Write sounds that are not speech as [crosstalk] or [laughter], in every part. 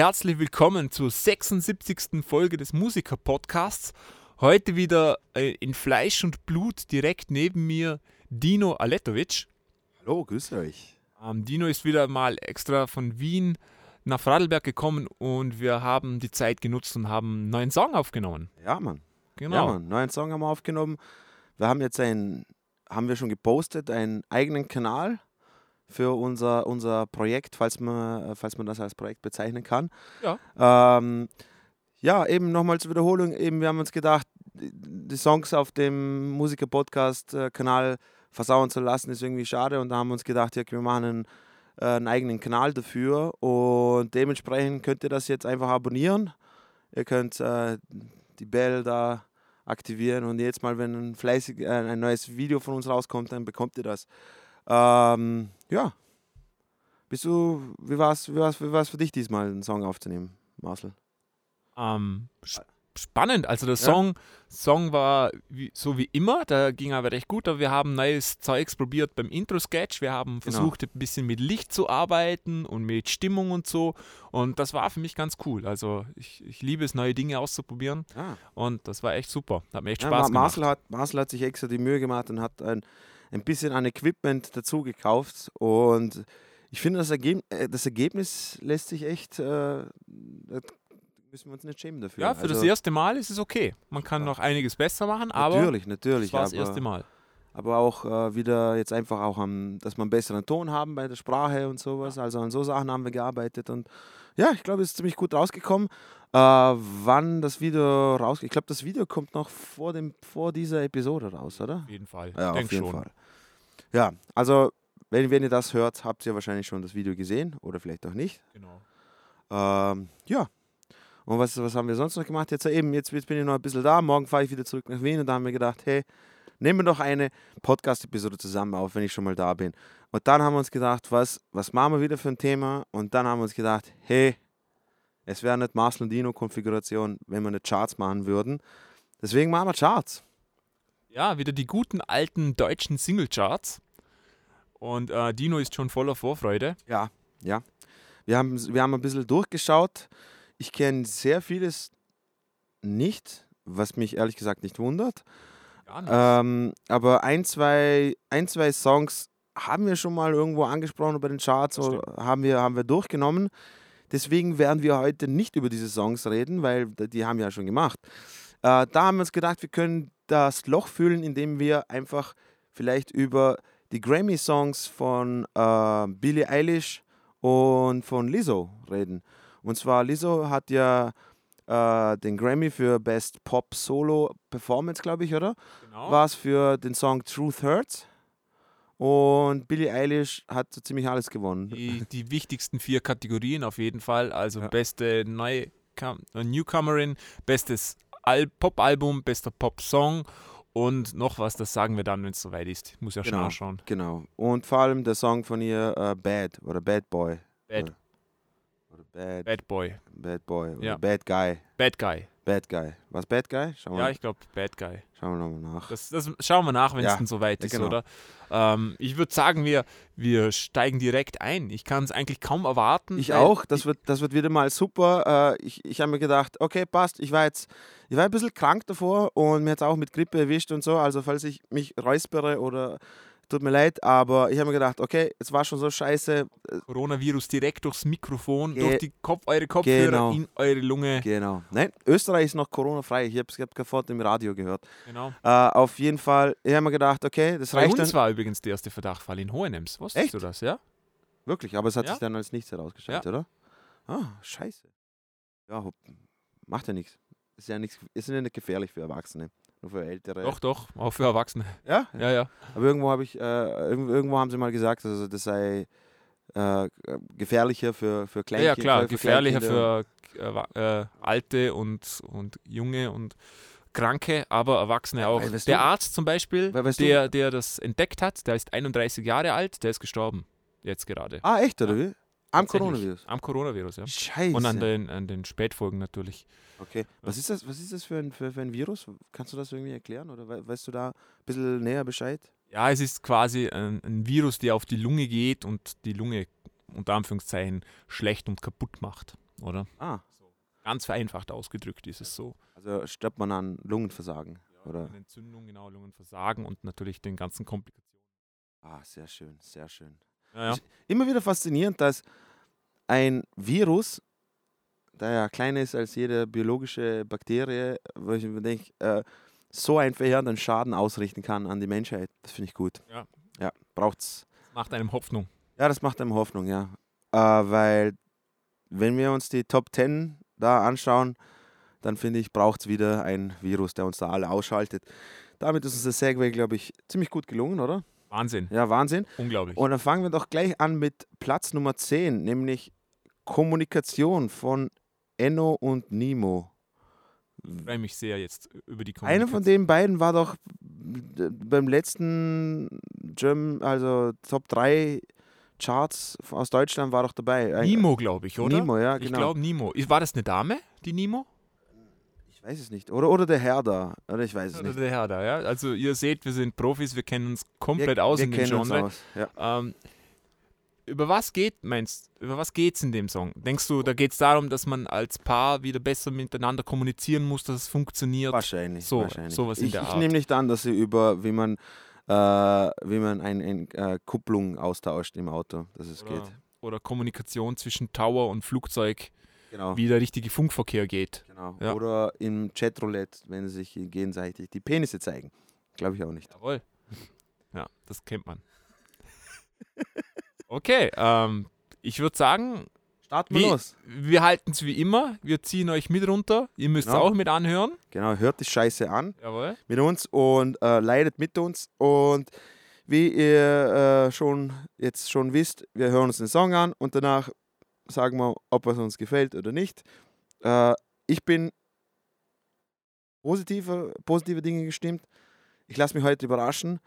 Herzlich willkommen zur 76. Folge des Musiker-Podcasts. Heute wieder äh, in Fleisch und Blut direkt neben mir Dino Aletovic. Hallo, grüß euch. Ähm, Dino ist wieder mal extra von Wien nach Fradelberg gekommen und wir haben die Zeit genutzt und haben einen neuen Song aufgenommen. Ja, Mann. Genau. Ja, Mann. Neuen Song haben wir aufgenommen. Wir haben jetzt einen, haben wir schon gepostet, einen eigenen Kanal für unser, unser Projekt, falls man, falls man das als Projekt bezeichnen kann. Ja. Ähm, ja, eben nochmal zur Wiederholung. Eben, wir haben uns gedacht, die Songs auf dem Musiker-Podcast-Kanal versauen zu lassen, ist irgendwie schade. Und da haben wir uns gedacht, ja, wir machen einen, äh, einen eigenen Kanal dafür. Und dementsprechend könnt ihr das jetzt einfach abonnieren. Ihr könnt äh, die Bell da aktivieren und jetzt mal, wenn ein, fleißig, äh, ein neues Video von uns rauskommt, dann bekommt ihr das. Ähm, ja. Bist du, wie war es wie war's, wie war's für dich diesmal, einen Song aufzunehmen, Marcel? Ähm, sp- spannend. Also der Ja. Song, Song war wie, so wie immer, da ging aber recht gut, aber wir haben neues Zeugs probiert beim Intro-Sketch. Wir haben Genau. versucht, ein bisschen mit Licht zu arbeiten und mit Stimmung und so. Und das war für mich ganz cool. Also ich, ich liebe es, neue Dinge auszuprobieren. Ah. Und das war echt super. Hat mir echt Ja, Spaß Ma- gemacht. Marcel, hat, Marcel hat sich extra die Mühe gemacht und hat ein, ein bisschen an Equipment dazu gekauft. Und ich finde, das, Ergeb äh, das Ergebnis lässt sich echt, äh, da müssen wir uns nicht schämen dafür. Ja, für das Also, erste Mal ist es okay. Man kann Ja. noch einiges besser machen, aber Natürlich, natürlich. das war das aber, erste Mal. aber auch äh, wieder jetzt einfach auch, am, dass wir einen besseren Ton haben bei der Sprache und sowas. Also an so Sachen haben wir gearbeitet und ja, ich glaube, es ist ziemlich gut rausgekommen. Äh, wann das Video rausgeht, ich glaube, das Video kommt noch vor, dem, vor dieser Episode raus, oder? Auf jeden Fall. Ja, ich auf jeden schon. Fall. Ja, also wenn, wenn ihr das hört, habt ihr wahrscheinlich schon das Video gesehen oder vielleicht auch nicht. Genau. Ähm, ja. Und was, was haben wir sonst noch gemacht? Jetzt eben, jetzt, jetzt bin ich noch ein bisschen da. Morgen fahre ich wieder zurück nach Wien und da haben wir gedacht, hey, nehmen wir doch eine Podcast-Episode zusammen auf, wenn ich schon mal da bin. Und dann haben wir uns gedacht, was, was machen wir wieder für ein Thema? Und dann haben wir uns gedacht, hey, es wäre nicht Marcel und Dino-Konfiguration, wenn wir eine Charts machen würden. Deswegen machen wir Charts. Ja, wieder die guten alten deutschen Singlecharts. Und äh, Dino ist schon voller Vorfreude. Ja, ja. Wir haben, wir haben ein bisschen durchgeschaut. Ich kenne sehr vieles nicht, was mich ehrlich gesagt nicht wundert. Gar nicht. Ähm, aber ein zwei, ein, zwei Songs haben wir schon mal irgendwo angesprochen bei den Charts, haben wir, haben wir durchgenommen. Deswegen werden wir heute nicht über diese Songs reden, weil die haben wir ja schon gemacht. Äh, da haben wir uns gedacht, wir können das Loch füllen, indem wir einfach vielleicht über die Grammy-Songs von äh, Billie Eilish und von Lizzo reden. Und zwar Lizzo hat ja äh, den Grammy für Best Pop Solo Performance, glaube ich, oder? genau. War es für den Song Truth Hurts. Und Billie Eilish hat so ziemlich alles gewonnen. Die, die wichtigsten vier Kategorien auf jeden Fall. Also Ja. beste Neu äh, Newcomerin, bestes Pop-Album, bester Pop-Song und noch was, das sagen wir dann, wenn es soweit ist. Ich muss ja schon Genau. nachschauen. Genau. Und vor allem der Song von ihr äh, Bad oder Bad Boy. Bad, Oder Bad, Bad Boy. Bad Boy. Oder Ja. Bad Guy. Bad Guy. Bad Guy. Was Bad Guy? Schauen wir, Ja, ich glaube Bad Guy. schauen wir nochmal nach. Das, das schauen wir nach, wenn es Ja, dann soweit ja, ist, genau. oder? Ähm, ich würde sagen, wir, wir steigen direkt ein. Ich kann es eigentlich kaum erwarten. Ich auch, das wird, das wird wieder mal super. Äh, ich ich habe mir gedacht, okay, passt. Ich war jetzt, ich war ein bisschen krank davor und mir hat es auch mit Grippe erwischt und so. Also falls ich mich räuspere oder tut mir leid, aber ich habe mir gedacht, okay, es war schon so scheiße. Coronavirus direkt durchs Mikrofon, Ge- durch die Kopf, eure Kopfhörer Genau. in eure Lunge. Genau. Nein, Österreich ist noch Corona-frei. Ich habe es sofort im Radio gehört. Genau. Äh, auf jeden Fall, ich habe mir gedacht, okay, das Bei reicht uns dann. war übrigens der erste Verdachtfall in Hohenems. Wusstest Echt? du das, ja? Wirklich, aber es hat Ja. sich dann als nichts herausgestellt, oder? Ah, scheiße. Ja, macht ja nichts. Ist ja nichts, ist ja nicht gefährlich für Erwachsene, nur für Ältere. Doch, doch, auch für Erwachsene. Ja? Ja, ja. Aber irgendwo habe ich, äh, irgend- irgendwo haben sie mal gesagt, also das sei äh, gefährlicher für, für Ja, Kleinkinder. ja klar, für gefährlicher für äh, äh, Alte und, und Junge und Kranke, aber Erwachsene auch. Weißt Der du- Arzt zum Beispiel, weißt der, der das entdeckt hat, der ist 31 Jahre alt, der ist gestorben. Jetzt gerade. Ah, echt, oder Ja. wie? Am. Coronavirus. Am Coronavirus, ja. Scheiße. Und an den, an den Spätfolgen natürlich. okay. Was ist das, was ist das für, ein, für, für ein Virus? Kannst du das irgendwie erklären? Oder we weißt du da ein bisschen näher Bescheid? Ja, es ist quasi ein, ein Virus, der auf die Lunge geht und die Lunge unter Anführungszeichen schlecht und kaputt macht, oder? Ah, Ganz vereinfacht ausgedrückt ist es so. also stirbt man an Lungenversagen. Oder? Eine Entzündung, genau, Lungenversagen und natürlich den ganzen Komplikationen. Ah, sehr schön, sehr schön. Ja, ja. Immer wieder faszinierend, dass ein Virus, der ja kleiner ist als jede biologische Bakterie, wo ich mir denke, äh, so einen verheerenden Schaden ausrichten kann an die Menschheit. Das finde ich gut. Ja. Ja, braucht's. Macht einem Hoffnung. Ja, das macht einem Hoffnung, ja. Äh, weil, wenn wir uns die Top 10 da anschauen, dann finde ich, braucht es wieder ein Virus, der uns da alle ausschaltet. Damit ist uns der Segway, glaube ich, ziemlich gut gelungen, oder? Wahnsinn. Ja, Wahnsinn. Unglaublich. Und dann fangen wir doch gleich an mit Platz Nummer 10, nämlich Kommunikation von Enno und Nimo. Ich freue mich sehr jetzt über die Einer von Kommunikation. den beiden war doch beim letzten German, also Top 3 Charts aus Deutschland war doch dabei. Nimo, glaube ich, oder? Nimo, ja, Ich genau. glaube Nimo. War das eine Dame, die Nimo? Ich weiß es nicht. Oder, oder der Herr da. Oder ich weiß es Oder nicht. der Herr da, ja? Also ihr seht, wir sind Profis, wir kennen uns komplett wir, aus wir in dem Genre. aus. Ja. Ähm, über was geht, meinst über was geht's in dem Song? Denkst du, da geht es darum, dass man als Paar wieder besser miteinander kommunizieren muss, dass es funktioniert? Wahrscheinlich. So- wahrscheinlich. sowas in ich der ich Art. nehme nicht an, dass sie über, wie man, äh, wie man eine ein, äh, Kupplung austauscht im Auto, dass es Oder, geht. oder Kommunikation zwischen Tower und Flugzeug, Genau. wie der richtige Funkverkehr geht. genau. Ja. Oder im Chatroulette, wenn sie sich gegenseitig die Penisse zeigen. Glaube ich auch nicht. Jawohl. [laughs] Ja, das kennt man. Okay, ähm, ich würde sagen, Starten wir Wie- los. wir halten es wie immer. Wir ziehen euch mit runter. Ihr müsst Genau. auch mit anhören. Genau, hört die Scheiße an Jawohl. mit uns und äh, leidet mit uns. Und wie ihr äh, schon jetzt schon wisst, wir hören uns den Song an und danach sagen wir, ob es uns gefällt oder nicht. Äh, ich bin positive, positive Dinge gestimmt. Ich lasse mich heute überraschen.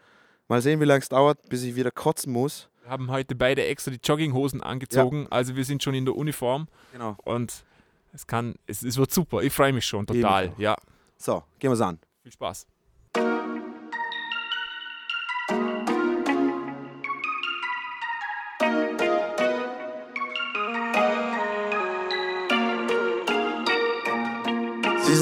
Mal sehen, wie lange es dauert, bis ich wieder kotzen muss. Wir haben heute beide extra die Jogginghosen angezogen. Also wir sind schon in der Uniform Genau. und es kann, es, es wird super. Ich freue mich schon total. Ja, So, gehen wir es an. viel Spaß.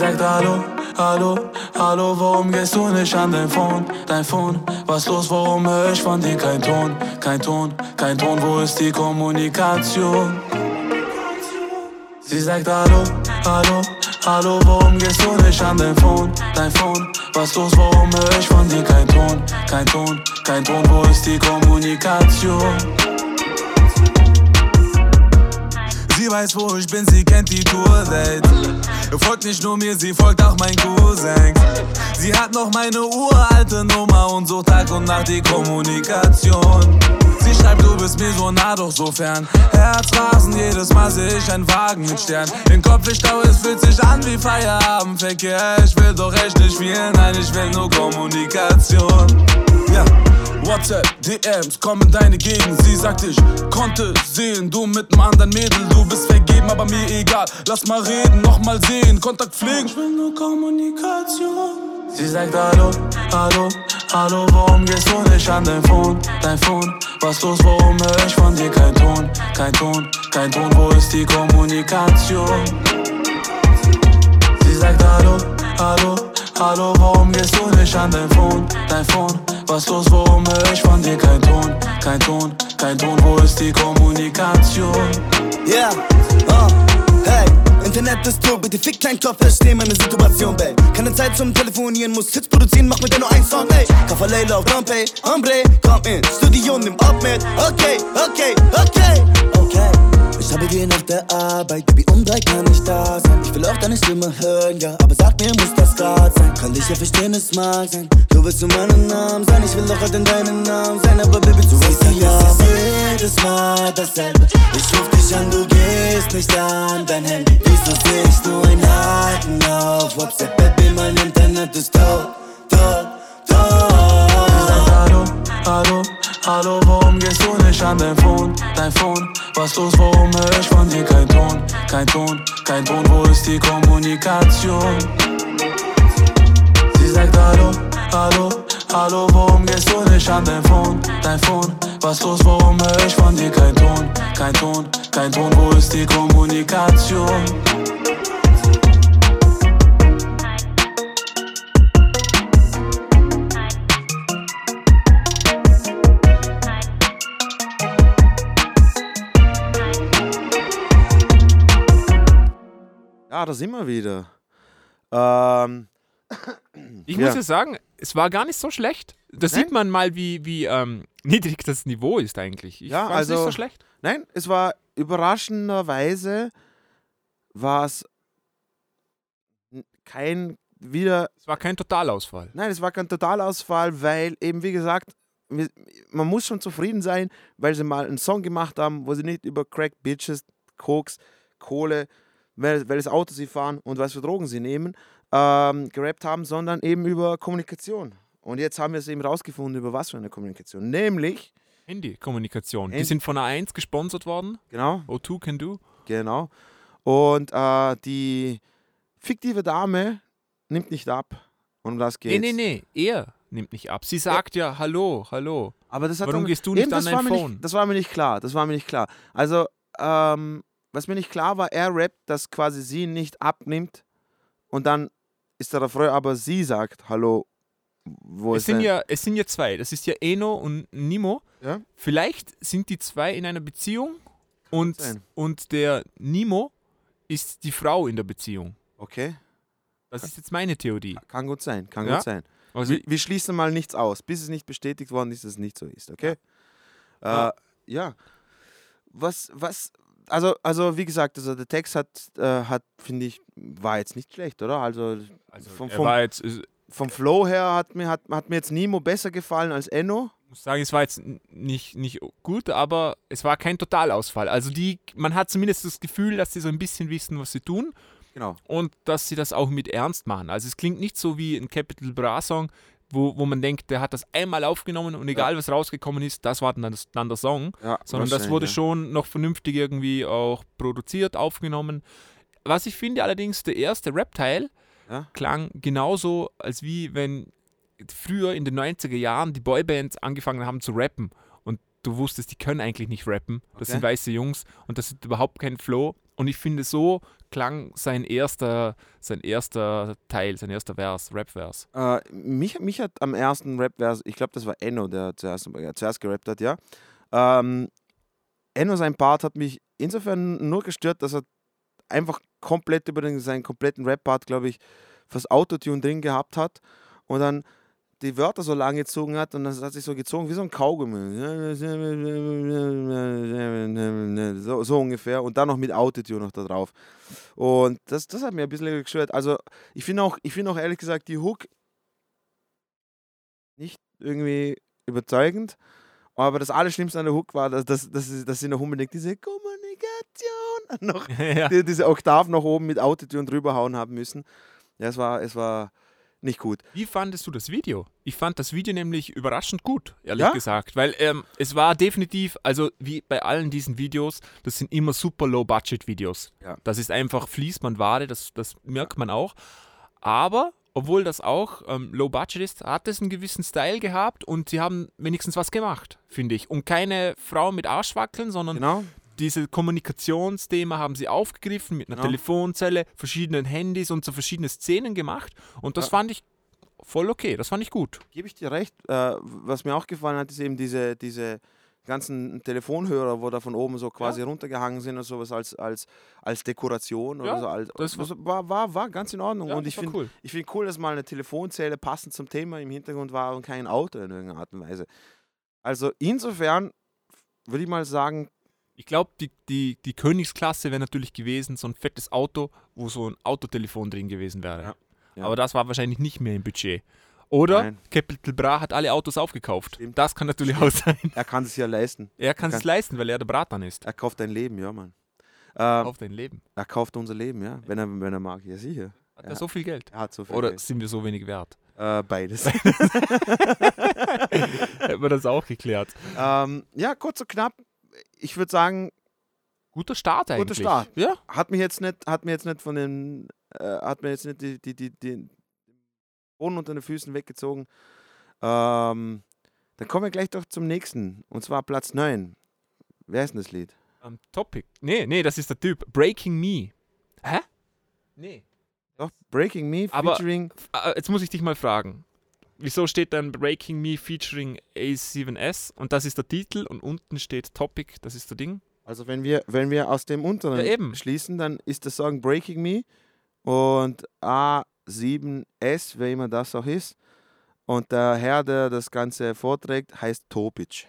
Sagt Hallo, Hallo, Hallo, warum gehst du nicht an dein Phone, dein Phone? Was los, warum hör ich von dir kein Ton, kein Ton, kein Ton, wo ist die Kommunikation? Sie sagt Hallo, Hallo, Hallo, warum gehst du nicht an dein Phone, dein Phone? Was los, warum hör ich von dir kein Ton, kein Ton, kein Ton, wo ist die Kommunikation? Weiß, wo ich bin, sie kennt die Tour-Welt. Folgt nicht nur mir, sie folgt auch mein Cousin. Sie hat noch meine uralte Nummer und sucht Tag und Nacht die Kommunikation. Sie schreibt, du bist mir so nah, doch so fern. Herzrasen, jedes Mal seh ich einen Wagen mit Stern. Den Kopf ich stau, es fühlt sich an wie Feierabendverkehr. Ich will doch echt nicht viel, nein, ich will nur Kommunikation. Ja. WhatsApp, DMs, kommen deine Gegend. Sie sagt, ich konnte sehen, du mit nem anderen Mädel, du bist vergeben, aber mir egal. Lass mal reden, noch mal sehen, Kontakt pflegen. Ich will nur Kommunikation. Sie sagt Hallo, Hallo, Hallo, warum gehst du nicht an dein Phone, dein Phone? Was los, warum hör ich von dir kein Ton, kein Ton, kein Ton, wo ist die Kommunikation? Sie sagt Hallo, Hallo, Hallo, warum gehst du nicht an dein Phone, dein Phone? Was los, warum hör ich von dir kein Ton, kein Ton, kein Ton, wo ist die Kommunikation? Yeah, uh, hey, Internet ist tot, bitte fick dein Kopf, versteh meine Situation, babe. Keine Zeit zum Telefonieren, muss Hits produzieren, mach mit dir nur ein Song, ey. Kafalei auf Dumpay, Hombre, komm in, Studio, nimm ab mit. Okay, okay, okay, okay. Ich habe den auf der Arbeit, Baby, um drei kann ich da sein. Ich will auch deine Stimme hören, ja, aber sag mir, muss das grad sein? Kann dich ja verstehen, es mag sein. Du willst zu meinem Namen sein, ich will doch halt in deinen Namen sein, aber Baby, du weißt ja, es jedes Mal dasselbe. Ich ruf dich an, du gehst nicht an dein Handy. Wieso ich nur ein Haken auf WhatsApp? Baby, mein Internet ist tot, tot, tot. Hallo, hallo, hallo, warum gehst du nicht an dein Phone, dein Phone? Was los, warum hör ich von dir kein Ton, kein Ton, kein Ton, wo ist die Kommunikation? Sie sagt Hallo, Hallo, Hallo, warum gehst du nicht an dein Phone, dein Phone? Was los, warum höre ich von dir kein Ton, kein Ton, kein Ton, wo ist die Kommunikation? Ja, da sind wir wieder. Ähm, [clears throat] Ich Ja. muss ja sagen, es war gar nicht so schlecht. Da sieht man mal, wie, wie ähm, [laughs] niedrig das Niveau ist eigentlich. Ich Ja, nicht also- so schlecht. nein, es war überraschenderweise war es kein wieder Es war kein Totalausfall. Nein, es war kein Totalausfall, weil eben, wie gesagt, man muss schon zufrieden sein, weil sie mal einen Song gemacht haben, wo sie nicht über Crack, Bitches, Koks, Kohle, welches Auto sie fahren und was für Drogen sie nehmen, ähm, gerappt haben, sondern eben über Kommunikation. Und jetzt haben wir es eben rausgefunden, über was für eine Kommunikation. Nämlich, Handy-Kommunikation. Die Handy- sind von A1 gesponsert worden. genau, O2 Can Do. genau. Und äh, die fiktive Dame nimmt nicht ab. Und um das geht's. Nee, nee, nee. Er nimmt nicht ab. Sie sagt ja, hallo, hallo. Aber das hat Warum doch- gehst du nicht an das dein war mir Phone? Nicht, das war mir nicht klar. Das war mir nicht klar. Also, ähm, was mir nicht klar war, er rappt, dass quasi sie nicht abnimmt und dann ist der Refrain, aber sie sagt, hallo, wo Es ist sind, ja, es sind ja zwei. Das ist ja Eno und Nimo. Ja? Vielleicht sind die zwei in einer Beziehung und, sein. und der Nimo ist die Frau in der Beziehung. Okay, Das ist jetzt meine Theorie. kann gut sein, kann Ja? gut sein. Also, Wir, wir schließen mal nichts aus, bis es nicht bestätigt worden ist, dass es nicht so ist, okay? Ja. Äh, ja. Was, was, also, also wie gesagt, also der Text hat, äh, hat finde ich, war jetzt nicht schlecht, oder? Also, also vom, vom, jetzt, ich vom Flow her hat mir, hat, hat mir jetzt Nemo besser gefallen als Enno. muss sagen, es war jetzt nicht, nicht gut, aber es war kein Totalausfall. Also die, man hat zumindest das Gefühl, dass sie so ein bisschen wissen, was sie tun Genau. und dass sie das auch mit ernst machen. Also es klingt nicht so wie ein Capital Bra Song, wo, wo man denkt, der hat das einmal aufgenommen und egal was rausgekommen ist, das war dann, das, dann der Song. Ja, sondern das wurde ja. schon noch vernünftig irgendwie auch produziert, aufgenommen. Was ich finde allerdings, der erste Rap-Teil Ja. klang genauso, als wie wenn früher in den 90er Jahren die Boybands angefangen haben zu rappen du wusstest, die können eigentlich nicht rappen. Das Okay. sind weiße Jungs und das ist überhaupt kein Flow. Und ich finde, so klang sein erster, sein erster Teil, sein erster Vers, Rap-Vers. Äh, mich, mich hat am ersten Rap-Vers, ich glaube, das war Enno, der zuerst, ja, zuerst gerappt hat, ja. Ähm, Enno, sein Part hat mich insofern nur gestört, dass er einfach komplett über den, seinen kompletten Rap-Part, glaube ich, fürs Autotune drin gehabt hat und dann die Wörter so lang gezogen hat und das hat sich so gezogen wie so ein Kaugummi. So, so ungefähr. Und dann noch mit Autotune noch da drauf. Und das, das hat mir ein bisschen gestört. Also ich finde auch, ich finde auch ehrlich gesagt die Hook nicht irgendwie überzeugend. Aber das Allerschlimmste an der Hook war, dass, dass, dass, dass sie noch unbedingt diese Kommunikation [laughs] noch [laughs] ja. die, diese Oktav noch oben mit Autotune drüber hauen haben müssen. Ja, es war, es war nicht gut. Wie fandest du das Video? Ich fand das Video nämlich überraschend gut, ehrlich Ja? gesagt. Weil ähm, es war definitiv, also wie bei allen diesen Videos, das sind immer super Low-Budget-Videos. Ja. Das ist einfach Fließbandware, das, das merkt man auch. Aber, obwohl das auch ähm, Low-Budget ist, hat es einen gewissen Style gehabt und sie haben wenigstens was gemacht, finde ich. Und keine Frau mit Arschwackeln, sondern Genau. Diese Kommunikationsthema haben sie aufgegriffen mit einer Genau. Telefonzelle, verschiedenen Handys und so verschiedene Szenen gemacht. Und das Ja. fand ich voll okay, das fand ich gut. Gebe ich dir recht. Äh, was mir auch gefallen hat, ist eben diese, diese ganzen Telefonhörer, wo da von oben so quasi runtergehangen sind und sowas als, als, als Dekoration Ja, oder so. Als, das war- das war, war, war ganz in Ordnung. und ich finde cool. ich find cool, dass mal eine Telefonzelle passend zum Thema im Hintergrund war und kein Auto in irgendeiner Art und Weise. Also insofern würde ich mal sagen, Ich glaube, die, die, die Königsklasse wäre natürlich gewesen, so ein fettes Auto, wo so ein Autotelefon drin gewesen wäre. Ja, ja. Aber das war wahrscheinlich nicht mehr im Budget. Oder Nein. Capital Bra hat alle Autos aufgekauft. Stimmt. Das kann natürlich auch sein. er kann es ja leisten. Er kann es leisten, weil er der Bratan ist. Er kauft dein Leben, ja, Mann. Ähm, Auf dein Leben. er kauft unser Leben, ja, wenn er, wenn er mag. Ja, sicher. Hat er ja. so viel Geld? Er hat so viel. Oder Geld. sind wir so wenig wert? Äh, beides. [laughs] Hätten wir das auch geklärt. ähm, ja, kurz und knapp. Ich würde sagen, Guter Start eigentlich. Guter Start. Ja. hat mich jetzt nicht, hat mir jetzt nicht von den, äh, hat mir jetzt nicht die, die, die, die Boden unter den Füßen weggezogen. Ähm, dann kommen wir gleich doch zum nächsten. Und zwar Platz 9. Wer ist denn das Lied? Ähm, Topic. Nee, nee, das ist der Typ. Breaking Me. Hä? Nee. Doch, Breaking Me Aber- featuring. Äh, Jetzt muss ich dich mal fragen. Wieso steht dann Breaking Me featuring A7S und das ist der Titel und unten steht Topic, das ist der Ding? Also wenn wir, wenn wir aus dem unteren Ja, eben. schließen, dann ist der Song Breaking Me und A7S, wer immer das auch ist. Und der Herr, der das Ganze vorträgt, heißt Topic.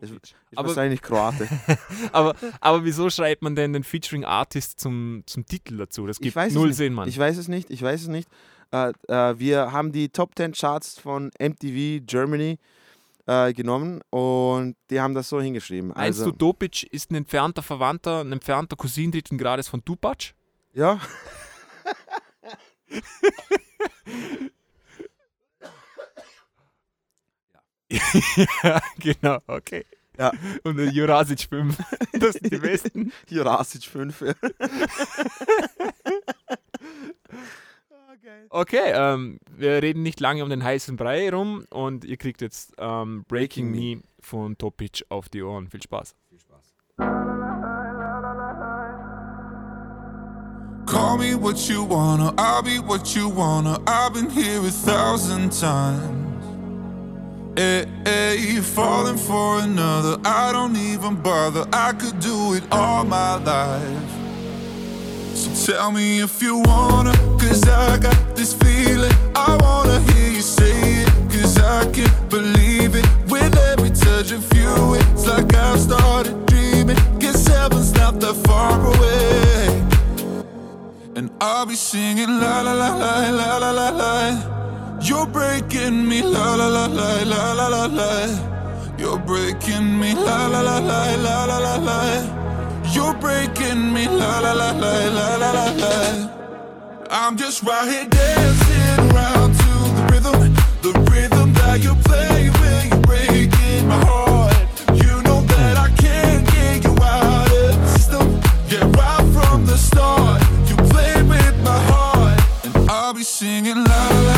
Ist, ist Aber- wahrscheinlich Kroate. [laughs] Aber, aber wieso schreibt man denn den Featuring Artist zum, zum Titel dazu? Das gibt null nicht. Sinn, Mann. Ich weiß es nicht, ich weiß es nicht. Äh, äh, wir haben die Top 10 Charts von MTV Germany äh, genommen und die haben das so hingeschrieben. Meinst Also, du, Topic ist ein entfernter Verwandter, ein entfernter Cousin dritten Grades von Tupac? ja, [laughs] [laughs] ja, genau, okay. Ja. Und der Jurasic 5. [laughs] Das sind die besten. Jurasic 5. Ja. Okay, ähm, wir reden nicht lange um den heißen Brei rum und ihr kriegt jetzt ähm, Breaking Breaking Me von Topic auf die Ohren. Viel Spaß. Call me what you wanna, I'll be what you wanna. I've been here a thousand times. Hey, hey, falling for another, I don't even bother. I could do it all my life. So tell me if you wanna, cause I got this feeling. I wanna hear you say it, cause I can't believe it. With every touch of you, it's like I've started dreaming. Heaven's not that far away. And I'll be singing la la la la la la la la. You're breaking me la la la la la la la la. You're breaking me la la la la la la la la. You're breaking me la la la la la la la la. I'm just right here dancing around to the rhythm, the rhythm that you play when you're breaking my heart. You know that I can't get you out of system. Yeah, right from the start, you with my heart, I'll be singing la la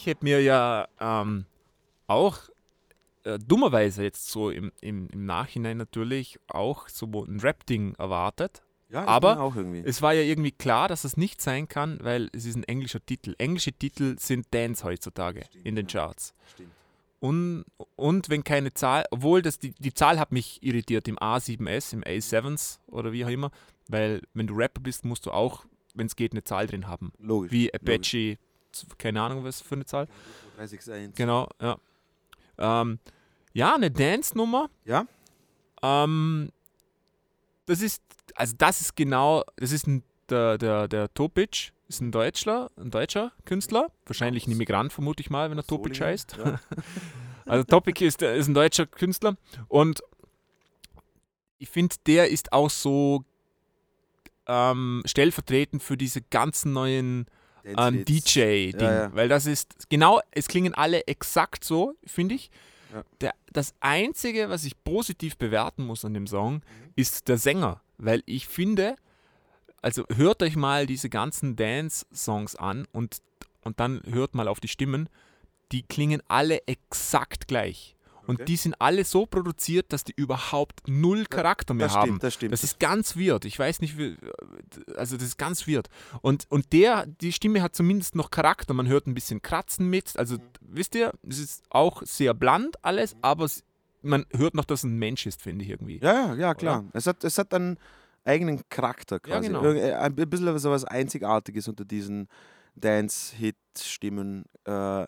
Ich hätte mir ja ähm, auch äh, dummerweise jetzt so im, im, im Nachhinein natürlich auch so ein Rap-Ding erwartet. Ja, Aber. Es war ja irgendwie klar, dass es nicht sein kann, weil es ist ein englischer Titel. Englische Titel sind Dance heutzutage in den Charts. Stimmt. Und, und wenn keine Zahl, obwohl das, die, die Zahl hat mich irritiert im A7S, im A7s oder wie auch immer, weil wenn du Rapper bist, musst du auch, wenn es geht, eine Zahl drin haben. Logisch. Wie logisch. Keine Ahnung, was für eine Zahl. 361. Genau, ja. Ähm, ja, eine Dance-Nummer. Ja? Ähm, das ist, also das ist genau, das ist ein, der, der, der Topic, ist ein Deutscher, ein deutscher Künstler, wahrscheinlich ein Immigrant, vermute ich mal, wenn er Topic heißt. Ja. [laughs] [laughs] Also Topic ist, ist ein deutscher Künstler und ich finde, der ist auch so ähm, stellvertretend für diese ganzen neuen ähm. DJ-Ding. Ja, ja. Weil das ist, genau, es klingen alle exakt so, finde ich. Ja. Der, das Einzige, was ich positiv bewerten muss an dem Song, Mhm. ist der Sänger. Weil ich finde, also hört euch mal diese ganzen Dance-Songs an und, und dann hört mal auf die Stimmen. Die klingen alle exakt gleich. Und Okay. die sind alle so produziert, dass die überhaupt null Charakter mehr das haben. stimmt, das stimmt. Das ist ganz weird. Ich weiß nicht, wie, also das ist ganz weird. Und, und der, die Stimme hat zumindest noch Charakter. Man hört ein bisschen Kratzen mit. Also Mhm. wisst ihr, es ist auch sehr bland alles, aber es, man hört noch, dass es ein Mensch ist, finde ich irgendwie. Ja, ja, ja, klar. Es hat, es hat einen eigenen Charakter quasi. genau. Irg- äh, Ein bisschen so was Einzigartiges unter diesen Dance-Hit-Stimmen. Äh,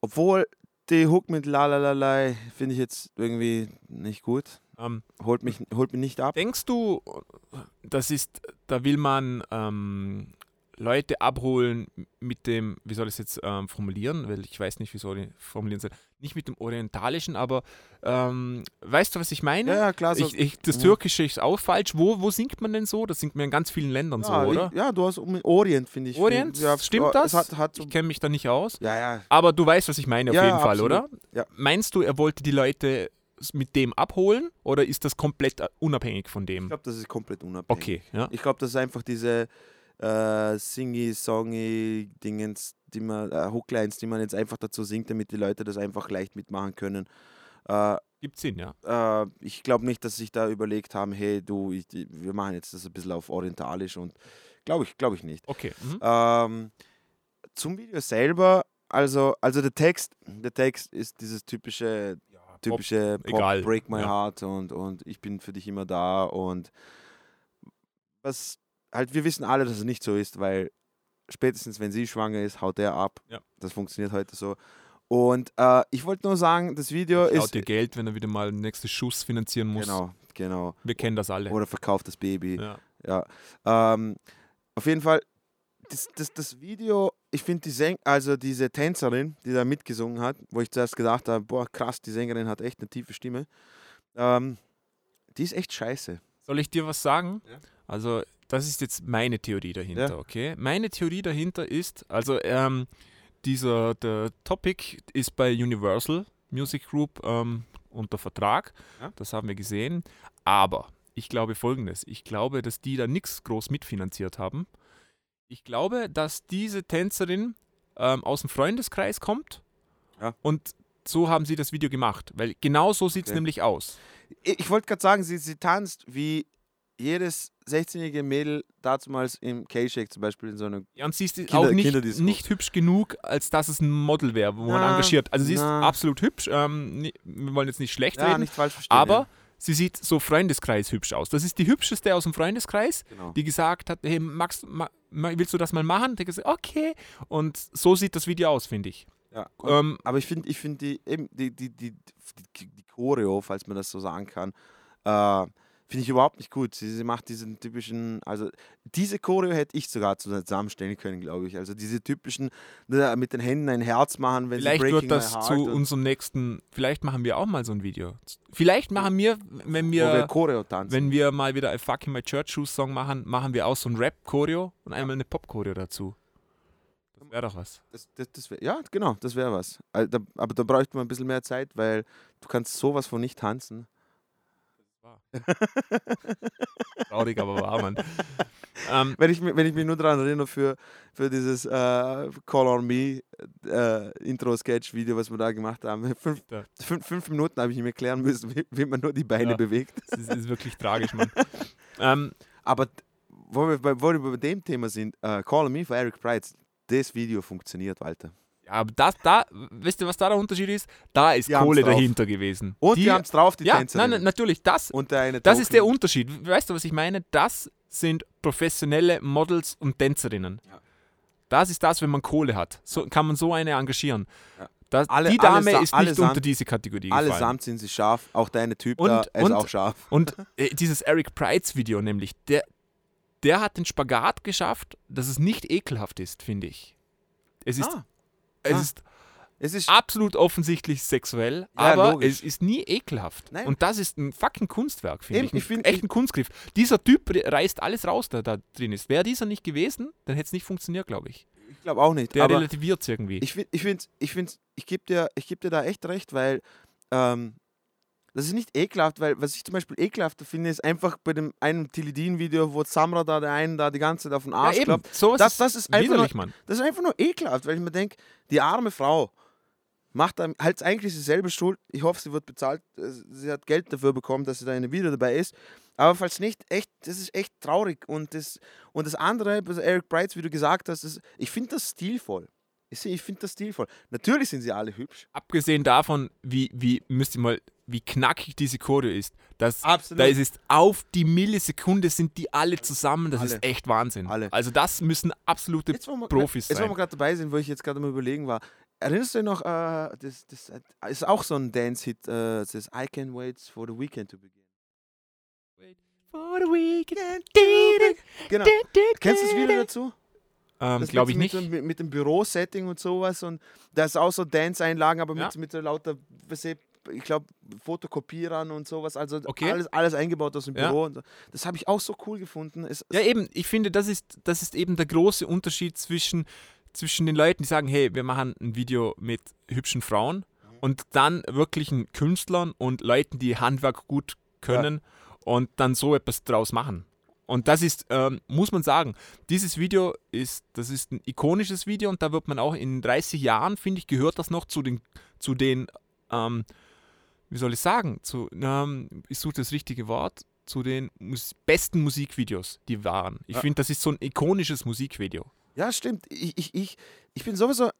obwohl die Hook mit La La La La finde ich jetzt irgendwie nicht gut. Ähm, Holt mich, holt mich nicht ab. denkst du, das ist, da will man ähm, Leute abholen mit dem, wie soll ich es jetzt ähm, formulieren, weil ich weiß nicht, wie soll ich formulieren soll. Nicht mit dem Orientalischen, aber ähm, weißt du, was ich meine? Ja, ja, klar. So, Ich, ich, das Mhm. Türkische ist auch falsch. Wo, wo singt man denn so? Das singt man in ganz vielen Ländern ja, so, oder? Ich, ja, du hast um Orient, finde ich. Orient? Ja, Stimmt ja, das? Hat, hat Ich kenne mich da nicht aus. ja, ja. Aber du weißt, was ich meine auf jeden Fall, absolut. oder? Ja. Meinst du, er wollte die Leute mit dem abholen oder ist das komplett äh, unabhängig von Ich dem? glaube, das ist komplett unabhängig. Okay, ja. Ich glaube, das ist einfach diese äh, singy, songy Dingens, die man, äh, Hooklines, die man jetzt einfach dazu singt, damit die Leute das einfach leicht mitmachen können. Äh, Gibt Sinn, ja. äh, ich glaube nicht, dass sich da überlegt haben, hey, du, ich, wir machen jetzt das ein bisschen auf orientalisch und glaube ich, glaube ich nicht. Okay. Mhm. Ähm, zum Video selber, also, also der Text, der Text ist dieses typische, typische Pop, egal, Break My ja. Heart und, und ich bin für dich immer da und was halt, wir wissen alle, dass es nicht so ist, weil spätestens wenn sie schwanger ist, haut er ab. Ja. Das funktioniert heute so. Und äh, ich wollte nur sagen, das Video Klaut ist. dir Geld, wenn er wieder mal den nächsten Schuss finanzieren muss. Genau, genau. Wir kennen das alle. Oder verkauft das Baby. Ja. Ja. Ähm, auf jeden Fall, das, das, das Video, ich finde die Säng also diese Tänzerin, die da mitgesungen hat, wo ich zuerst gedacht habe, boah, krass, die Sängerin hat echt eine tiefe Stimme. Ähm, die ist echt scheiße. Soll ich dir was sagen? Ja. Also, das ist jetzt meine Theorie dahinter, Ja. okay? Meine Theorie dahinter ist, also, ähm, dieser, der Topic ist bei Universal Music Group ähm, unter Vertrag. Ja. Das haben wir gesehen. Aber ich glaube folgendes: Ich glaube, dass die da nichts groß mitfinanziert haben. Ich glaube, dass diese Tänzerin ähm, aus dem Freundeskreis kommt. Ja. Und so haben sie das Video gemacht. Weil genau so sieht es Okay. nämlich aus. Ich, ich wollte gerade sagen, sie, sie tanzt wie jedes 16-jährige Mädel damals im K-Shake zum Beispiel in so einer. Ja, und sie ist Kinder- auch nicht, nicht hübsch genug, als dass es ein Model wäre, wo man Na, engagiert. Also sie ist na. absolut hübsch. Ähm, wir wollen jetzt nicht schlecht Ja, reden, nicht falsch verstehen. aber ja. sie sieht so Freundeskreis hübsch aus. Das ist die hübscheste aus dem Freundeskreis, Genau. die gesagt hat, hey Max, ma, willst du das mal machen? Der gesagt, okay. Und so sieht das Video aus, finde ich. Ja. Ähm, Aber ich finde, ich finde die, eben die, die, die, die, die Choreo, falls man das so sagen kann, äh, finde ich überhaupt nicht gut. Sie, macht diesen typischen, also diese Choreo hätte ich sogar zusammenstellen können, glaube ich. Also diese typischen, mit den Händen ein Herz machen, wenn vielleicht sie Breaking wird das zu unserem nächsten, vielleicht machen wir auch mal so ein Video. Vielleicht machen wir, wenn wir wir, Choreo tanzen. wenn wir mal wieder ein Fucking My Church Shoes Song machen, machen wir auch so ein Rap-Choreo und einmal eine Pop-Choreo dazu. Das wäre doch was. das, das, das wär, ja, genau, das wäre was. Da, aber da bräuchte man ein bisschen mehr Zeit, weil du kannst sowas von nicht tanzen. Traurig, aber wahr, Mann. ähm, [laughs] Wenn ich, wenn ich mich nur daran erinnere für, für dieses äh, Call on Me äh, Intro-Sketch-Video, was wir da gemacht haben. Fünf, fünf, fünf Minuten habe ich ihm erklären müssen, wie, wie man nur die Beine Ja. bewegt. das ist, ist wirklich tragisch, Mann. ähm, Aber wo wir, bei, wo wir bei dem Thema sind, äh, Call on Me von Eric Price, das Video funktioniert, Walter. Aber das, da, wisst ihr, was da der Unterschied ist? Da ist Die Kohle dahinter gewesen. Und die, haben es drauf, die ja, Tänzerin. nein, natürlich, das, Und der eine das ist der. Unterschied. Weißt du, was ich meine? Das sind professionelle Models und Tänzerinnen. Ja. Das ist das, wenn man Kohle hat. So kann man so eine engagieren. Ja. Das, Alle- die Dame allesa- ist nicht allesamt- unter diese Kategorie gefallen. Allesamt sind sie scharf, auch deine Typ Und- da, ist und- auch scharf. Und [laughs] äh, dieses Eric Prides Video nämlich, der, der hat den Spagat geschafft, dass es nicht ekelhaft ist, finde ich. Es ist, Ah. Es Ah. ist Es ist absolut offensichtlich sexuell, Ja, aber logisch. es ist nie ekelhaft. Nein. Und das ist ein fucking Kunstwerk, finde ich. Ein ich find- echten Kunstgriff. Dieser Typ re- reißt alles raus, der da drin ist. Wäre dieser nicht gewesen, dann hätte es nicht funktioniert, glaube ich. ich glaube auch nicht. Der relativiert es irgendwie. ich finde, ich finde, ich, finde, ich gebe dir, ich geb dir da echt recht, weil ähm, das ist nicht ekelhaft, weil was ich zum Beispiel ekelhafter finde, ist einfach bei dem einen Tilidin-Video, wo Samra da der einen da die ganze Zeit auf den Arsch klopft. sowas Das- das ist einfach widerlich, nur- Mann. Das ist einfach nur ekelhaft, weil ich mir denke, die arme Frau macht halt eigentlich dieselbe Schuld. Ich hoffe, sie wird bezahlt. äh, Sie hat Geld dafür bekommen, dass sie da in dem Video dabei ist. Aber falls nicht, echt, das ist echt traurig. Und das, und das andere, Eric Brights, wie du gesagt hast, das, ich finde das stilvoll. Ich, finde das stilvoll. Natürlich sind sie alle hübsch. Abgesehen davon, wie, wie, müsst ihr mal, wie knackig diese Choreo ist. Das, Absolut. Da ist es auf die Millisekunde sind die alle zusammen. Das Alle. ist echt Wahnsinn. Alle. Also das müssen absolute Jetzt, wir, Profis jetzt, wo sein. wir gerade dabei sind, wo ich jetzt gerade mal überlegen war, erinnerst du dich noch, äh, das, das äh, ist auch so ein Dance-Hit, äh, das ist I Can Wait for the Weekend to Begin. For the weekend. Genau. Kennst du das Video dazu? Ähm, Glaube ich mit, nicht. Mit, dem- mit, dem Bürosetting und sowas. Und da ist auch so Dance-Einlagen, aber Ja. mit, mit so lauter, ich glaube, Fotokopierern und sowas. Also Okay. alles, alles eingebaut aus dem Ja. Büro. Und so. Das habe ich auch so cool gefunden. Es, Ja, eben, ich finde, das ist, das ist eben der große Unterschied zwischen, zwischen den Leuten, die sagen, hey, wir machen ein Video mit hübschen Frauen und dann wirklichen Künstlern und Leuten, die Handwerk gut können und dann so etwas draus machen. Und das ist, ähm, muss man sagen, dieses Video ist, das ist ein ikonisches Video und da wird man auch in 30 Jahren, finde ich, gehört das noch zu den, zu den ähm, wie soll ich sagen, zu, ähm, ich suche das richtige Wort, zu den Mus besten Musikvideos, die waren. Ich Ja. finde, das ist so ein ikonisches Musikvideo. Ja, stimmt. Ich, ich, ich, ich bin sowieso.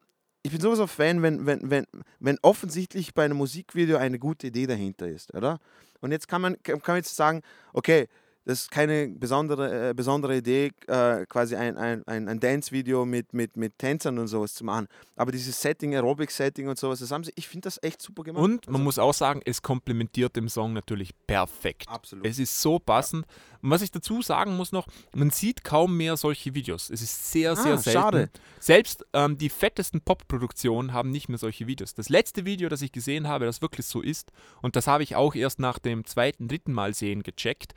Ich bin sowieso Fan, wenn, wenn, wenn, wenn offensichtlich bei einem Musikvideo eine gute Idee dahinter ist, oder? Und jetzt kann man, kann man jetzt sagen, okay, das ist keine besondere, äh, besondere Idee, äh, quasi ein, ein, ein, Dance-Video mit, mit, mit Tänzern und sowas zu machen. Aber dieses Setting, Aerobic-Setting und sowas, das haben sie, ich finde das echt super gemacht. Und man Also, muss auch sagen, es komplementiert dem Song natürlich perfekt. Absolut. Es ist so passend. Und was ich dazu sagen muss noch, man sieht kaum mehr solche Videos. Es ist sehr, sehr Ah, selten. schade. Selbst ähm, die fettesten Pop-Produktionen haben nicht mehr solche Videos. Das letzte Video, das ich gesehen habe, das wirklich so ist, und das habe ich auch erst nach dem zweiten, dritten Mal sehen gecheckt,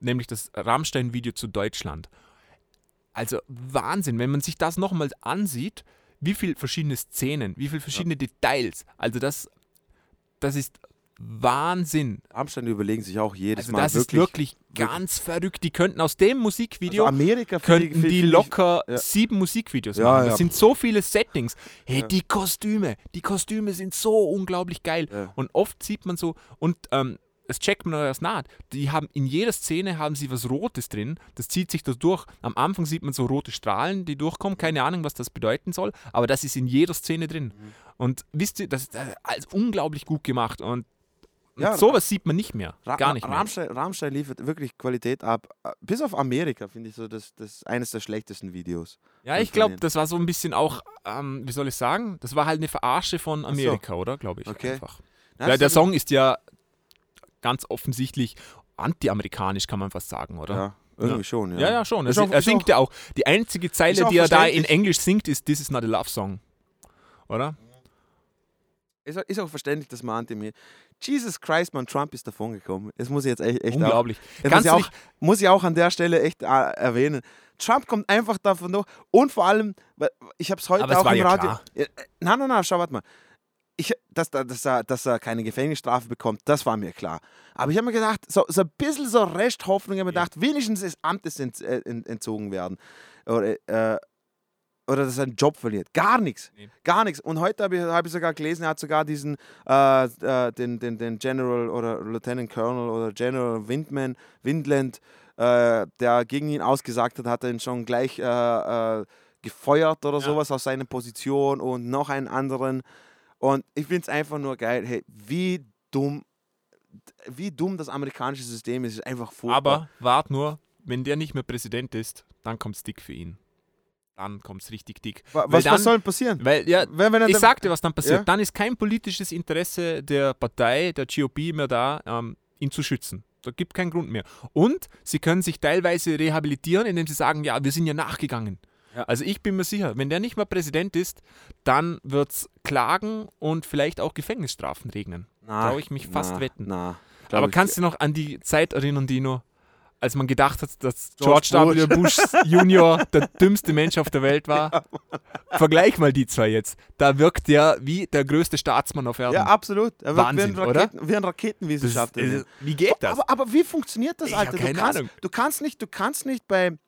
nämlich das Rammstein-Video zu Deutschland. Also Wahnsinn, wenn man sich das nochmal ansieht, wie viele verschiedene Szenen, wie viele verschiedene Details. Also das, das ist Wahnsinn. Rammstein überlegen sich auch jedes Also Mal das wirklich. ist wirklich ganz verrückt. Die könnten aus dem Musikvideo also Amerika ich- könnten die ich- locker ja. sieben Musikvideos Ja, machen. ja. Das sind so viele Settings. Hey, die Kostüme, die Kostüme sind so unglaublich geil. Und oft sieht man so, und ähm, das checkt man erst nach, die haben in jeder Szene haben sie was Rotes drin, das zieht sich da durch. Am Anfang sieht man so rote Strahlen, die durchkommen, keine Ahnung, was das bedeuten soll, aber das ist in jeder Szene drin. Mhm. Und wisst ihr, das ist äh, alles unglaublich gut gemacht und, und Ja, sowas sieht man nicht mehr, Ra gar nicht mehr. Rammstein, Rammstein liefert wirklich Qualität ab. Bis auf Amerika finde ich so das, das eines der schlechtesten Videos. Ja, ich glaube, das war so ein bisschen auch, ähm, wie soll ich sagen, das war halt eine Verarsche von so. Amerika, oder? Glaube ich. Okay. Einfach. Ja, Ja, der Song ist ja ganz offensichtlich anti-amerikanisch, kann man fast sagen, oder? Ja, irgendwie schon. Ja, Ja, ja, schon. Er, auch- er singt auch- ja auch. Die einzige Zeile, die er da in. Englisch singt, ist This is not a love song. Oder? Ist, auch- ist auch verständlich, dass man anti Jesus Christ, man, Trump ist davon gekommen. Das muss ich jetzt echt, echt auch, Unglaublich. das Kannst muss, ich auch, muss ich auch an der Stelle echt äh, erwähnen. Trump kommt einfach davon durch. Und vor allem, ich habe es heute Aber es auch war im ja Radio. klar. Ja, nein, nein, nein, schau, warte mal. Ich, dass, dass, dass, er, dass er keine Gefängnisstrafe bekommt, das war mir klar. Aber ich habe mir gedacht, so, so ein bisschen so Resthoffnung, ich habe mir gedacht, wenigstens des Amtes ent, äh, ent, entzogen werden. Oder, äh, oder dass er einen Job verliert. Gar nichts. Nee. Gar nichts. Und heute habe ich, hab ich sogar gelesen, er hat sogar diesen, äh, äh, den, den, den General oder Lieutenant Colonel oder General Windman, Windland, äh, der gegen ihn ausgesagt hat, hat er ihn schon gleich äh, äh, gefeuert oder sowas aus seiner Position und noch einen anderen. Und ich finde es einfach nur geil, hey, wie dumm, wie dumm das amerikanische System ist, ist einfach furchtbar. Aber wart nur, wenn der nicht mehr Präsident ist, dann kommt's dick für ihn. Dann kommt's richtig dick. Was, dann- was soll denn passieren? Weil, ja, Wenn, wenn ich dann- sag dir, was dann passiert. Ja? Dann ist kein politisches Interesse der Partei, der GOP mehr da, ähm, ihn zu schützen. Da gibt keinen Grund mehr. Und sie können sich teilweise rehabilitieren, indem sie sagen, ja, wir sind ja nachgegangen. Ja. Also ich bin mir sicher, wenn der nicht mehr Präsident ist, dann wird es Klagen und vielleicht auch Gefängnisstrafen regnen. Traue ich mich fast na, wetten. Na, Aber kannst du noch an die Zeit erinnern, Dino, als man gedacht hat, dass George George, W. Bush Junior der dümmste Mensch auf der Welt war? Vergleich mal die zwei jetzt. Da wirkt der wie der größte Staatsmann auf Erden. Ja, absolut. Er wirkt Wahnsinn, wie ein, oder? Raketen, wie ein das Raketenwissenschaftler. ist, wie geht das? Aber, aber wie funktioniert das, Alter? hab Du keine kannst, Ahnung. du kannst nicht, du kannst nicht bei,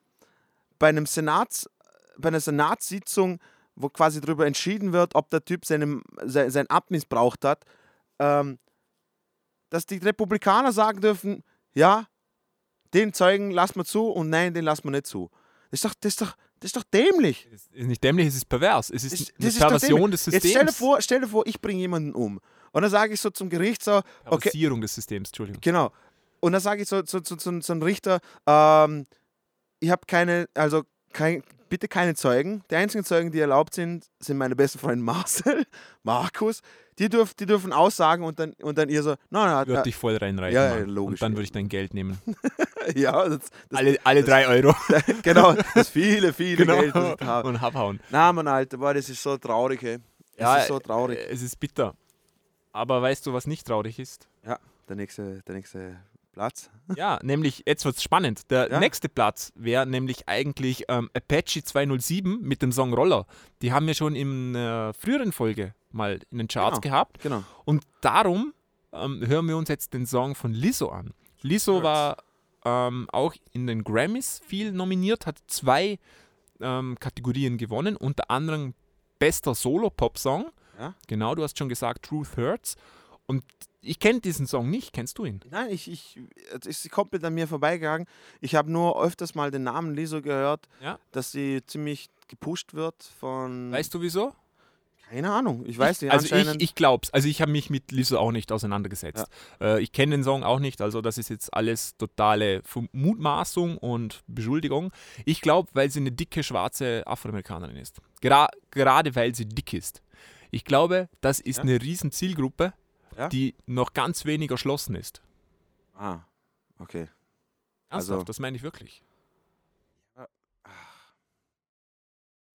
bei einem Senats, bei einer Senatssitzung, wo quasi darüber entschieden wird, ob der Typ seinem, sein, sein Amt missbraucht hat, ähm, dass die Republikaner sagen dürfen, ja, den Zeugen lassen wir zu und nein, den lassen wir nicht zu. Das ist doch, das ist doch, das ist doch dämlich. Es ist nicht dämlich, es ist pervers. Es ist Das, eine ist Perversion des Jetzt Systems. stell dir vor, stell dir vor ich bringe jemanden um. Und dann sage ich so zum Gericht so, okay, Perversierung des Systems, Entschuldigung. Genau. Und dann sage ich so zu so, so, so einem Richter, ähm, ich habe keine, also kein, bitte keine Zeugen. Die einzigen Zeugen, die erlaubt sind, sind meine besten Freunde Marcel, [laughs] Markus. Die, dürf, die dürfen aussagen und dann, und dann ihr so, nein, nein, Würde dich voll reinreiten. Ja, ja, logisch. Und dann würde ich dein Geld nehmen. [laughs] ja, das, das, alle, alle drei Euro. [laughs] genau, das viele, viele genau. Geld, das ich habe. Und abhauen. Na, Mann, Alter, boah, das ist so traurig, ey. Das Ja, ist so traurig. äh, Es ist bitter. Aber weißt du, was nicht traurig ist? Ja, der nächste, der nächste Platz. Ja, nämlich, jetzt wird es spannend. Der Ja. nächste Platz wäre nämlich eigentlich ähm, Apache 207 mit dem Song Roller. Die haben wir schon in einer früheren Folge mal in den Charts Genau. gehabt. Genau. Und darum ähm, hören wir uns jetzt den Song von Lizzo an. Lizzo war ähm, auch in den Grammys viel nominiert, hat zwei ähm, Kategorien gewonnen, unter anderem bester Solo-Pop-Song. Ja. Genau, du hast schon gesagt, Truth Hurts. Und ich kenne diesen Song nicht. Kennst du ihn? Nein, ich, ich, es ist komplett an mir vorbeigegangen. Ich habe nur öfters mal den Namen Lizzo gehört, Ja. dass sie ziemlich gepusht wird von. Weißt du wieso? Keine Ahnung, ich weiß nicht. also ich, ich glaub's. Also ich habe mich mit Lizzo auch nicht auseinandergesetzt. Äh, ich kenne den Song auch nicht, also das ist jetzt alles totale Mutmaßung und Beschuldigung. Ich glaube, weil sie eine dicke schwarze Afroamerikanerin ist. Gra gerade weil sie dick ist. Ich glaube, das ist Ja. eine riesen Zielgruppe, Ja. die noch ganz wenig erschlossen ist. ah, okay. Ernsthaft, Also- das meine ich wirklich.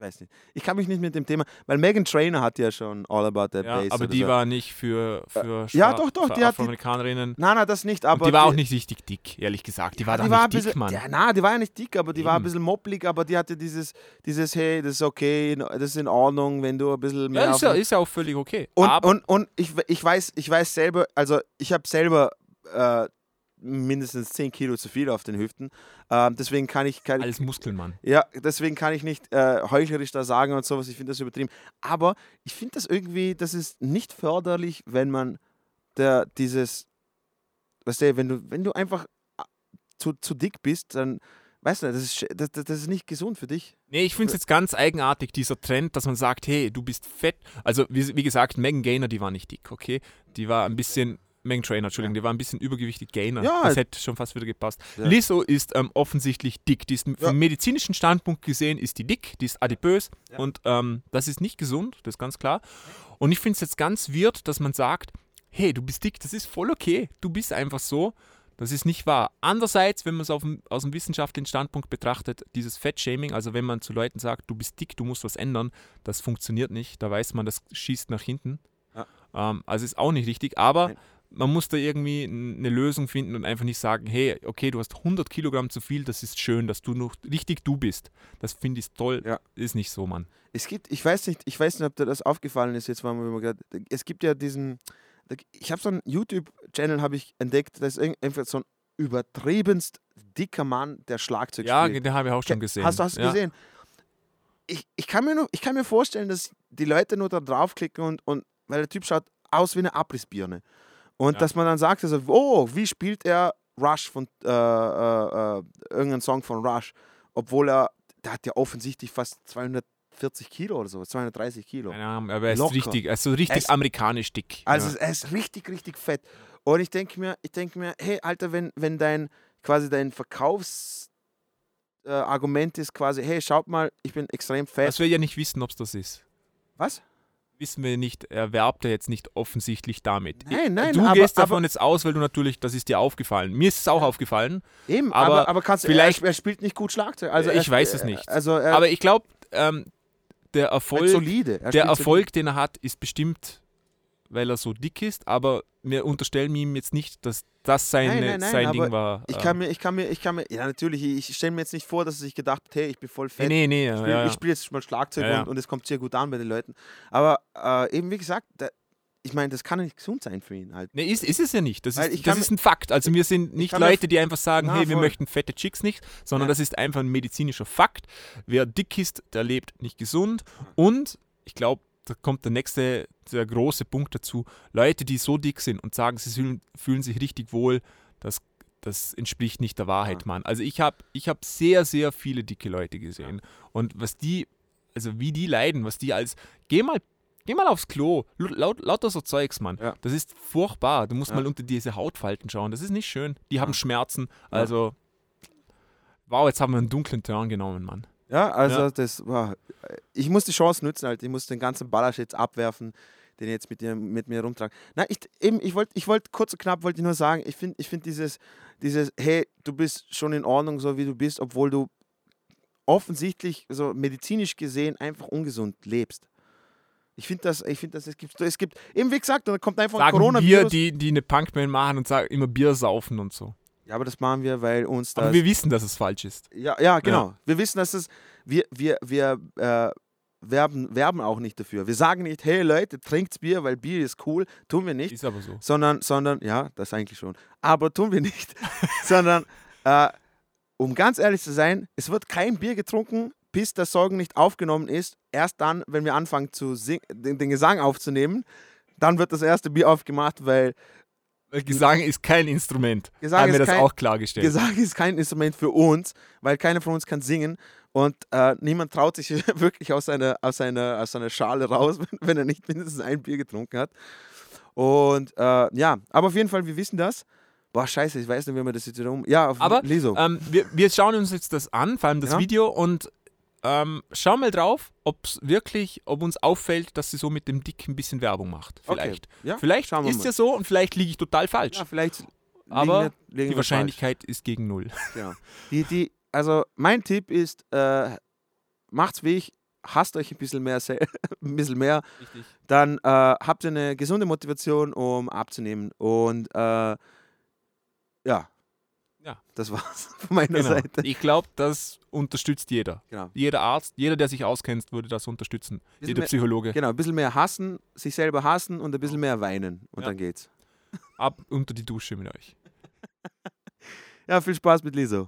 Weiß nicht. Ich kann mich nicht mit dem Thema, weil Megan Trainer hat ja schon All About That Ja, Bass. aber die so. war nicht für, für, ja, Schwa- doch, doch, für die hat die- Afroamerikanerinnen. Nein, nein, das nicht, aber. und die war auch nicht richtig dick, ehrlich gesagt. Die war die da war ein nicht dick, bisschen, Mann. Ja, nein, die war ja nicht dick, aber die war ein Eben. bisschen mopplig, aber die hatte dieses, dieses, hey, das ist okay, das ist in Ordnung, wenn du ein bisschen mehr. Ja, ist ja, ist ja auch völlig okay. Und, aber und, und ich, ich, weiß, ich weiß selber, also ich habe selber äh, mindestens 10 Kilo zu viel auf den Hüften. Ähm, deswegen kann ich, kann, alles Muskelmann. ja, deswegen kann ich nicht äh, heuchlerisch da sagen und sowas. Ich finde das übertrieben. Aber ich finde das irgendwie, das ist nicht förderlich, wenn man der, dieses, weißt du, wenn du, wenn du einfach äh, zu, zu dick bist, dann, weißt du, das ist, das, das ist nicht gesund für dich. Nee, ich finde es jetzt ganz eigenartig, dieser Trend, dass man sagt, hey, du bist fett. Also, wie, wie gesagt, Megan Gaynor, die war nicht dick, okay? Die war ein bisschen, Megan Trainer, Entschuldigung, die war ein bisschen übergewichtig Gaynor. Ja. Das hätte schon fast wieder gepasst. Ja. Lizzo ist ähm, offensichtlich dick. Die ist vom Ja. medizinischen Standpunkt gesehen, ist die dick, die ist adipös Ja. und ähm, das ist nicht gesund, das ist ganz klar. Und ich finde es jetzt ganz weird, dass man sagt, hey, du bist dick, das ist voll okay, du bist einfach so. Das ist nicht wahr. Andererseits, wenn man es aus dem wissenschaftlichen Standpunkt betrachtet, dieses Fettshaming, also wenn man zu Leuten sagt, du bist dick, du musst was ändern, das funktioniert nicht. Da weiß man, das schießt nach hinten. Ja. Ähm, also ist auch nicht richtig, aber Nein. Man muss da irgendwie eine Lösung finden und einfach nicht sagen, hey, okay, du hast 100 Kilogramm zu viel, das ist schön, dass du noch richtig du bist. Das finde ich toll. Ja. Ist nicht so, Mann. Es gibt, ich weiß nicht, ich weiß nicht, ob dir das aufgefallen ist, jetzt waren wir gerade, es gibt ja diesen, ich habe so einen YouTube-Channel habe ich entdeckt, da ist einfach so ein übertriebenst dicker Mann, der Schlagzeug Ja, spielt. den habe ich auch schon gesehen. Hast, du- hast du ja. gesehen? Ich, ich, kann mir nur, ich kann mir vorstellen, dass die Leute nur da draufklicken und, und weil der Typ schaut aus wie eine Abrissbirne. Und Ja. dass man dann sagt, also, oh, wie spielt er Rush von äh, äh, äh, irgendeinen Song von Rush, obwohl er, der hat ja offensichtlich fast 240 Kilo oder so, 230 Kilo. Keine Ahnung, aber er ist Locker. richtig, er ist so richtig Es- amerikanisch dick. Also ja. er ist richtig, richtig fett. Und ich denke mir, ich denke mir, hey, Alter, wenn, wenn dein quasi dein Verkaufsargument äh, ist quasi, hey, schaut mal, ich bin extrem fett. Was wir ja nicht wissen, ob es das ist. Was? Wissen wir nicht, er werbt er jetzt nicht offensichtlich damit. Nein, nein, du aber- gehst aber- davon jetzt aus, weil du natürlich, das ist dir aufgefallen. Mir ist es auch aufgefallen. Eben, Aber aber, aber kannst, vielleicht- er, er spielt nicht gut Schlagzeug. Also Ich er, weiß es nicht. Also er, Aber ich glaube, ähm, der Erfolg, solide. Er der Erfolg, den er hat, ist bestimmt, weil er so dick ist, aber wir unterstellen ihm jetzt nicht, dass das seine, Nein, nein, nein, sein Ding war. Ich ähm, kann mir, ich kann mir, ich kann mir, ja natürlich, ich stelle mir jetzt nicht vor, dass er sich gedacht hat, hey, ich bin voll fett. nee, nee, ich ja, spiele ja, ja. spiel jetzt mal Schlagzeug Ja. Und, und es kommt sehr gut an bei den Leuten. Aber äh, eben wie gesagt, da, ich meine, das kann ja nicht gesund sein für ihn halt. Nee, ist, ist es ja nicht. Das, ist, ich das ist ein Fakt. Also wir sind nicht Leute, die einfach sagen, Na, hey, wir voll. möchten fette Chicks nicht, sondern Ja. das ist einfach ein medizinischer Fakt. Wer dick ist, der lebt nicht gesund. Und ich glaube, da kommt der nächste, der große Punkt dazu. Leute, die so dick sind und sagen, sie fühlen, sich richtig wohl, das, das entspricht nicht der Wahrheit, Ja. Mann. Also ich habe ich hab sehr, sehr viele dicke Leute gesehen. Und was die, also wie die leiden, was die als, geh mal Geh mal aufs Klo. Laut, lauter so Zeugs, Mann. Ja. Das ist furchtbar. Du musst Ja. mal unter diese Hautfalten schauen. Das ist nicht schön. Die haben Ja. Schmerzen. Ja. Also, wow, jetzt haben wir einen dunklen Turn genommen, Mann. Ja, also Ja. das war. Ich muss die Chance nutzen, halt. Ich muss den ganzen Ballasch jetzt abwerfen, den ich jetzt mit, dir, mit mir rumtrage. Na, ich, eben, ich wollte ich wollt kurz und knapp wollte ich nur sagen, ich finde ich find dieses, dieses, hey, du bist schon in Ordnung, so wie du bist, obwohl du offensichtlich, so medizinisch gesehen, einfach ungesund lebst. Ich finde das, ich finde das, es gibt, es gibt, eben wie gesagt, da kommt einfach wir, Coronavirus. die, die eine Punkband machen und sagen immer Bier saufen und so. Ja, aber das machen wir, weil uns das. Aber wir wissen, dass es falsch ist. Ja, ja, genau. Wir wissen, dass es, wir, wir, wir äh, werben, werben auch nicht dafür. Wir sagen nicht, hey Leute, trinkt Bier, weil Bier ist cool. Tun wir nicht. Ist aber so. Sondern, sondern, ja, das eigentlich schon. Aber tun wir nicht. [laughs] sondern, äh, um ganz ehrlich zu sein, es wird kein Bier getrunken, bis der Song nicht aufgenommen ist. Erst dann, wenn wir anfangen, zu den, den Gesang aufzunehmen, dann wird das erste Bier aufgemacht, Weil Gesang ist kein Instrument. Gesang haben ist wir das kein- auch klargestellt. Gesang ist kein Instrument für uns, weil keiner von uns kann singen und äh, niemand traut sich [laughs] wirklich aus seiner, aus, seiner, aus seiner Schale raus, [laughs] wenn, wenn er nicht mindestens ein Bier getrunken hat. Und äh, ja, aber auf jeden Fall, wir wissen das. Boah, scheiße, ich weiß nicht, wie man das jetzt wieder um. Ja, auf Aber Liso. ähm, wir, wir schauen uns jetzt das an, vor allem das Ja. Video, und ähm, schau mal drauf, ob es wirklich, ob uns auffällt, dass sie so mit dem Dick ein bisschen Werbung macht. Okay. Vielleicht. Ja, Vielleicht ist ja so und vielleicht liege ich total falsch. ja, vielleicht. liegen aber wir- liegen die Wahrscheinlichkeit ist gegen null. falsch. [laughs] Genau. Die, die, also, mein Tipp ist, äh, macht's wie ich, hasst euch ein bisschen mehr, [laughs] ein bisschen mehr Richtig. dann äh, habt ihr eine gesunde Motivation, um abzunehmen. Und äh, ja. Ja. Das war's [laughs] von meiner Genau. Seite. Ich glaube, das unterstützt jeder. Genau. Jeder Arzt, jeder, der sich auskennt, würde das unterstützen. Bisschen Jeder mehr- Psychologe. Genau, ein bisschen mehr hassen, sich selber hassen und ein bisschen mehr weinen. Und Ja. dann geht's. Ab unter die Dusche mit euch. [laughs] Ja, viel Spaß mit Liso.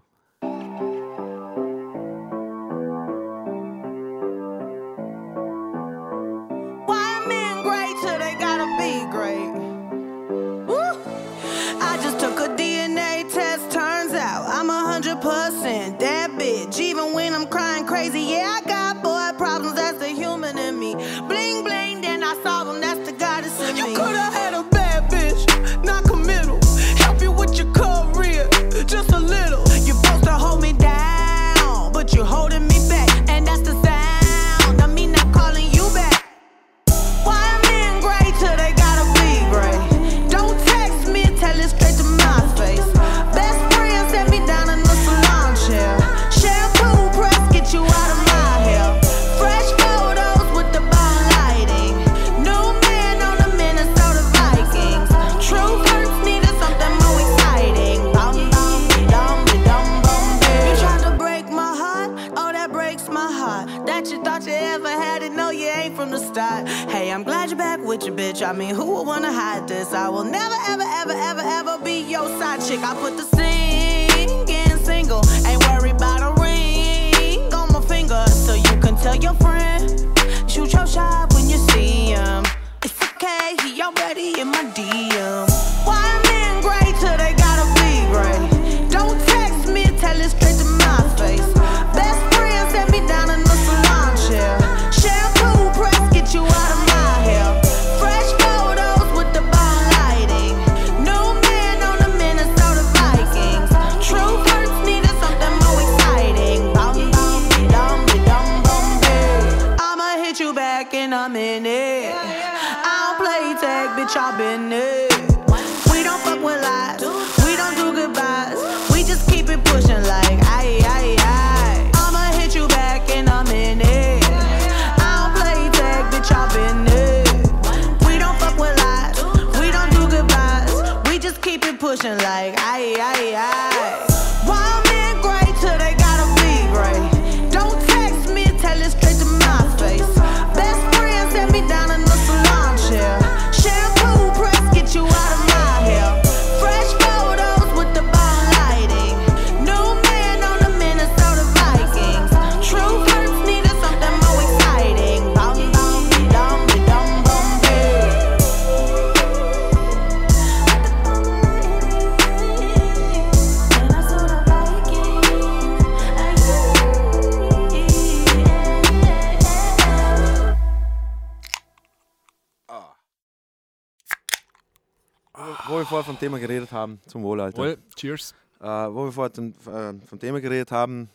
Geredet haben, zum Wohl, Alter. Wohl, cheers. Äh, wo wir zum, äh, vom Thema geredet haben,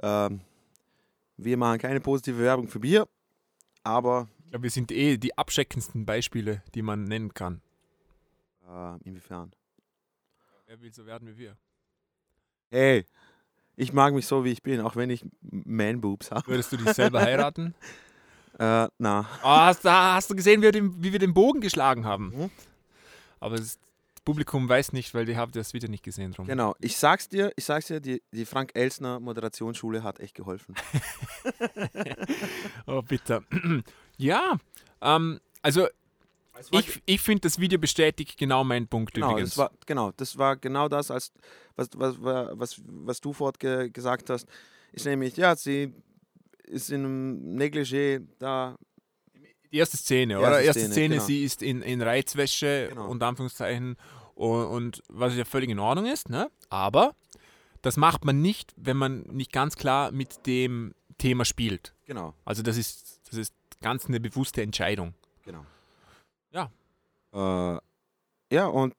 ähm, wir machen keine positive Werbung für Bier, aber Ich glaube, wir sind eh die abschreckendsten Beispiele, die man nennen kann. äh, inwiefern? Wer will so werden wie wir? Hey, ich mag mich so, wie ich bin, auch wenn ich Man-Boobs habe. Würdest du dich selber heiraten? [laughs] Äh, na, Oh, hast, du- hast du gesehen, wie wir, den, wie wir den Bogen geschlagen haben? Mhm. Aber das Publikum weiß nicht, weil die haben das Video nicht gesehen drum. genau. Ich sag's dir, ich sag's dir, die, die Frank Elsner Moderationsschule hat echt geholfen. [laughs] [laughs] Oh, bitte. [clears throat] ja, ähm, also ich, ich finde, das Video bestätigt genau meinen Punkt Genau, übrigens. das war, genau, das war genau das, als, was, was, was, was, du fort ge gesagt hast. Ist nämlich, ja, sie ist in einem Negligé da. Die erste Szene, Die oder? erste Erste Szene, Szene, genau. sie ist in, in Reizwäsche, Genau. unter Anführungszeichen, und, und was ja völlig in Ordnung ist, ne? Aber das macht man nicht, wenn man nicht ganz klar mit dem Thema spielt. Genau, Also das ist, das ist ganz eine bewusste Entscheidung. genau. Ja. Äh, ja, und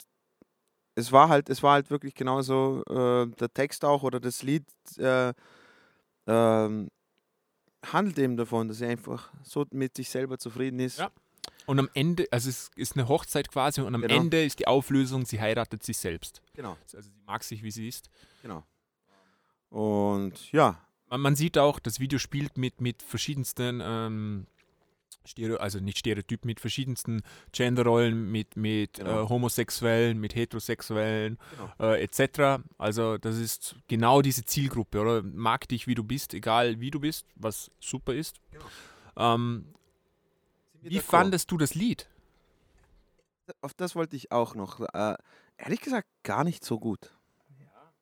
es war halt, es war halt wirklich genauso, äh, der Text auch oder das Lied äh, ähm, handelt eben davon, dass sie einfach so mit sich selber zufrieden ist. Ja. Und am Ende, also es ist eine Hochzeit quasi und am Genau. Ende ist die Auflösung, sie heiratet sich selbst. Genau, Also sie mag sich, wie sie ist. genau. Und ja, Man, man sieht auch, das Video spielt mit, mit verschiedensten, ähm, Stereo, also nicht Stereotypen, mit verschiedensten Genderrollen, mit, mit Genau. äh, Homosexuellen, mit Heterosexuellen Genau. äh, etc. Also das ist genau diese Zielgruppe, oder? Mag dich, wie du bist, egal wie du bist, was super ist. Ähm, wie fandest du das Lied? Auf das wollte ich auch noch. Äh, ehrlich gesagt, gar nicht so gut.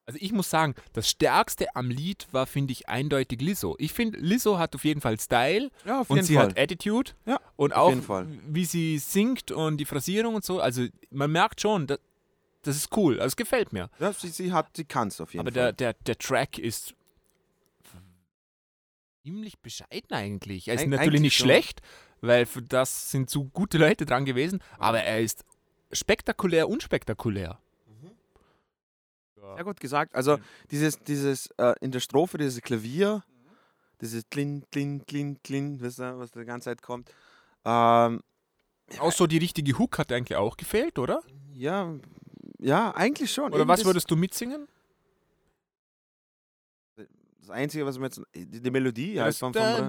Also ich muss sagen, das Stärkste am Lied war, finde ich, eindeutig Lizzo. Ich finde, Lizzo hat auf jeden Fall Style Ja, auf und sie hat Attitude. Ja, und auf auch jeden Fall. wie sie singt und die Phrasierung und so. Also man merkt schon, das, das ist cool. Also es gefällt mir. Ja, sie, sie hat, sie kann es auf jeden Aber Fall. der, der, der Track ist ziemlich bescheiden eigentlich. Er ist Eig- natürlich nicht schon. schlecht, weil für das sind so gute Leute dran gewesen, aber er ist spektakulär, unspektakulär. Sehr gut gesagt. Also dieses, dieses äh, in der Strophe, dieses Klavier, dieses Klin, Klin, Klin, Klin, was was die ganze Zeit kommt. Ähm, auch so die richtige Hook hat eigentlich auch gefehlt, oder? Ja, ja, eigentlich schon. Oder Eben was würdest du mitsingen? Das Einzige, was mir jetzt. Die Melodie ja, heißt von. Das,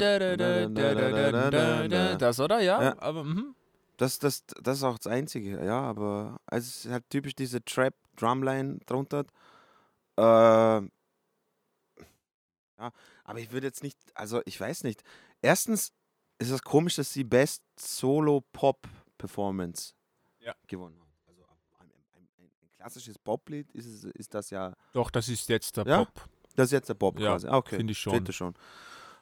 oder? Ja. ja. Aber, mhm. das, das, das ist auch das Einzige, ja, aber es ist halt typisch diese Trap, Trap-Drumline drunter. Äh, ja, aber ich würde jetzt nicht, also ich weiß nicht. Erstens ist es komisch, dass sie Best Solo-Pop-Performance Ja. gewonnen hat. Also ein, ein, ein, klassisches Poplied ist, es- ist das ja, Doch, das ist jetzt der Ja? Pop. das ist jetzt der Pop Ja, quasi. Ah, Okay, finde ich schon. Da schon.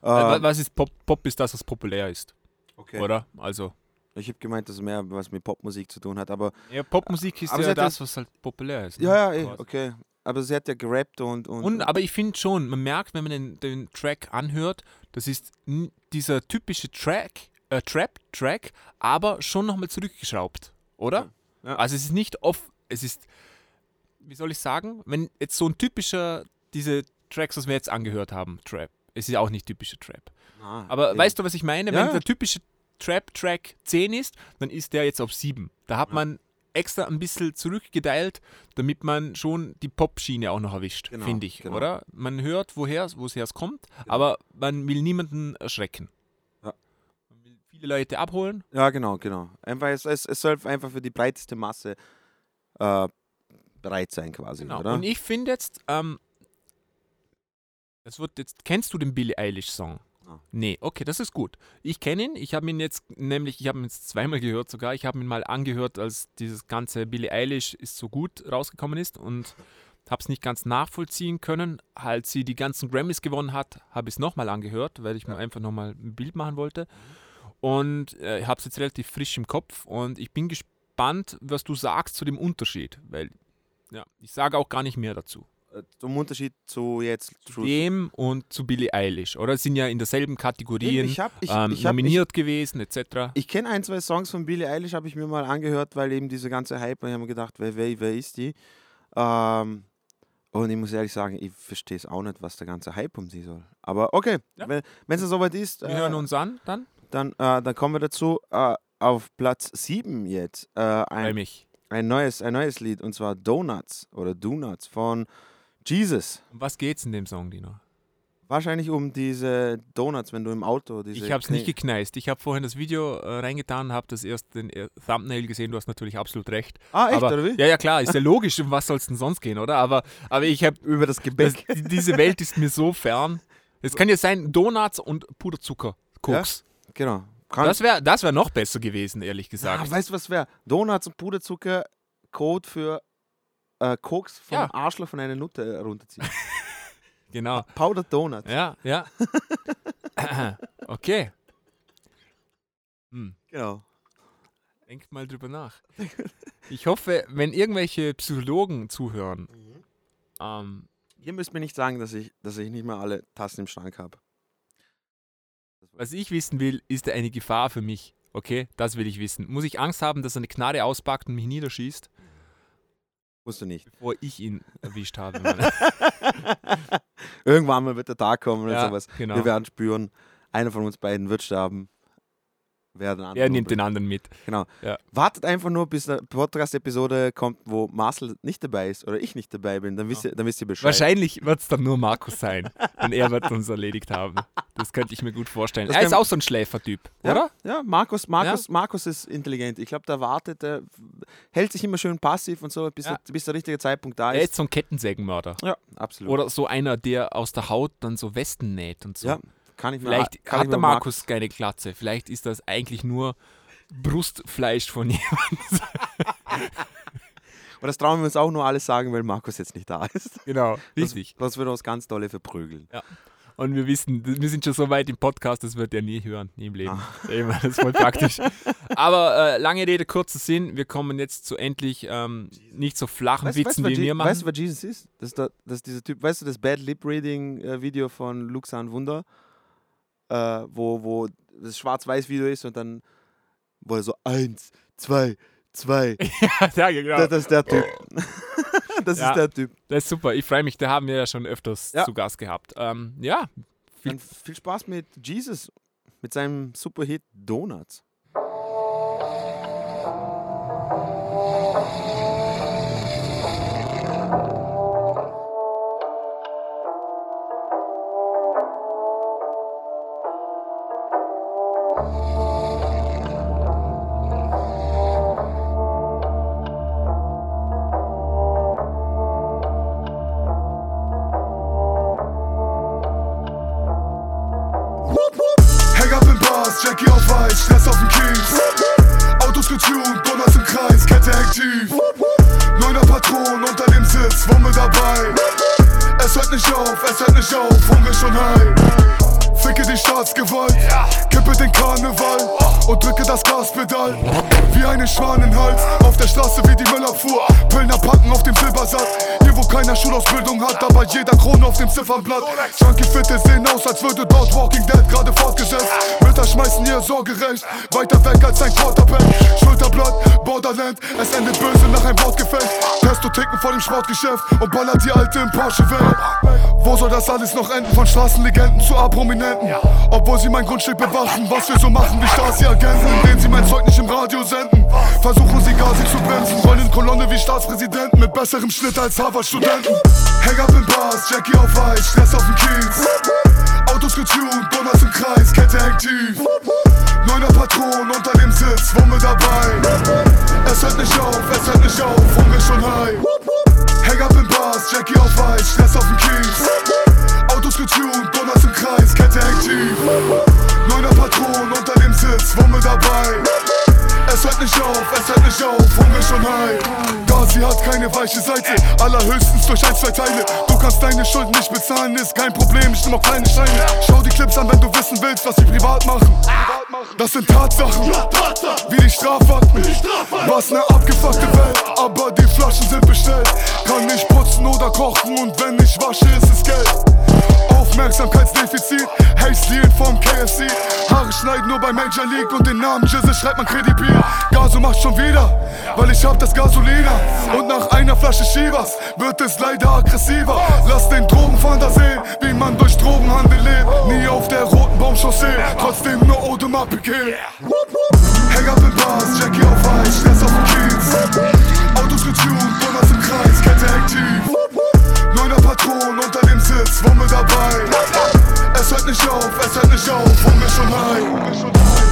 Äh, wa- Äh, was ist Pop? Pop ist das, was populär ist, okay. oder? Also, Ich habe gemeint, dass es mehr was mit Popmusik zu tun hat, aber ja, Popmusik ist ja das, was halt populär ist. ne? ja, ja, eh, Quasi. okay. Aber sie hat ja gerappt und. Und, Und, aber ich finde schon, man merkt, wenn man den, den Track anhört, das ist dieser typische Track, äh, Trap-Track, aber schon nochmal zurückgeschraubt, oder? Ja. Ja. Also es ist nicht oft, es ist, wie soll ich sagen, wenn jetzt so ein typischer, diese Tracks, was wir jetzt angehört haben, Trap, es ist ja auch nicht typischer Trap. Ah, Aber eben. weißt du, was ich meine? Ja. Wenn der typische Trap-Track 10 ist, dann ist der jetzt auf 7. Da hat Ja. man extra ein bisschen zurückgedeilt, damit man schon die Pop-Schiene auch noch erwischt, Genau, finde ich, genau. oder? Man hört, woher es kommt, aber man will niemanden erschrecken. Ja. Man will viele Leute abholen. Ja, genau, genau. Einfach, es, es, es soll einfach für die breiteste Masse äh, bereit sein quasi, Genau. oder? Und ich finde jetzt, ähm, das wird jetzt, kennst du den Billie Eilish Song? Ah. Nee, okay, das ist gut. Ich kenne ihn, ich habe ihn jetzt, nämlich, ich habe ihn jetzt zweimal gehört sogar, ich habe ihn mal angehört, als dieses ganze Billie Eilish ist so gut rausgekommen ist und [laughs] habe es nicht ganz nachvollziehen können. Als sie die ganzen Grammys gewonnen hat, habe ich es nochmal angehört, weil ich mir einfach nochmal ein Bild machen wollte. Und äh, ich habe es jetzt relativ frisch im Kopf und ich bin gespannt, was du sagst zu dem Unterschied, weil ja, ich sage auch gar nicht mehr dazu. Äh, Zum Unterschied zu jetzt Truth. Dem und zu Billie Eilish, oder? Sind ja in derselben Kategorien Ich, hab, ich, ähm, ich, hab, ich, nominiert gewesen, etc. ich kenne ein, zwei Songs von Billie Eilish, habe ich mir mal angehört, weil eben diese ganze Hype, und ich habe mir gedacht, wer, wer, wer ist die? Ähm, und ich muss ehrlich sagen, ich verstehe es auch nicht, was der ganze Hype um sie soll. Aber okay, Ja. wenn es soweit ist, Wir äh, hören uns an, dann dann, äh, dann kommen wir dazu. Äh, auf Platz 7 jetzt äh, ein, ein, neues, ein neues Lied und zwar Donuts oder Donuts von Jesus. Um was geht's in dem Song, Dino? Wahrscheinlich um diese Donuts, wenn du im Auto diese Ich habe es nicht Kne- gekneist. Ich habe vorhin das Video äh, reingetan, habe das erst den äh, Thumbnail gesehen. Du hast natürlich absolut recht. Ah, echt, aber, oder wie? Ja, ja, klar, ist ja logisch. Um was soll es denn sonst gehen, oder? Aber, aber ich habe Über das Das, Gebäck. die- diese Welt ist mir so fern. Es kann ja sein, Donuts und Puderzucker, Koks. Genau. Kann, Das wäre das wär noch besser gewesen, ehrlich gesagt. Ah, weißt du, was wäre? Donuts und Puderzucker, Code für äh, Koks vom Ja. Arschloch von einer Nutte runterziehen. [laughs] genau. Powdered Donuts. Ja, ja. [laughs] okay. Hm. Genau. Denkt mal drüber nach. Ich hoffe, wenn irgendwelche Psychologen zuhören, ähm, Ihr müsst mir nicht sagen, dass ich, dass ich nicht mehr alle Tassen im Schrank habe. was ich wissen will, ist da eine Gefahr für mich. Okay, das will ich wissen. Muss ich Angst haben, dass er eine Knarre auspackt und mich niederschießt, Musst du nicht. bevor ich ihn erwischt habe? [laughs] [laughs] Irgendwann mal wird der Tag kommen oder Ja, sowas. genau. Wir werden spüren, einer von uns beiden wird sterben. Wer, den Er anderen nimmt den anderen mit. Genau. Ja. Wartet einfach nur, bis eine Podcast-Episode kommt, wo Marcel nicht dabei ist oder ich nicht dabei bin. Dann wisst ihr, dann wisst ihr Bescheid. Wahrscheinlich wird es dann nur Markus sein. und er wird uns erledigt haben. Das könnte ich mir gut vorstellen. Das er ist auch so ein Schläfertyp, Ja, oder? Ja, Markus, Markus, Markus ist intelligent. Ich glaube, der wartet, der hält sich immer schön passiv und so, bis, Ja. der, bis der richtige Zeitpunkt da Er ist. ist so ein Kettensägenmörder. Ja, absolut. Oder so einer, der aus der Haut dann so Westen näht und so. ja, kann ich mir Vielleicht kann hat der Markus keine Glatze. Vielleicht ist das eigentlich nur Brustfleisch von [laughs] jemandem. Aber das trauen wir uns auch nur alles sagen, weil Markus jetzt nicht da ist. Genau, Das, richtig. das würde uns ganz dolle verprügeln. Und wir wissen, wir sind schon so weit im Podcast, das wird er nie hören, nie im Leben. Ah. [laughs] Eben, Das ist voll praktisch. Aber äh, lange Rede, kurzer Sinn, wir kommen jetzt zu endlich ähm, nicht so flachen Weißt, weißt, Witzen, wer wie Je- wir machen. weißt du, wer Jesus ist? Das ist, der, das ist dieser Typ, weißt du, das Bad Lip Reading äh, Video von Luxan Wunder, äh, wo, wo das Schwarz-Weiß-Video ist und dann, wo er so eins, zwei, zwei. [laughs] ja, genau. Das, das ist der Typ. [laughs] das Ja. ist der Typ. Das ist super, ich freue mich, da haben wir ja schon öfters Ja. zu Gast gehabt. Ähm, ja, Dann viel Spaß mit Jesus, mit seinem Superhit Donuts. Ziffernblatt. Junkie-Fitte sehen aus, als würde dort Walking Dead gerade fortgesetzt. Mütter schmeißen ihr Sorgerecht, weiter weg als ein Quarterback. Schulterblatt, Borderland, es endet böse nach einem Wortgefecht. Testo ticken vor dem Sportgeschäft und ballert die Alte im Porsche weg. Wo soll das alles noch enden? Von Straßenlegenden zu A-Prominenten. Obwohl sie mein Grundstück bewachen, was wir so machen wie Stasi-Agenten, indem sie mein Zeug nicht im Radio senden. Versuchen sie gar sie zu bremsen, rollen in Kolonne wie Staatspräsidenten mit besserem Schnitt als Harvard-Studenten. Hang up in Bars, Jackie auf Weiß, Stress auf dem Kiez. Autos getuned, Donuts im Kreis, Kette hängt tief. Neuner Patron unter dem Sitz, Wumme dabei. Es hört nicht auf, es hört nicht auf, hungrig und high. Hang up in Bars, Jackie auf Weiß, Stress auf dem Kies. Autos getuned, Dollars im Kreis, Kette aktiv. Neuner Patron unter dem Sitz, Wumme dabei. Es hört nicht auf, es hört nicht auf, Hunger schon high. Sie hat keine weiche Seite, allerhöchstens durch ein, zwei Teile. Du kannst deine Schulden nicht bezahlen, ist kein Problem, ich nehm auch keine Scheine. Schau die Clips an, wenn du wissen willst, was sie privat machen. Das sind Tatsachen, wie die Strafakten. Was ne abgefuckte Welt, aber die Flaschen sind bestellt. Kann nicht putzen oder kochen und wenn ich wasche, ist es Geld. Aufmerksamkeitsdefizit, schneiden nur bei Major League und den Namen Jizzle schreibt man kredibil. Gaso macht schon wieder, weil ich hab das Gasolina. Und nach einer Flasche Chivas wird es leider aggressiver. Lass den Drogenfahnder sehen, wie man durch Drogenhandel lebt. Nie auf der roten Baumchaussee, trotzdem nur Audemars Piquet. Hang up in Bars, Jackie auf Eis, Stress auf dem Kiez. Autos getuned, Dollars im Kreis, Kette aktiv. Neuner Patron unter dem Sitz, Wumme dabei. Es hört nicht auf, es hört nicht auf, Hunger schon high.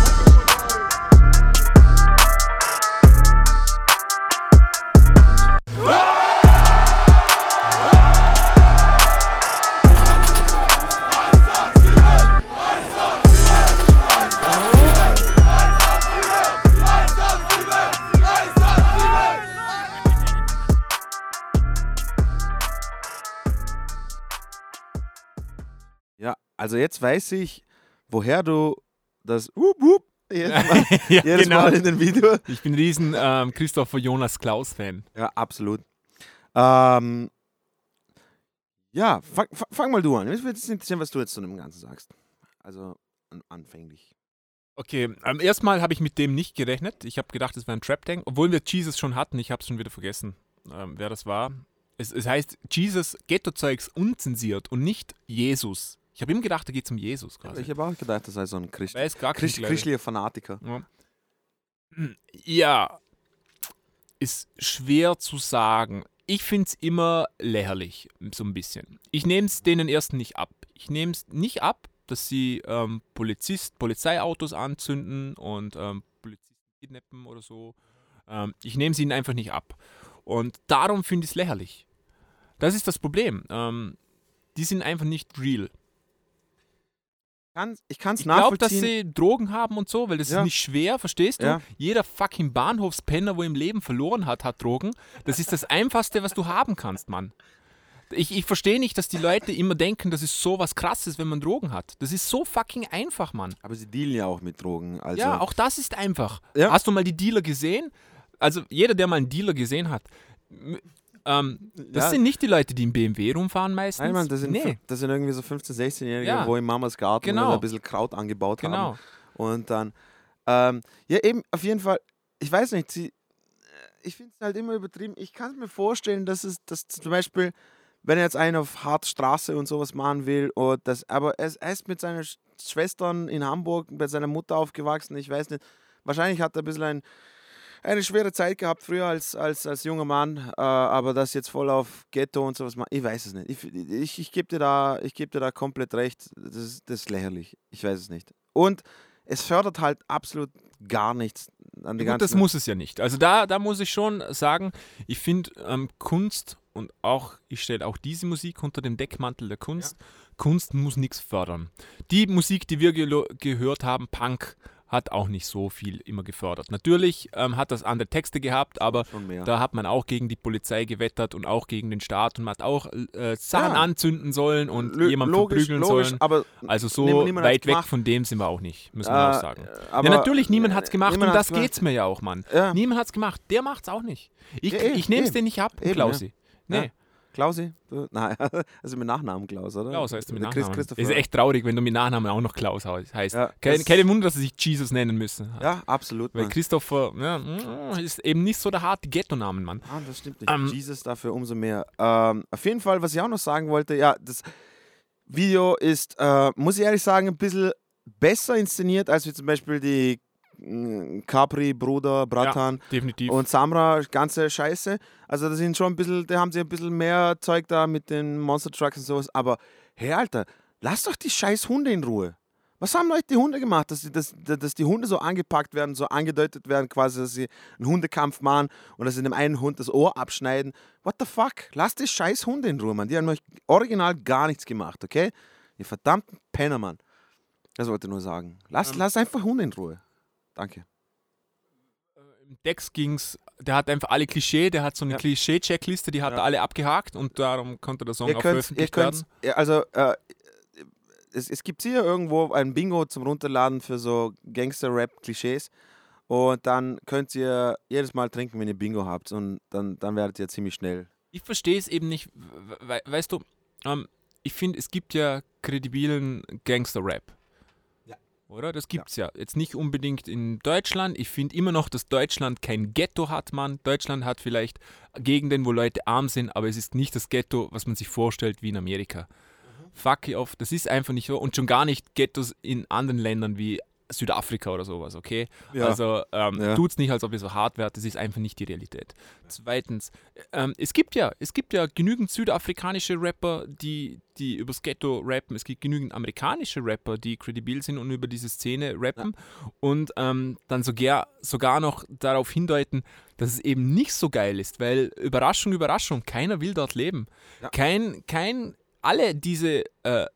Also jetzt weiß ich, woher du das Wup, Wup jedes, [laughs] Mal, ja, jedes genau. Mal in den Video. Ich bin ein riesen ähm, Christopher Jonas Klaus-Fan. Ja, absolut. Ähm, ja, fang, fang, mal du an. Mich würde es interessieren, was du jetzt zu dem Ganzen sagst. Also an, anfänglich. Okay, ähm, erstmal habe ich mit dem nicht gerechnet. Ich habe gedacht, es wäre ein Trap-Dang, obwohl wir Jesus schon hatten. Ich habe es schon wieder vergessen, ähm, wer das war. Es, es heißt Jesus Ghetto-Zeugs unzensiert und nicht Jesus. Ich habe immer gedacht, da geht es um Jesus quasi. Ich habe auch gedacht, das sei so ein Christ, Weiß gar Christ, kein christlicher Fanatiker. Ja. Ja, ist schwer zu sagen. Ich finde es immer lächerlich, so ein bisschen. Ich nehme es denen erst nicht ab. Ich nehme es nicht ab, dass sie ähm, Polizist, Polizeiautos anzünden und ähm, Polizisten kidnappen oder so. Ähm, ich nehme es ihnen einfach nicht ab. Und darum finde ich es lächerlich. Das ist das Problem. Ähm, die sind einfach nicht real. Kann, ich kann es Ich glaube, dass nachvollziehen. sie Drogen haben und so, weil das Ja. ist nicht schwer, verstehst du? Ja. Jeder fucking Bahnhofspenner, wo im Leben verloren hat, hat Drogen. Das ist das Einfachste, was du haben kannst, Mann. Ich, ich verstehe nicht, dass die Leute immer denken, das ist so was krasses, wenn man Drogen hat. Das ist so fucking einfach, Mann. aber sie dealen ja auch mit Drogen. Also, ja, auch das ist einfach. Ja. Hast du mal die Dealer gesehen? Also jeder, der mal einen Dealer gesehen hat, ähm, das Ja. sind nicht die Leute, die im BMW rumfahren meistens. Nein, Mann, das sind, nee, das sind irgendwie so 15-, 16-Jährige, Ja. wo in Mamas Garten Genau. ein bisschen Kraut angebaut genau. haben. Und dann, ähm, ja, eben, auf jeden Fall, ich weiß nicht, sie, äh, ich finde es halt immer übertrieben. Ich kann mir vorstellen, dass es, dass zum Beispiel, wenn er jetzt einen auf hart Straße und sowas machen will, oder das, aber er, ist- mit seinen Sch- Schwestern in Hamburg, bei seiner Mutter aufgewachsen, ich weiß nicht, wahrscheinlich hat er ein bisschen ein, eine schwere Zeit gehabt früher als, als, als junger Mann, äh, aber das jetzt voll auf Ghetto und sowas, ich weiß es nicht. Ich, ich, ich gebe dir, da- ich geb dir da komplett recht, das ist, das ist lächerlich, ich weiß es nicht. Und es fördert halt absolut gar nichts an die Ja, Gut, ganzen... das muss es ja nicht. Also da, da muss ich schon sagen, ich finde ähm, Kunst und auch, ich stelle auch diese Musik unter dem Deckmantel der Kunst. Kunst muss nichts fördern. Die Musik, die wir gehört haben, Punk, hat auch nicht so viel immer gefördert. Natürlich ähm, hat das andere Texte gehabt, aber da hat man auch gegen die Polizei gewettert und auch gegen den Staat und man hat auch äh, Sachen Ja. anzünden sollen und Lö- jemanden logisch, verprügeln logisch, sollen. aber Also so weit weg von dem sind wir auch nicht, müssen wir Äh, auch sagen. aber- ja, natürlich, niemand hat es gemacht und das gemacht. geht's mir ja auch, Mann. Ja. Niemand hat's gemacht. Der macht's auch nicht. Ich, Ja, ich nehme es dir nicht ab, Klausi. Nee. Klausi? Du? [laughs] Nein, also mit Nachnamen Klaus, oder? Klaus heißt du mit Nachnamen. Christopher. ist echt traurig, wenn du mit Nachnamen auch noch Klaus hei- heißt. Ja, Kein, keine Wunder, dass sie sich Jesus nennen müssen. Ja, absolut. Weil Mann. Christopher ja, mm, ist eben nicht so der harte Ghetto-Namen, Mann. Ah, das stimmt nicht. Ähm, Jesus dafür umso mehr. Ähm, auf jeden Fall, was ich auch noch sagen wollte, ja, das Video ist, äh, muss ich ehrlich sagen, ein bisschen besser inszeniert, als wie zum Beispiel die Capri, Bruder, Bratan Definitiv. und Samra, ganze Scheiße. Also das sind schon ein bisschen, da haben sie ein bisschen mehr Zeug da mit den Monster Trucks und sowas. Aber hey, Alter, lass doch die scheiß Hunde in Ruhe. Was haben Leute die Hunde gemacht, dass, die, dass, dass die Hunde so angepackt werden, so angedeutet werden, quasi, dass sie einen Hundekampf machen und dass sie dem einen Hund das Ohr abschneiden? What the fuck? Lasst die scheiß Hunde in Ruhe, Mann. Die haben euch original gar nichts gemacht, okay? Ihr verdammten Penner, Mann. Das wollte ich nur sagen. Lasst, lasst einfach Hunde in Ruhe. Danke. Im Dex ging's, der hat einfach alle Klischee, der hat so eine Ja. Klischee-Checkliste, die hat Ja. er alle abgehakt und darum konnte der Song Ihr auch veröffentlicht könnt, werden. also äh, es, es gibt hier irgendwo ein Bingo zum Runterladen für so Gangster-Rap-Klischees und dann könnt ihr jedes Mal trinken, wenn ihr Bingo habt und dann, dann werdet ihr ziemlich schnell. Ich verstehe es eben nicht, we weißt du, ähm, ich finde, es gibt ja kredibilen Gangster-Rap. Ja. Oder? Das gibt's ja. Jetzt nicht unbedingt in Deutschland. Ich finde immer noch, dass Deutschland kein Ghetto hat, Mann. Deutschland hat vielleicht Gegenden, wo Leute arm sind, aber es ist nicht das Ghetto, was man sich vorstellt wie in Amerika. Fuck you off, das ist einfach nicht so. Und schon gar nicht Ghettos in anderen Ländern wie Südafrika oder sowas, okay? Ja. Also ähm, Ja. tut's nicht, als ob ihr so hart wärt, das ist einfach nicht die Realität. Zweitens, ähm, es gibt ja, es gibt ja genügend südafrikanische Rapper, die, die übers Ghetto rappen. Es gibt genügend amerikanische Rapper, die kredibil sind und über diese Szene rappen und ähm, dann sogar, sogar noch darauf hindeuten, dass es eben nicht so geil ist, weil Überraschung, Überraschung, keiner will dort leben. Ja. Kein, kein, alle diese, äh,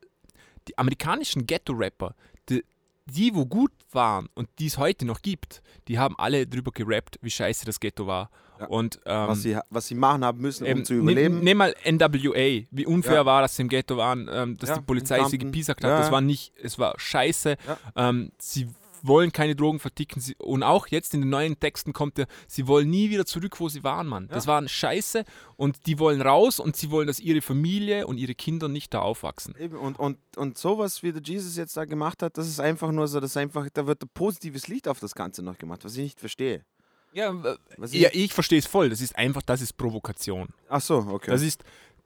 die amerikanischen Ghetto-Rapper, die, die, wo gut waren und die es heute noch gibt, die haben alle drüber gerappt, wie scheiße das Ghetto war. Ja. Und ähm, was, sie, was sie machen haben müssen, um ähm, zu überleben. Nimm mal NWA, wie unfair Ja. war, dass sie im Ghetto waren, ähm, dass Ja, die Polizei sie gepiesackt hat. Das war nicht, es war scheiße. Ähm, sie wollen keine Drogen verticken. Sie, und auch jetzt in den neuen Texten kommt der, sie wollen nie wieder zurück, wo sie waren, Mann. Das waren scheiße und die wollen raus und sie wollen, dass ihre Familie und ihre Kinder nicht da aufwachsen. Eben, und, und, und sowas, wie der Jesus jetzt da gemacht hat, das ist einfach nur so, dass einfach, da wird ein positives Licht auf das Ganze noch gemacht, was ich nicht verstehe. Ja, äh, Was ja ich- ich verstehe es voll. Das ist einfach, das ist Provokation. Ach so, okay. Das ist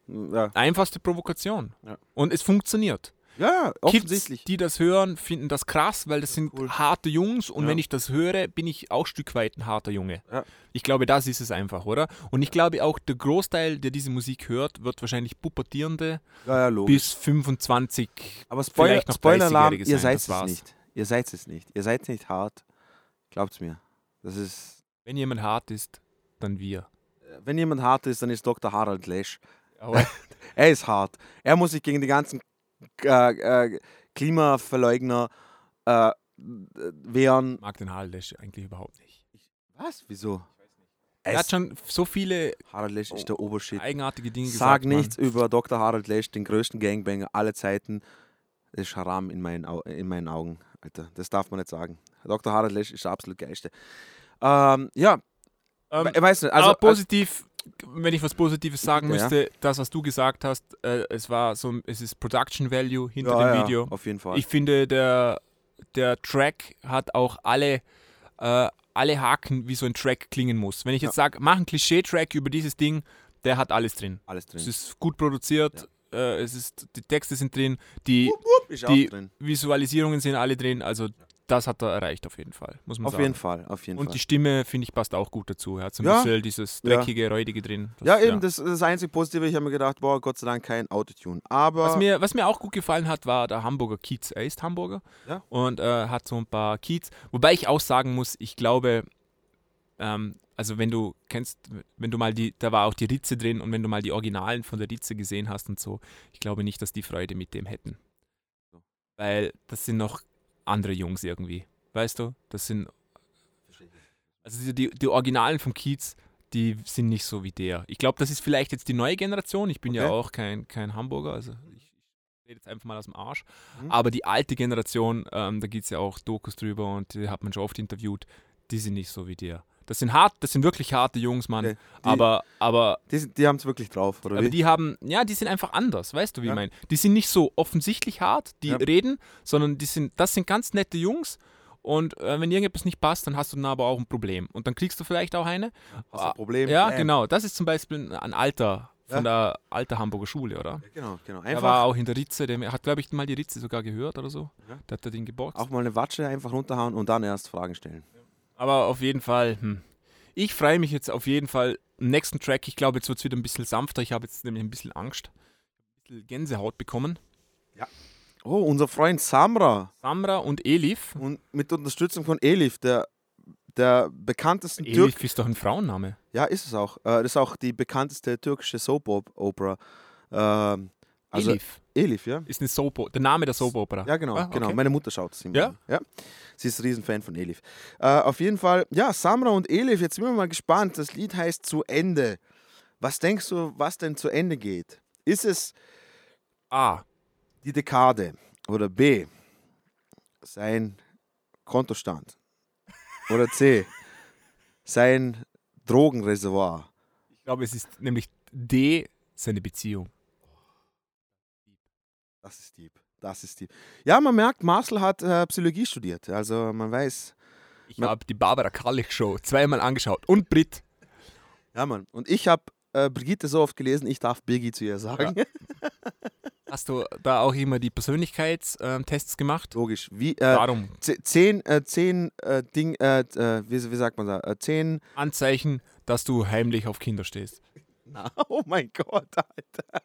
ja. einfachste Provokation. Ja. Und es funktioniert. Ja, offensichtlich. Kids, die das hören, finden das krass, weil das sind cool. harte Jungs und Ja. wenn ich das höre, bin ich auch ein Stück weit ein harter Junge. Ja. Ich glaube, das ist es einfach, oder? Und ich glaube auch, der Großteil, der diese Musik hört, wird wahrscheinlich Pubertierende ja, bis 25. Aber Spoiler, vielleicht noch Spoiler-Alarm, 30-Jährige ihr seid es war's. nicht. Ihr seid es nicht. Ihr seid nicht hart. Glaubt's mir. Das ist. Wenn jemand hart ist, dann wir. Wenn jemand hart ist, dann ist Dr. Harald Lesch. [laughs] Er ist hart. Er muss sich gegen die ganzen äh, Klimaverleugner äh, ich mag den Harald eigentlich überhaupt nicht. Was? Wieso? Er hat schon so viele Harald Lesch ist der Obershit. eigenartige Dinge Sag gesagt. Mann. nichts über Dr. Harald Lesch, den größten Gangbanger aller Zeiten. Das ist Haram in meinen, Au in meinen Augen, Alter. Das darf man nicht sagen. Dr. Harald Lesch ist der absolut geilste. Ähm, ja, Ähm, ich weiß nicht. Also, aber positiv, wenn ich was Positives sagen Ja. müsste, das, was du gesagt hast, äh, es war so, es ist Production Value hinter ja, dem ja, Video. Auf jeden Fall. Ich finde, der, der Track hat auch alle, äh, alle Haken, wie so ein Track klingen muss. Wenn ich jetzt sage, mach einen Klischee-Track über dieses Ding, der hat alles drin. Alles drin. Es ist gut produziert, äh, es ist, die Texte sind drin, die ist die- auch drin. Visualisierungen sind alle drin, also das hat er erreicht auf jeden Fall, muss man Auf sagen. jeden Fall, auf jeden Und Fall. die Stimme, finde ich, passt auch gut dazu. Er hat so ein Ja. bisschen dieses Ja. dreckige, räudige drin. Das- ja, eben, Das, das einzige Positive, ich habe mir gedacht, boah, Gott sei Dank kein Autotune. Aber Was mir, was mir auch gut gefallen hat, war der Hamburger Kiez. Er ist Hamburger Ja. und äh, hat so ein paar Kiez. Wobei ich auch sagen muss, ich glaube, ähm, also wenn du kennst, wenn du mal die, da war auch die Ritze drin und wenn du mal die Originalen von der Ritze gesehen hast und so, ich glaube nicht, dass die Freude mit dem hätten. Weil das sind noch andere Jungs irgendwie. Weißt du? Das sind. Also die, die Originalen vom Kiez, die sind nicht so wie der. Ich glaube, das ist vielleicht jetzt die neue Generation. Ich bin ja Okay. auch kein, kein Hamburger, also ich rede jetzt einfach mal aus dem Arsch. Mhm. Aber die alte Generation, ähm, da gibt es ja auch Dokus drüber und die hat man schon oft interviewt, die sind nicht so wie der. Das sind hart, das sind wirklich harte Jungs, Mann. Die- aber, aber, die, die haben es wirklich drauf, oder aber wie? die haben, ja, die sind einfach anders, weißt du, wie Ja. ich meine? Die sind nicht so offensichtlich hart, die Ja. reden, sondern die sind, das sind ganz nette Jungs. Und äh, wenn irgendetwas nicht passt, dann hast du dann aber auch ein Problem. Und dann kriegst du vielleicht auch eine. Hast ein Problem? Ja, Bam. genau. Das ist zum Beispiel ein Alter von der alter Hamburger Schule, oder? Genau, genau. Er Einfach war auch in der Ritze, der hat, glaube ich, mal die Ritze sogar gehört oder so. Ja. Da hat er den geboxt. auch mal eine Watsche einfach runterhauen und dann erst Fragen stellen. Aber auf jeden Fall, hm. ich freue mich jetzt auf jeden Fall. Im nächsten Track, ich glaube, jetzt wird es wieder ein bisschen sanfter. Ich habe jetzt nämlich ein bisschen Angst. Ein bisschen Gänsehaut bekommen. Ja. Oh, unser Freund Samra. Samra und Elif. Und mit Unterstützung von Elif, der, der bekanntesten Türk. Elif ist doch ein Frauenname. Ja, ist es auch. Äh, das ist auch die bekannteste türkische Soap-Opera. Ähm, also Elif Elif, ja. ist eine Soap, der Name der Soap-Opera. Ja, genau, Ah, genau. okay. Meine Mutter schaut es immer. Ja? an. ja. Sie ist ein Riesenfan von Elif. Äh, auf jeden Fall, ja, Samra und Elif, jetzt sind wir mal gespannt. Das Lied heißt Zu Ende. Was denkst du, was denn zu Ende geht? Ist es A. die Dekade oder B, sein Kontostand oder C, sein Drogenreservoir? Ich glaube, es ist nämlich D, seine Beziehung. Das ist deep. Das ist deep. Ja, man merkt, Marcel hat äh, Psychologie studiert. Also man weiß, Ich habe die Barbara Kallich Show zweimal angeschaut. Und Brit. ja Mann. Und ich habe äh, Brigitte so oft gelesen, ich darf Birgi zu ihr sagen. [laughs] Hast du da auch immer die Persönlichkeitstests gemacht? Logisch. Wie, äh, Darum. ze- zehn, äh, zehn äh, Ding, äh, äh, wie, wie sagt man da? Äh, zehn. Anzeichen, dass du heimlich auf Kinder stehst. [laughs] Oh mein Gott, Alter.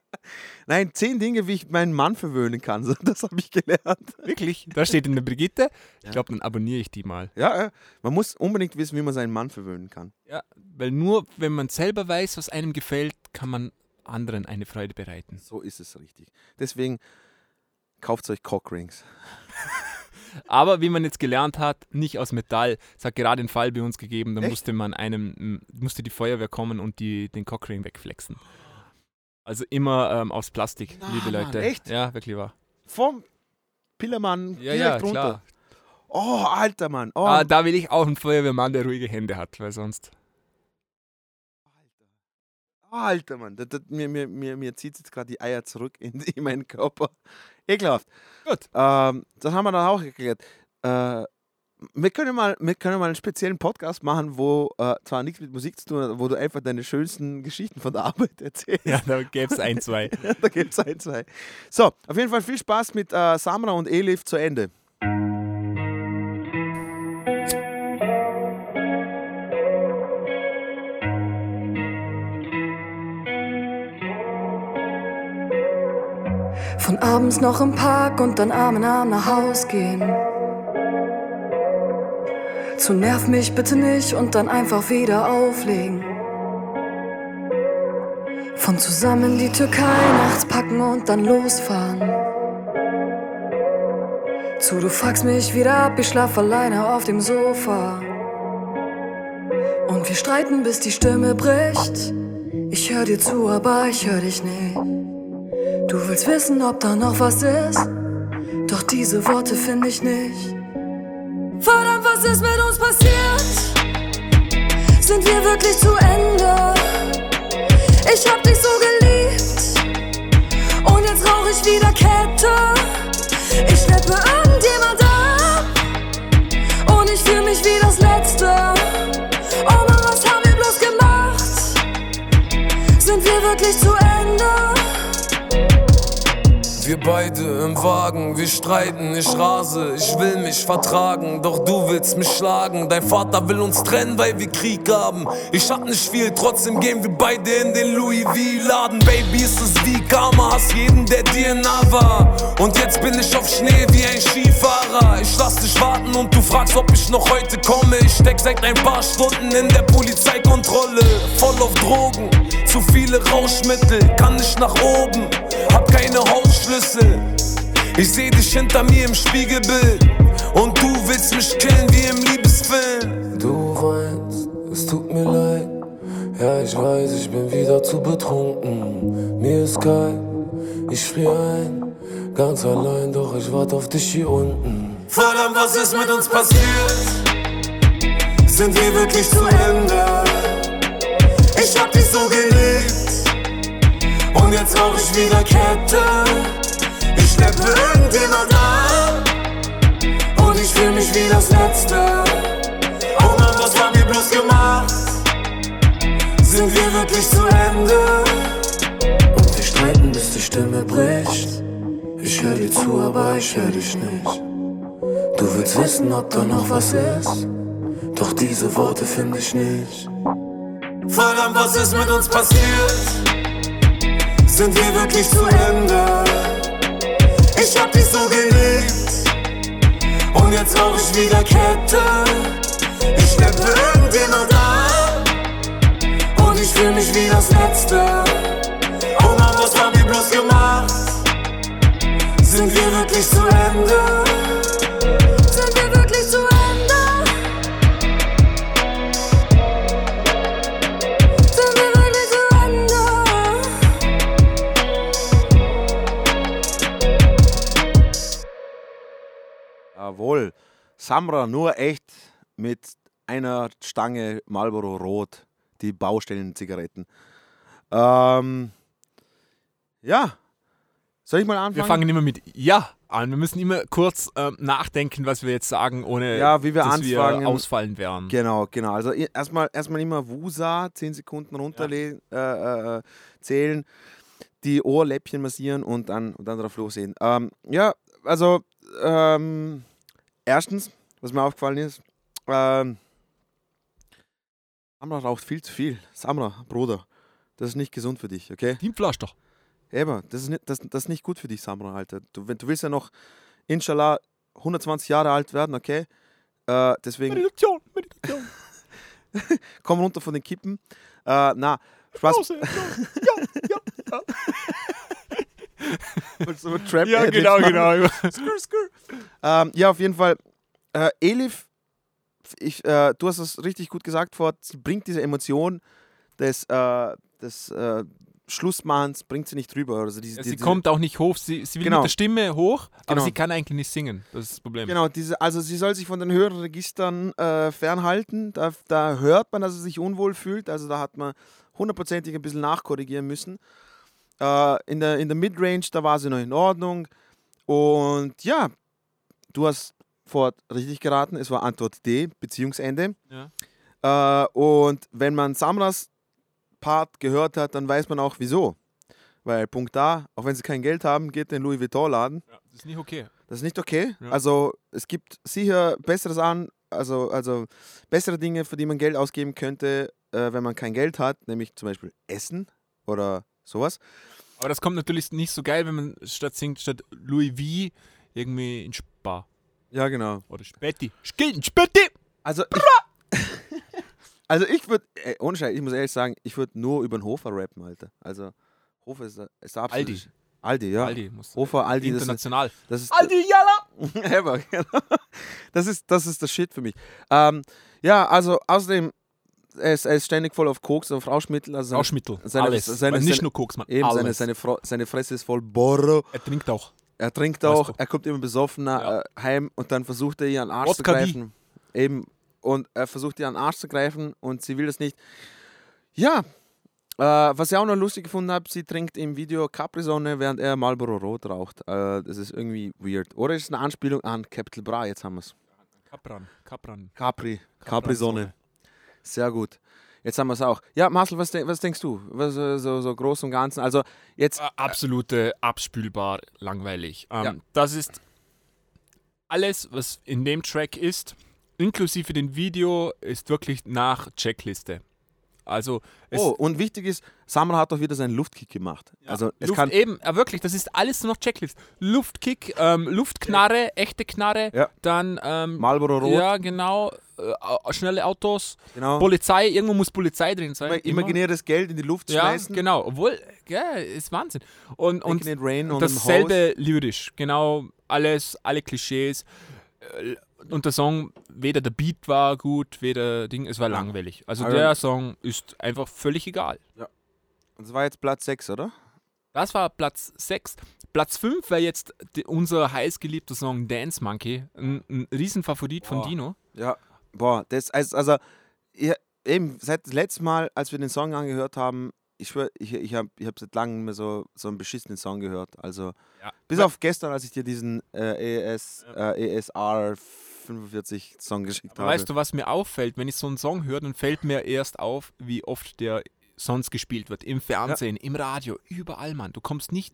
Nein, zehn Dinge, wie ich meinen Mann verwöhnen kann. So, Das habe ich gelernt. Wirklich? Da steht in der Brigitte. Ich glaube, dann abonniere ich die mal. Ja, man muss unbedingt wissen, wie man seinen Mann verwöhnen kann. Ja, weil nur wenn man selber weiß, was einem gefällt, kann man anderen eine Freude bereiten. So ist es richtig. Deswegen kauft euch Cockrings. Aber wie man jetzt gelernt hat, nicht aus Metall. Es hat gerade einen Fall bei uns gegeben, da Echt? musste man einem, musste die Feuerwehr kommen und die, den Cockring wegflexen. Also immer ähm, aus Plastik, Na, liebe Leute. echt? Ja, wirklich wahr. Vom Pillermann Ja, direkt ja, runter. klar. Oh, alter Mann. Oh, Ah, da will ich auch einen Feuerwehrmann, der ruhige Hände hat, weil sonst. Alter Mann. Das, das, mir, mir, mir, mir zieht jetzt gerade die Eier zurück in, [laughs] in meinen Körper. Ekelhaft. Gut. Ähm, das haben wir dann auch geklärt. Äh, wir können, mal, wir können mal einen speziellen Podcast machen, wo äh, zwar nichts mit Musik zu tun hat, wo du einfach deine schönsten Geschichten von der Arbeit [laughs] erzählst. Ja, da gäbe es ein, zwei. [laughs] da gibt es ein, zwei. So, auf jeden Fall viel Spaß mit äh, Samra und Elif zu Ende. Von abends noch im Park und dann Arm in Arm nach Haus gehen. Zu nerv mich bitte nicht und dann einfach wieder auflegen. Von zusammen die Türkei nachts packen und dann losfahren. Zu du fuckst mich wieder ab, ich schlaf alleine auf dem Sofa. Und wir streiten bis die Stimme bricht. Ich hör dir zu, aber ich hör dich nicht. Du willst wissen, ob da noch was ist, doch diese Worte finde ich nicht. Verdammt, was ist mit uns passiert? Sind wir wirklich zu Ende? Ich hab dich so geliebt und jetzt rauch ich wieder Kette. Ich schleppe irgendjemand ab und ich fühl mich wie das Letzte. Oh Mann, was haben wir bloß gemacht? Sind wir wirklich zu Ende? Wir beide im Wagen, wir streiten, ich rase, ich will mich vertragen, doch du willst mich schlagen. Dein Vater will uns trennen, weil wir Krieg haben. Ich hab nicht viel, trotzdem gehen wir beide in den Louis V-Laden. Baby, ist es wie Karma, hast jeden, der dir nah war. Und jetzt bin ich auf Schnee wie ein Skifahrer. Ich lass dich warten und du fragst, ob ich noch heute komme. Ich steck seit ein paar Stunden in der Polizeikontrolle, voll auf Drogen. Zu viele Rauschmittel, kann nicht nach oben, hab keine Hausschlüssel. Ich seh dich hinter mir im Spiegelbild und du willst mich killen wie im Liebesfilm. Du weinst, es tut mir leid. Ja, ich weiß, ich bin wieder zu betrunken. Mir ist kalt, ich frier ein, ganz allein, doch ich warte auf dich hier unten. Verdammt, was ist mit uns passiert? Sind wir wirklich zu Ende? Ich hab dich so geliebt und jetzt rauch ich wieder Kette. Ich schleppe irgendjemand an und ich fühl mich wie das Letzte. Oh Mann, was haben wir bloß gemacht? Sind wir wirklich zu Ende? Und wir streiten, bis die Stimme bricht. Ich hör dir zu, aber ich hör dich nicht. Du willst wissen, ob da noch was ist, doch diese Worte finde ich nicht. Verdammt, was ist mit uns passiert? Sind wir wirklich zu Ende? Ich hab dich so geliebt. Und jetzt rauch ich wieder Kette. Ich steppe irgendjemand an. Und ich fühl mich wie das Letzte. Oh Mann, was haben wir bloß gemacht? Sind wir wirklich zu Ende? Samra nur echt mit einer Stange Marlboro Rot, die Baustellenzigaretten. Ähm, ja. Soll ich mal anfangen? Wir fangen immer mit Ja an. Wir müssen immer kurz ähm, nachdenken, was wir jetzt sagen, ohne Ja, wie wir dass anfangen. wir ausfallen werden. Genau, genau. Also erstmal erstmal immer Wusa, 10 Sekunden runterle äh, äh, zählen, die Ohrläppchen massieren und dann, und dann drauf losgehen. Ähm, ja, also ähm, erstens, was mir aufgefallen ist, ähm, Samra raucht viel zu viel. Samra, Bruder, das ist nicht gesund für dich, okay? Teamflasch doch. Eben, das ist nicht, das, das ist nicht gut für dich, Samra, Alter. Du, wenn, du willst ja noch, inshallah, 120 Jahre alt werden, okay? Äh, deswegen Meditation, Meditation. [laughs] komm runter von den Kippen. Äh, na, Spaß. Ja, ja, ja. [laughs] [laughs] so Trap ja, genau, genau. Skrr, skrr. Ähm, ja, auf jeden Fall. Äh, Elif, ich, äh, du hast es richtig gut gesagt, Ford, sie bringt diese Emotion des, äh, des äh, Schlussmachens, bringt sie nicht drüber. Also diese, Sie diese, kommt auch nicht hoch, sie, sie will Genau. mit der Stimme hoch, aber Genau. sie kann eigentlich nicht singen. Das ist das Problem. Genau, diese, also sie soll sich von den höheren Registern äh, fernhalten. Da, da hört man, dass sie sich unwohl fühlt. Also da hat man hundertprozentig ein bisschen nachkorrigieren müssen. Äh, in der, in der Midrange, da war sie noch in Ordnung. Und ja, du hast vor richtig geraten, es war Antwort D, Beziehungsende. Ja. Äh, und wenn man Samras Part gehört hat, dann weiß man auch wieso. Weil Punkt A, auch wenn sie kein Geld haben, geht in den Louis Vuitton-Laden. Ja, das ist nicht okay. Das ist nicht okay. Ja. Also es gibt sicher Besseres an, also, also bessere Dinge, für die man Geld ausgeben könnte, äh, wenn man kein Geld hat, nämlich zum Beispiel Essen oder sowas. Aber das kommt natürlich nicht so geil, wenn man statt singt, statt Louis V irgendwie in Spa. Ja, genau. Oder Spätti. Skillen, Spätti! Also ich, [laughs] also ich würde, ohne Scheiß, ich muss ehrlich sagen, ich würde nur über den Hofer rappen, Alter. Also Hofer ist, ist absolut... Aldi. Aldi, ja. Aldi muss. Hofer, Aldi, das ist, International. das ist Aldi, Jalla! [laughs] Genau. Das ist, das ist das Shit für mich. Ähm, ja, also außerdem, er ist, er ist ständig voll auf Koks, auf Rauschmittel. Also seine, Rauschmittel. seine- alles. seine- nicht seine- nur Koks, man. eben seine, alles. seine, Fro seine Fresse ist voll Borro. er trinkt auch. Er trinkt auch, er kommt immer besoffen Ja. äh, heim und dann versucht er ihr an den Arsch Wodka zu greifen. Eben. Und er versucht ihr an den Arsch zu greifen und sie will das nicht. Ja, äh, was ich auch noch lustig gefunden habe, sie trinkt im Video Capri-Sonne, während er Marlboro Rot raucht. Äh, das ist irgendwie weird. Oder ist es eine Anspielung an Capital Bra? Jetzt haben wir es. Capran. Capran. Capri, Capri-Sonne. Sehr gut. Jetzt haben wir es auch. Ja, Marcel, was, denk, was denkst du? Was, äh, so, so groß und ganzen. Also jetzt, absolute abspülbar langweilig. Ähm, Ja. Das ist alles, was in dem Track ist, inklusive dem Video, ist wirklich nach Checkliste. Also es oh, und wichtig ist, Samra hat doch wieder seinen Luftkick gemacht. Also es Luft kann, eben, ja, wirklich, das ist alles nur noch Checklist. Luftkick, ähm, Luftknarre, echte Knarre, Ja. dann ähm, Marlboro Rot, ja genau, äh, schnelle Autos, genau. Polizei, irgendwo muss Polizei drin sein. Immer, imaginäres Geld in die Luft ja, schmeißen. genau, obwohl, ja, ist Wahnsinn. Und, und them dasselbe lyrisch, genau, alles, alle Klischees. Und der Song, weder der Beat war gut, weder Ding, es war langweilig. Also Also- der Song ist einfach völlig egal. Das war jetzt Platz 6, oder? Das war Platz 6. Platz 5 wäre jetzt die, unser heißgeliebter Song Dance Monkey. Ein, ein Riesenfavorit von Boah. Dino. Ja. Boah, das also, also ich, eben seit das letzte Mal, als wir den Song angehört haben, ich schwör, ich, ich habe ich hab seit langem mehr so, so einen beschissenen Song gehört. Also Ja. bis auf gestern, als ich dir diesen äh, ES, äh, ESR 45 Song geschickt Aber habe. weißt du, was mir auffällt? Wenn ich so einen Song höre, dann fällt mir erst auf, wie oft der sonst gespielt wird. Im Fernsehen, im Radio, überall, Mann. Du kommst nicht.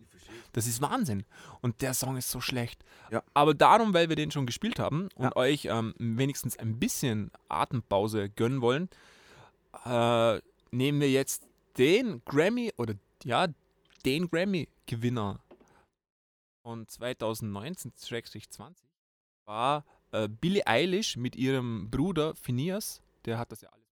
Das ist Wahnsinn. Und der Song ist so schlecht. Ja. Aber darum, weil wir den schon gespielt haben und Ja. euch ähm, wenigstens ein bisschen Atempause gönnen wollen, äh, nehmen wir jetzt den Grammy oder ja, den Grammy-Gewinner von 2019-20 war äh, Billie Eilish mit ihrem Bruder Phineas, der hat das ja alles.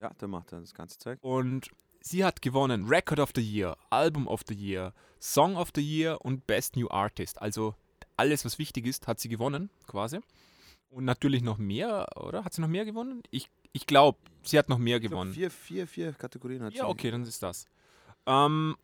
Ja, der macht dann das ganze Zeug. Und sie hat gewonnen Record of the Year, Album of the Year, Song of the Year und Best New Artist. Also alles, was wichtig ist, hat sie gewonnen, quasi. Und natürlich noch mehr, oder? Hat sie noch mehr gewonnen? Ich, ich glaube, sie hat noch mehr Ich glaub, gewonnen. vier, vier, vier Kategorien hat Ja, sie. okay, dann ist das. Ähm,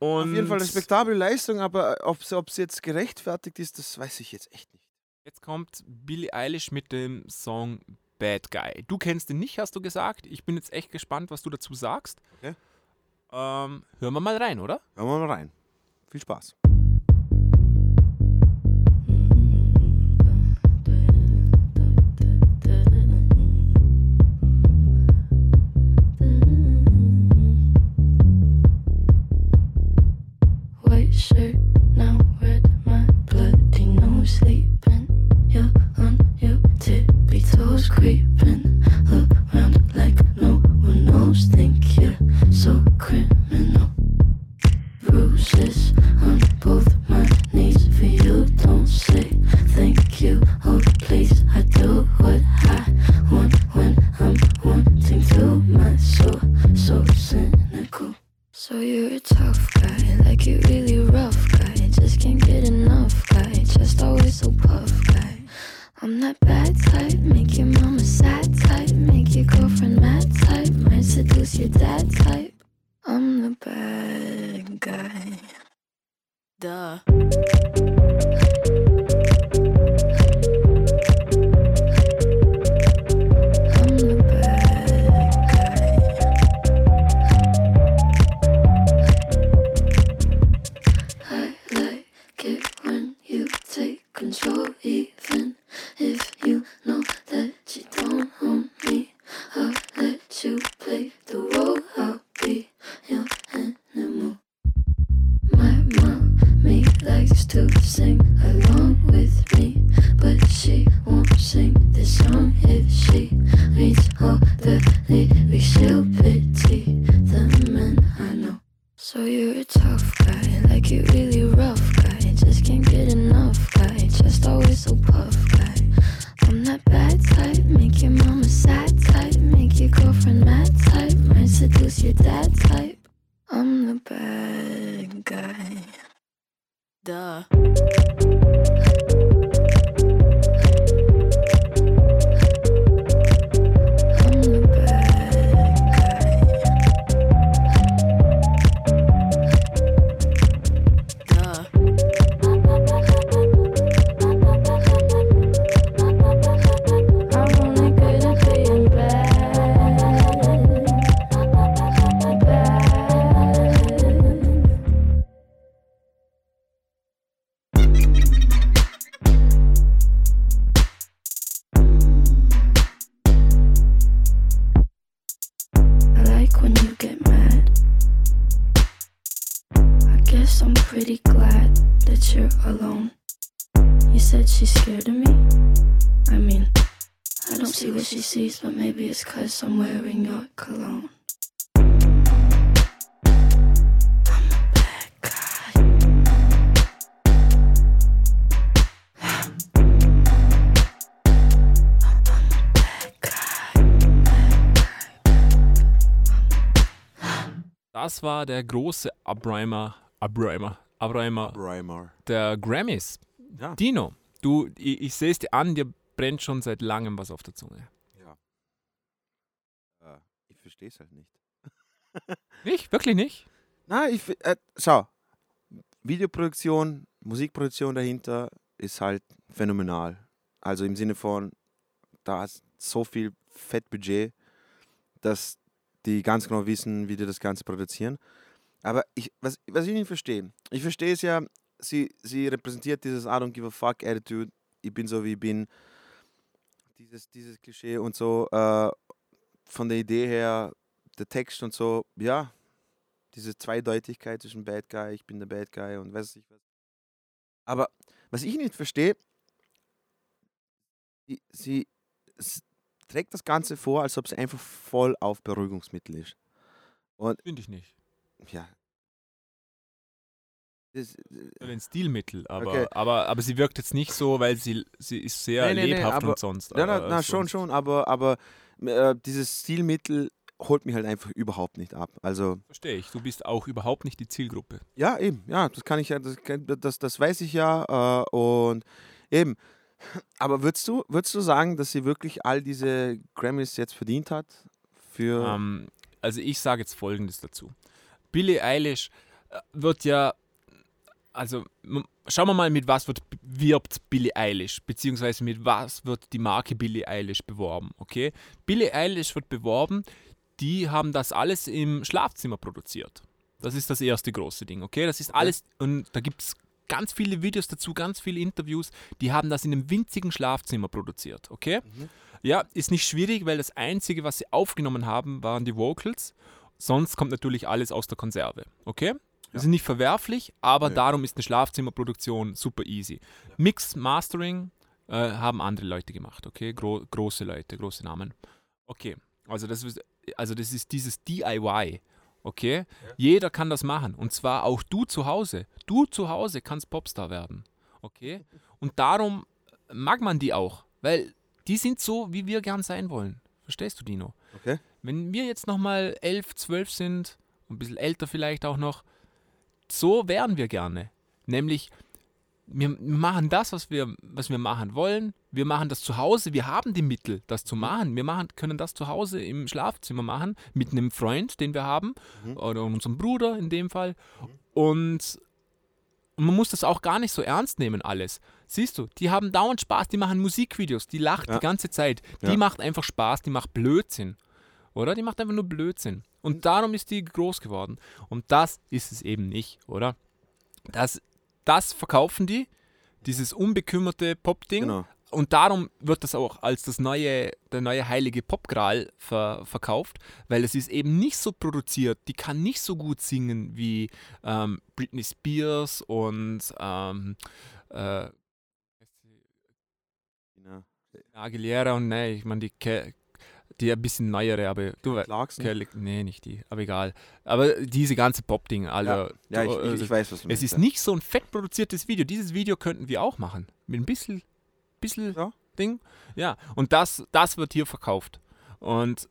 und Auf jeden Fall eine respektable Leistung, aber ob es jetzt gerechtfertigt ist, das weiß ich jetzt echt nicht. Jetzt kommt Billie Eilish mit dem Song Bad Guy. Du kennst ihn nicht, hast du gesagt. Ich bin jetzt echt gespannt, was du dazu sagst. Okay. Ähm, hören wir mal rein, oder? Hören wir mal rein. Viel Spaß. Creeping Das war der große Abrahmer, Abrahmer, Abrahmer Brimer. der Grammys. Ja. Dino, du, ich, ich sehe es dir an, dir brennt schon seit langem was auf der Zunge. Ja. Äh, ich verstehe es halt nicht. [laughs] Nicht? Wirklich nicht? Na, ich, äh, schau, Videoproduktion, Musikproduktion dahinter ist halt phänomenal. Also im Sinne von, da ist so viel Fettbudget, dass die ganz genau wissen, wie die das Ganze produzieren. Aber ich, was, was ich nicht verstehe, ich verstehe es ja, sie, sie repräsentiert dieses I don't give a fuck Attitude, ich bin so wie ich bin, dieses, dieses Klischee und so, äh, von der Idee her, der Text und so, ja, diese Zweideutigkeit zwischen Bad Guy, ich bin der Bad Guy und weiß ich was. Aber was ich nicht verstehe, sie, sie trägt das Ganze vor, als ob es einfach voll auf Beruhigungsmittel ist. Und Finde ich nicht. ja, das, ein Stilmittel, aber, Okay. aber, aber sie wirkt jetzt nicht so, weil sie, sie ist sehr Nee, nee, nee, lebhaft aber- und sonst. Ja, na, äh, na schon, schon, aber, aber äh, dieses Stilmittel holt mich halt einfach überhaupt nicht ab. Also, Verstehe ich. Du bist auch überhaupt nicht die Zielgruppe. ja, eben, ja, das kann ich ja, das, das, das weiß ich ja. Äh, und eben, aber würdest du, würdest du sagen, dass sie wirklich all diese Grammys jetzt verdient hat? Für. Ähm, also ich sage jetzt Folgendes dazu. Billie Eilish äh, wird ja, also schauen wir mal, mit was wird, wirbt Billie Eilish, beziehungsweise mit was wird die Marke Billie Eilish beworben, okay? Billie Eilish wird beworben, die haben das alles im Schlafzimmer produziert. Das ist das erste große Ding, okay? Das ist alles, und da gibt es ganz viele Videos dazu, ganz viele Interviews, die haben das in einem winzigen Schlafzimmer produziert, okay? Ja, ist nicht schwierig, weil das Einzige, was sie aufgenommen haben, waren die Vocals. Sonst kommt natürlich alles aus der Konserve, okay? Das ist nicht verwerflich, aber Nee. darum ist eine Schlafzimmerproduktion super easy. Mix, Mastering äh, haben andere Leute gemacht, okay? Gro große Leute, große Namen. Okay, also das ist, also das ist dieses DIY, okay? Jeder kann das machen und zwar auch du zu Hause. Du zu Hause kannst Popstar werden, okay? Und darum mag man die auch, weil die sind so, wie wir gern sein wollen. Verstehst du, Dino? Okay. Wenn wir jetzt nochmal elf, zwölf sind, ein bisschen älter vielleicht auch noch, so wären wir gerne. Nämlich, wir machen das, was wir, was wir machen wollen. Wir machen das zu Hause. Wir haben die Mittel, das zu machen. Wir machen, können das zu Hause im Schlafzimmer machen, mit einem Freund, den wir haben, oder unserem Bruder in dem Fall. Und und man muss das auch gar nicht so ernst nehmen, alles. Siehst du, die haben dauernd Spaß, die machen Musikvideos, die lacht Ja. die ganze Zeit. Die Ja. macht einfach Spaß, die macht Blödsinn. Oder? Die macht einfach nur Blödsinn. Und darum ist die groß geworden. Und das ist es eben nicht, oder? Das, das verkaufen die, dieses unbekümmerte Pop-Ding. Genau. Und darum wird das auch als das neue, der neue heilige Popgral ver verkauft, weil es ist eben nicht so produziert. Die kann nicht so gut singen wie ähm, Britney Spears und ähm, äh, Ja. Aguilera und ne, ich meine die, Ke die ein bisschen neuere, aber du weißt. Clarkson. Kelly, nee, nicht die, aber egal. Aber diese ganze Pop-Ding, Alter. Ja, ich, du, ich, also, ich weiß, was du es meinst. ist nicht so ein fett produziertes Video. Dieses Video könnten wir auch machen. Mit ein bisschen, bisschen Ja. Ding. Ja, und das, das wird hier verkauft. Und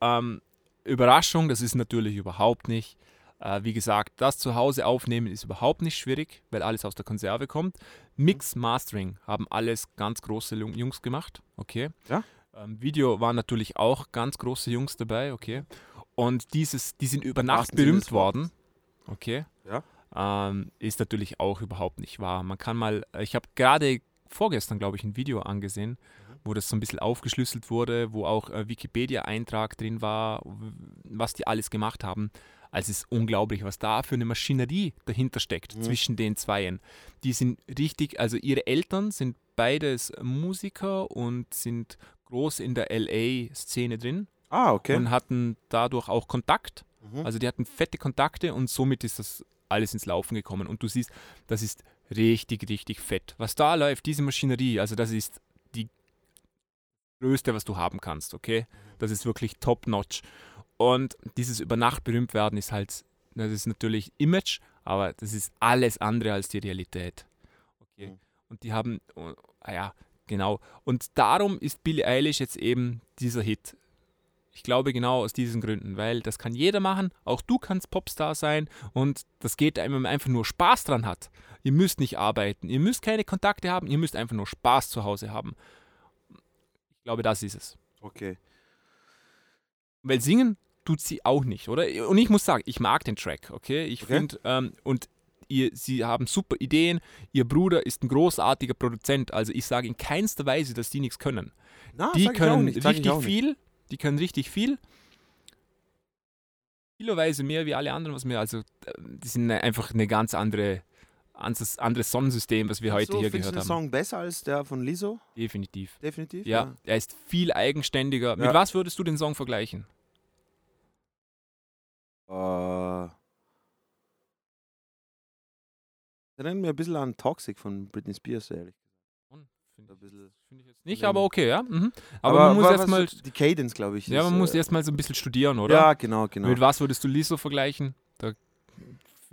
ähm, Überraschung, das ist natürlich überhaupt nicht. Äh, wie gesagt, das zu Hause aufnehmen ist überhaupt nicht schwierig, weil alles aus der Konserve kommt. Mix, Mastering haben alles ganz große Jung- Jungs gemacht. Okay. Ja. Ähm, Video waren natürlich auch ganz große Jungs dabei. Okay. Und dieses, die sind über Nacht Sinne berühmt worden. Okay. Ja. Ähm, ist natürlich auch überhaupt nicht wahr. Man kann mal, ich habe gerade vorgestern, glaube ich, ein Video angesehen, wo das so ein bisschen aufgeschlüsselt wurde, wo auch äh, Wikipedia-Eintrag drin war, was die alles gemacht haben. Also es ist unglaublich, was da für eine Maschinerie dahinter steckt zwischen den Zweien. Die sind richtig, also ihre Eltern sind beides Musiker und sind groß in der LA-Szene drin Ah, okay. und hatten dadurch auch Kontakt. Mhm. Also die hatten fette Kontakte und somit ist das alles ins Laufen gekommen. Und du siehst, das ist richtig, richtig fett. Was da läuft, diese Maschinerie, also das ist die größte, was du haben kannst, okay? Das ist wirklich top-notch. Und dieses über Nacht berühmt werden ist halt, das ist natürlich Image, aber das ist alles andere als die Realität. Okay. Mhm. Und die haben, oh, ah ja, genau. Und darum ist Billie Eilish jetzt eben dieser Hit. Ich glaube genau aus diesen Gründen, weil das kann jeder machen. Auch du kannst Popstar sein und das geht einem, wenn man einfach nur Spaß dran hat. Ihr müsst nicht arbeiten, ihr müsst keine Kontakte haben, ihr müsst einfach nur Spaß zu Hause haben. Ich glaube, das ist es. okay. Weil singen tut sie auch nicht, oder? Und ich muss sagen, ich mag den Track, okay? Ich Okay. finde, ähm, und ihr, sie haben super Ideen. Ihr Bruder ist ein großartiger Produzent. Also ich sage in keinster Weise, dass die nichts können. Na, die können nicht, richtig viel. Die können richtig viel. Kiloweise mehr wie alle anderen, was mir, also, die sind einfach eine ganz andere, anderes, anderes Sonnensystem, was wir heute so, hier gehört haben. den Song besser als der von Liso? Definitiv. Definitiv. Ja, er ist viel eigenständiger. Mit Ja. was würdest du den Song vergleichen? Äh, erinnert mir ein bisschen an Toxic von Britney Spears, ehrlich. Finde ich jetzt nicht, aber okay, ja. Mhm. Aber, Aber, man muss erstmal, Die Cadence, glaube ich. ja, ist, man muss äh, erstmal so ein bisschen studieren, oder? Ja, genau, genau. Mit was würdest du Liso vergleichen? Da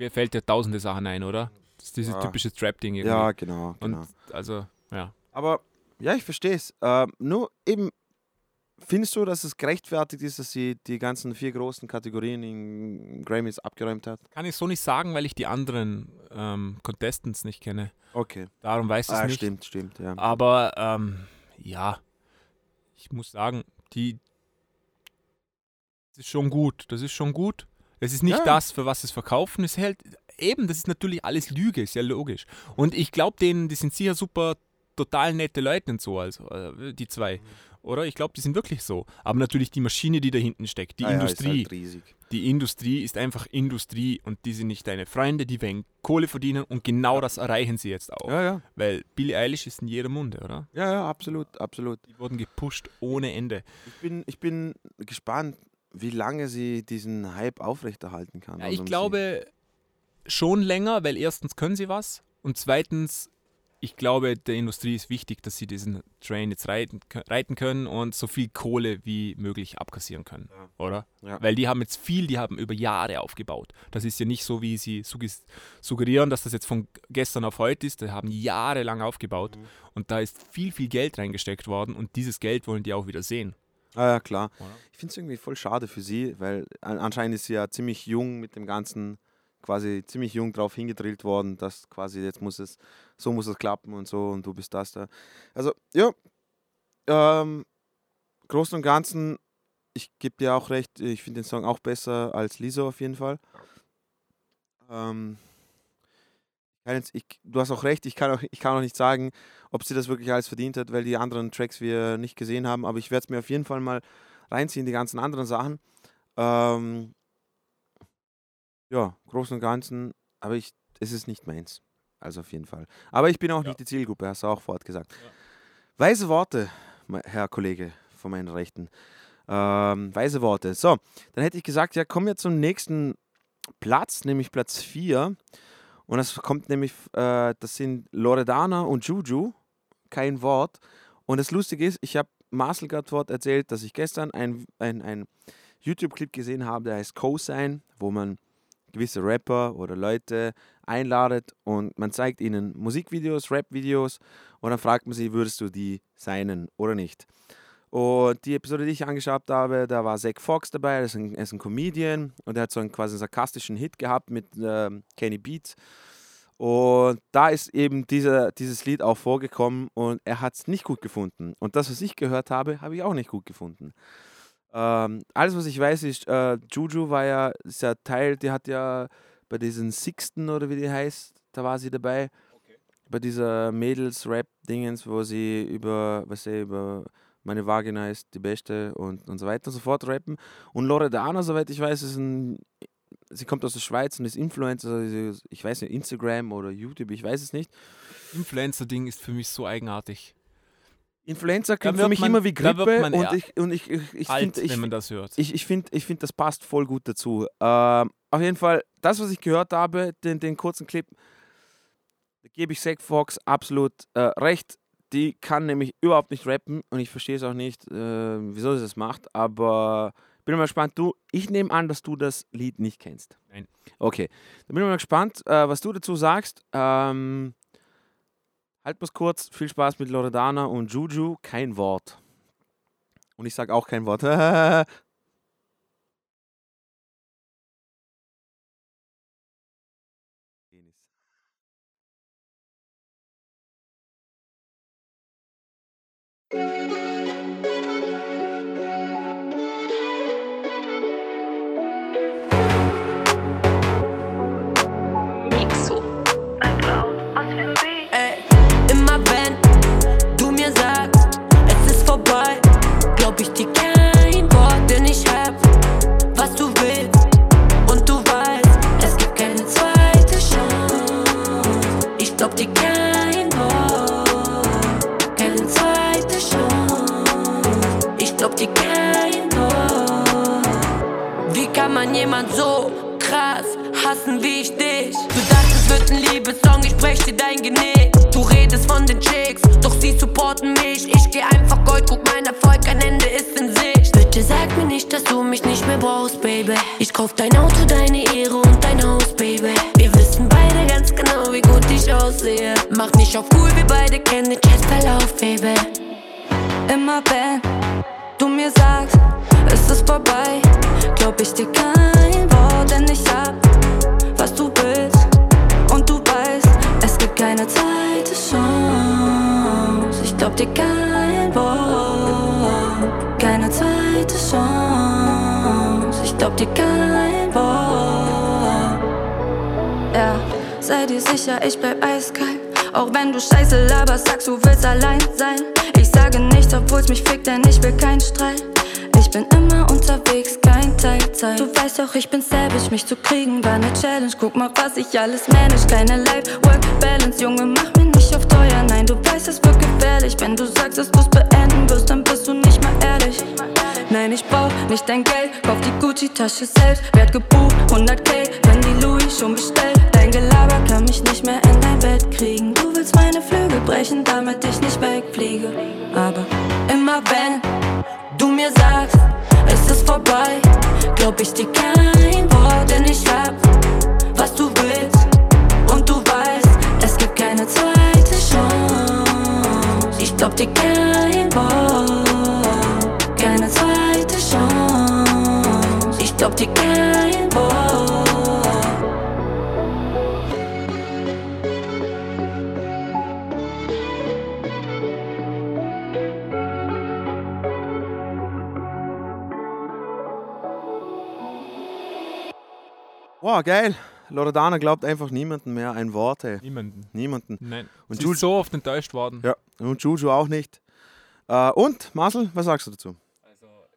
fällt ja tausende Sachen ein, oder? Das ist dieses Ja. typische Trap-Ding irgendwie. Ja, genau. genau. Und also, ja. Aber ja, ich verstehe es. Äh, nur eben, findest du, dass es gerechtfertigt ist, dass sie die ganzen vier großen Kategorien in Grammys abgeräumt hat? Kann ich so nicht sagen, weil ich die anderen ähm, Contestants nicht kenne. Okay. Darum weiß ich es Ah, nicht. stimmt, stimmt, ja. Aber ähm, ja, ich muss sagen, die das ist schon gut. Das ist schon gut. Es ist nicht Ja. das, für was es verkaufen. Es hält eben, das ist natürlich alles Lüge, ist ja logisch. Und ich glaube denen, die sind sicher super total nette Leute und so, also äh, die zwei. Oder? Ich glaube, die sind wirklich so. Aber natürlich die Maschine, die da hinten steckt, die Ah, ja, ist Industrie. halt riesig. Die Industrie ist einfach Industrie und die sind nicht deine Freunde, die wollen Kohle verdienen und genau das erreichen sie jetzt auch. Ja, ja. Weil Billie Eilish ist in jeder Munde, oder? Ja, ja, absolut, absolut. Die wurden gepusht ohne Ende. Ich bin, ich bin gespannt, wie lange sie diesen Hype aufrechterhalten kann. Ja, Also ich glaube schon länger, weil erstens können sie was und zweitens, ich glaube, der Industrie ist wichtig, dass sie diesen Train jetzt reiten, reiten können und so viel Kohle wie möglich abkassieren können, oder? Ja. Weil die haben jetzt viel, die haben über Jahre aufgebaut. Das ist ja nicht so, wie sie suggerieren, dass das jetzt von gestern auf heute ist. Die haben jahrelang aufgebaut Mhm. und da ist viel, viel Geld reingesteckt worden und dieses Geld wollen die auch wieder sehen. Ah, ja, klar. Oder? Ich finde es irgendwie voll schade für sie, weil an- anscheinend ist sie ja ziemlich jung mit dem Ganzen, quasi ziemlich jung drauf hingedrillt worden, dass quasi jetzt muss es, so muss es klappen und so und du bist das da. Also, ja, ähm, Großen und Ganzen, ich gebe dir auch recht, ich finde den Song auch besser als Lisa auf jeden Fall. Ähm, jetzt, ich, du hast auch recht, ich kann auch, ich kann auch nicht sagen, ob sie das wirklich alles verdient hat, weil die anderen Tracks wir nicht gesehen haben, aber ich werde es mir auf jeden Fall mal reinziehen, die ganzen anderen Sachen. Ähm, ja, Großen und Ganzen, aber ich, es ist nicht meins. Also auf jeden Fall. Aber ich bin auch Ja. nicht die Zielgruppe, hast du auch fortgesagt. Weise Worte, Herr Kollege von meinen Rechten. Ähm, weise Worte. So, dann hätte ich gesagt, ja, kommen wir zum nächsten Platz, nämlich Platz 4. Und das kommt nämlich, äh, das sind Loredana und Juju. Kein Wort. Und das Lustige ist, ich habe Marcel gerade dort erzählt, dass ich gestern ein, ein, ein YouTube-Clip gesehen habe, der heißt Cosign, wo man gewisse Rapper oder Leute einladet und man zeigt ihnen Musikvideos, Rap-Videos und dann fragt man sie, würdest du die signen oder nicht? Und die Episode, die ich angeschaut habe, da war Zach Fox dabei, das ist ein, er ist ein Comedian und er hat so einen quasi sarkastischen Hit gehabt mit ähm, Kenny Beats. Und da ist eben dieser, dieses Lied auch vorgekommen und er hat es nicht gut gefunden. Und das, was ich gehört habe, habe ich auch nicht gut gefunden. Ähm, alles, was ich weiß, ist, äh, Juju war ja, ist ja Teil, die hat ja bei diesen Sixten oder wie die heißt, da war sie dabei. Bei dieser Mädels-Rap-Dingens, wo sie über, was sie über meine Vagina ist die beste und, und so weiter und so fort rappen. Und Loredana, soweit ich weiß, ist ein, sie kommt aus der Schweiz und ist Influencer, also ich weiß nicht, Instagram oder YouTube, ich weiß es nicht. Influencer-Ding ist für mich so eigenartig. Influencer klingt für mich man- immer wie Grippe und ich, und ich, ich, ich finde, ich, ich, ich finde, ich find, das passt voll gut dazu. Ähm, auf jeden Fall, das, was ich gehört habe, den, den kurzen Clip, da gebe ich Zack Fox absolut äh, recht. Die kann nämlich überhaupt nicht rappen und ich verstehe es auch nicht, äh, wieso sie das macht. Aber bin mal gespannt. Du, ich nehme an, dass du das Lied nicht kennst. Nein. Okay, dann bin ich mal gespannt, äh, was du dazu sagst. Ähm, halt bloß kurz. Viel Spaß mit Loredana und Juju. Kein Wort. Und ich sage auch kein Wort. [laughs] kann man jemand so krass hassen wie ich dich? Du dachtest, es wird ein Liebessong, ich brech dir dein Genick. Du redest von den Chicks, doch sie supporten mich. Ich geh einfach Gold, guck, mein Erfolg, ein Ende ist in Sicht. Bitte sag mir nicht, dass du mich nicht mehr brauchst, Baby. Ich kauf dein Auto, deine Ehre und dein Haus, Baby. ich aussehe. Mach nicht auf cool, wir beide kennen den Chatverlauf, Baby. Immer wenn du mir sagst, es ist vorbei, glaub ich dir kein Wort, denn ich hab, was du willst. Und du weißt, es gibt keine zweite Chance. Ich glaub dir kein Wort, keine zweite Chance. Ich glaub dir kein Wort. Ja, sei dir sicher, ich bleib eiskalt. Auch wenn du Scheiße laberst, sagst du willst allein sein. Ich sage nichts, obwohl's mich fickt, denn ich will keinen Streit. Ich bin immer unterwegs, kein Teilzeit. Du weißt doch, ich bin savage, mich zu kriegen war ne Challenge. Guck mal, was ich alles manage. Keine Life-Work-Balance, Junge, mach mir nicht auf teuer. Nein, du weißt, es wird gefährlich. Wenn du sagst, dass du's beenden wirst, dann bist du nicht mal ehrlich. Nein, ich brauch nicht dein Geld, kauf die Gucci-Tasche selbst. Werd gebucht, 100k, wenn die Louis schon bestellt. Dein Gelaber kann mich nicht mehr in dein Bett kriegen. Du willst meine Flügel brechen, damit ich nicht wegfliege. Aber immer wenn du mir sagst, es ist vorbei, glaub ich dir kein Wort, denn ich hab, was du willst. Und du weißt, es gibt keine zweite Chance. Ich glaub dir kein Wort, keine zweite Chance. Ich glaub dir kein Wort. Wow, geil. Loredana glaubt einfach niemanden mehr ein Wort, ey. Niemanden. Niemanden. Nein. Und Und Juju- ist so oft enttäuscht worden. Ja, und Juju auch nicht. Äh, und, Marcel, was sagst du dazu?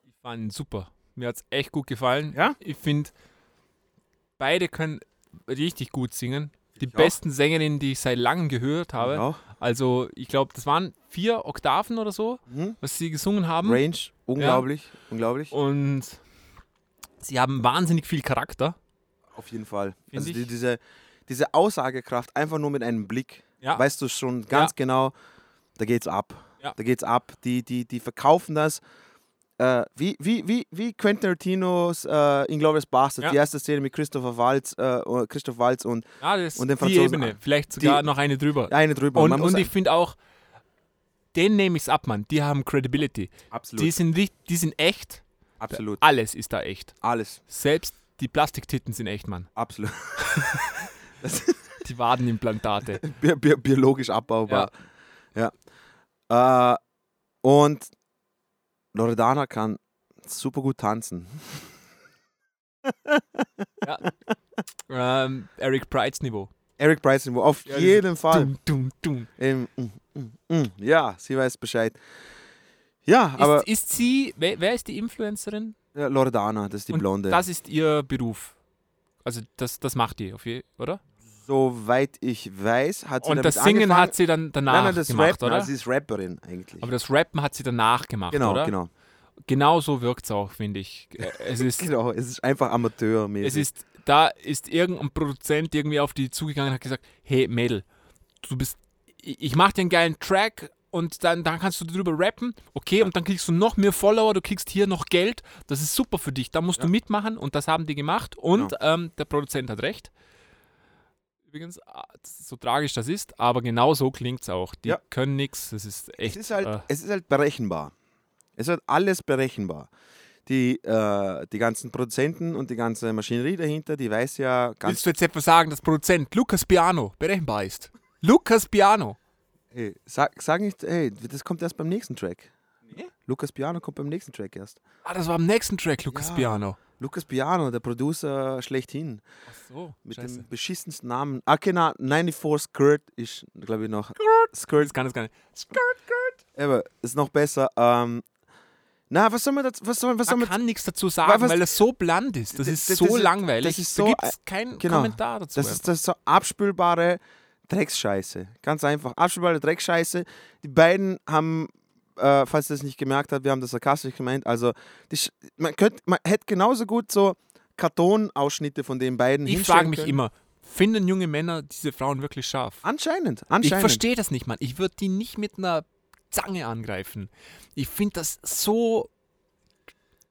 Ich fand ihn super. Mir hat es echt gut gefallen. Ja? Ich finde, beide können richtig gut singen. Die auch. besten Sängerinnen, die ich seit langem gehört habe. Ja. Also, ich glaube, das waren vier Oktaven oder so, Mhm. was sie gesungen haben. Range, unglaublich, unglaublich. Und sie haben wahnsinnig viel Charakter. Auf jeden Fall. Find Also die, diese, diese Aussagekraft, einfach nur mit einem Blick, Ja. weißt du schon ganz genau, da geht's ab. Ja. Da geht's ab. Die, die, die verkaufen das. Äh, wie, wie, wie, wie Quentin Tarantinos äh, Inglourious Bastards, Ja. die erste Szene mit Christopher Waltz, äh, Christoph Waltz und Ja, Und den ist die Franzosen- Ebene. Vielleicht sogar die- noch eine drüber. eine drüber. Und, muss und ich finde auch, den nehme ich ab, Mann. Die haben Credibility. absolut, Die sind, die sind echt. absolut, Alles ist da echt. alles, Selbst die Plastiktitten sind echt, Mann. absolut. [laughs] Die Wadenimplantate. Bi bi biologisch abbaubar. Ja. Äh, und Loredana kann super gut tanzen. ähm, Eric Prides Niveau. Eric Bryson, wo auf Ja, jeden Fall. Dum, dum, dum. Ähm, mm, mm, mm. Ja, sie weiß Bescheid. Ja, aber Ist, ist sie, wer, wer ist die Influencerin? Ja, Loredana, das ist die Und Blonde. Das ist ihr Beruf. Also das, das macht die, auf je, oder? Soweit ich weiß, hat sie Und das Singen angefangen. hat sie dann danach nein, nein, das gemacht, Rappen, oder? also sie ist Rapperin eigentlich. Aber das Rappen hat sie danach gemacht, genau, oder? genau. Genau so wirkt es auch, finde ich. Äh, Es [laughs] ist, Genau, es ist einfach amateurmäßig. es ist, da ist irgendein Produzent irgendwie auf die zugegangen und hat gesagt, hey Mädel, du bist, ich ich mach dir einen geilen Track und dann, dann kannst du drüber rappen, okay, und dann kriegst du noch mehr Follower, du kriegst hier noch Geld, das ist super für dich, da musst du mitmachen und das haben die gemacht und Genau. ähm, der Produzent hat recht. Übrigens, ah, so tragisch das ist, aber genau so klingt es auch. Die Ja. können nichts, das ist es, echt. ist halt, äh, es ist halt berechenbar. Es ist halt alles berechenbar. Die, äh, die ganzen Produzenten und die ganze Maschinerie dahinter, die weiß ja ganz. Willst du jetzt etwas sagen, dass Produzent Lukas Piano berechenbar ist? Lukas Piano. Hey, sag, sag nicht, hey, das kommt erst beim nächsten Track. Nee? Lukas Piano kommt beim nächsten Track erst. Ah, das war am nächsten Track, Lukas Ja. Piano. Lukas Piano, der Producer schlechthin. Ach so, Mit scheiße. dem beschissensten Namen. Ah, genau, 94 Skirt ist, glaube ich, noch. Skirt. Das kann das gar nicht. Aber ist noch besser. Ähm, na, was soll man dazu, was soll, was soll Man man kann nichts dazu sagen, was- weil das so bland ist. Das Das- ist das- so das langweilig. das ist so da gibt es ein- keinen genau. Kommentar dazu. Das ist das ist so abspülbare Drecksscheiße. Ganz einfach. Abspülbare Drecksscheiße. Die beiden haben, äh, falls ihr das nicht gemerkt habt, wir haben das sarkastisch gemeint. Also, man, könnt, man hätte genauso gut so Kartonausschnitte von den beiden ich frage mich können. immer, finden junge Männer diese Frauen wirklich scharf? Anscheinend. Ich anscheinend. verstehe das nicht, Mann. Ich würde die nicht mit einer Zange angreifen. Ich finde das so.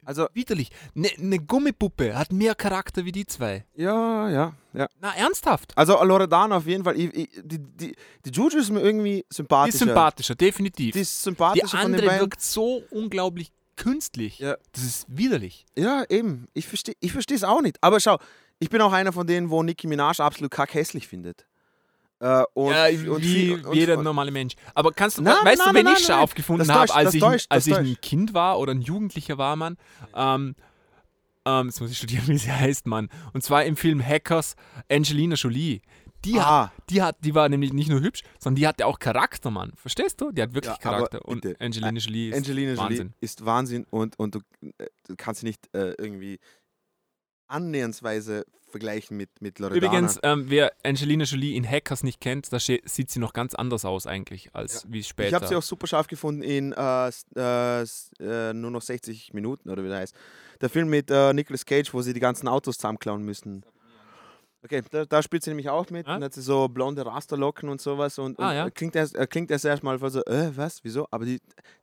Also, Widerlich. Eine ne Gummipuppe hat mehr Charakter wie die zwei. ja, ja, ja. Na, ernsthaft. Also Loredana auf jeden Fall. Ich, ich, die, die, die Juju ist mir irgendwie Die sympathischer. ist sympathischer, definitiv. Die ist Die sympathischer von den andere wirkt so unglaublich künstlich. Ja. Das ist widerlich. Ja, eben. Ich verstehe ich es auch nicht. Aber schau, ich bin auch einer von denen, wo Nicki Minaj absolut kackhässlich findet. Äh, und, ja, und wie viel- und, jeder und, normale Mensch. Aber kannst du, Nein, weißt nein, du, wenn nein, ich scharf gefunden habe, als, ich, täuscht, als ich ein. Kind war oder ein Jugendlicher war, Mann, ähm, ähm, jetzt muss ich studieren, [laughs] wie sie heißt, Mann. Und zwar im Film Hackers Angelina Jolie. Die, Ah. hat, die, hat, die war nämlich nicht nur hübsch, sondern die hatte auch Charakter, Mann. Verstehst du? Die hat wirklich Ja, Charakter. Und Angelina Jolie ist Angelina Jolie Wahnsinn. ist Wahnsinn und, und du, äh, du kannst sie nicht äh, irgendwie annähernsweise vergleichen mit, mit Loredana. Übrigens, ähm, wer Angelina Jolie in Hackers nicht kennt, da sieht sie noch ganz anders aus eigentlich, als wie später. ich habe sie auch super scharf gefunden in äh, äh, äh, nur noch 60 Minuten oder wie der heißt. Der Film mit äh, Nicolas Cage, wo sie die ganzen Autos zusammenklauen müssen. Okay, da, da spielt sie nämlich auch mit. Ah? Und hat sie so blonde Rasterlocken und sowas. Und, Ah, und ja. äh, klingt, erst, äh, klingt erst erstmal so, äh, was, wieso? Aber die,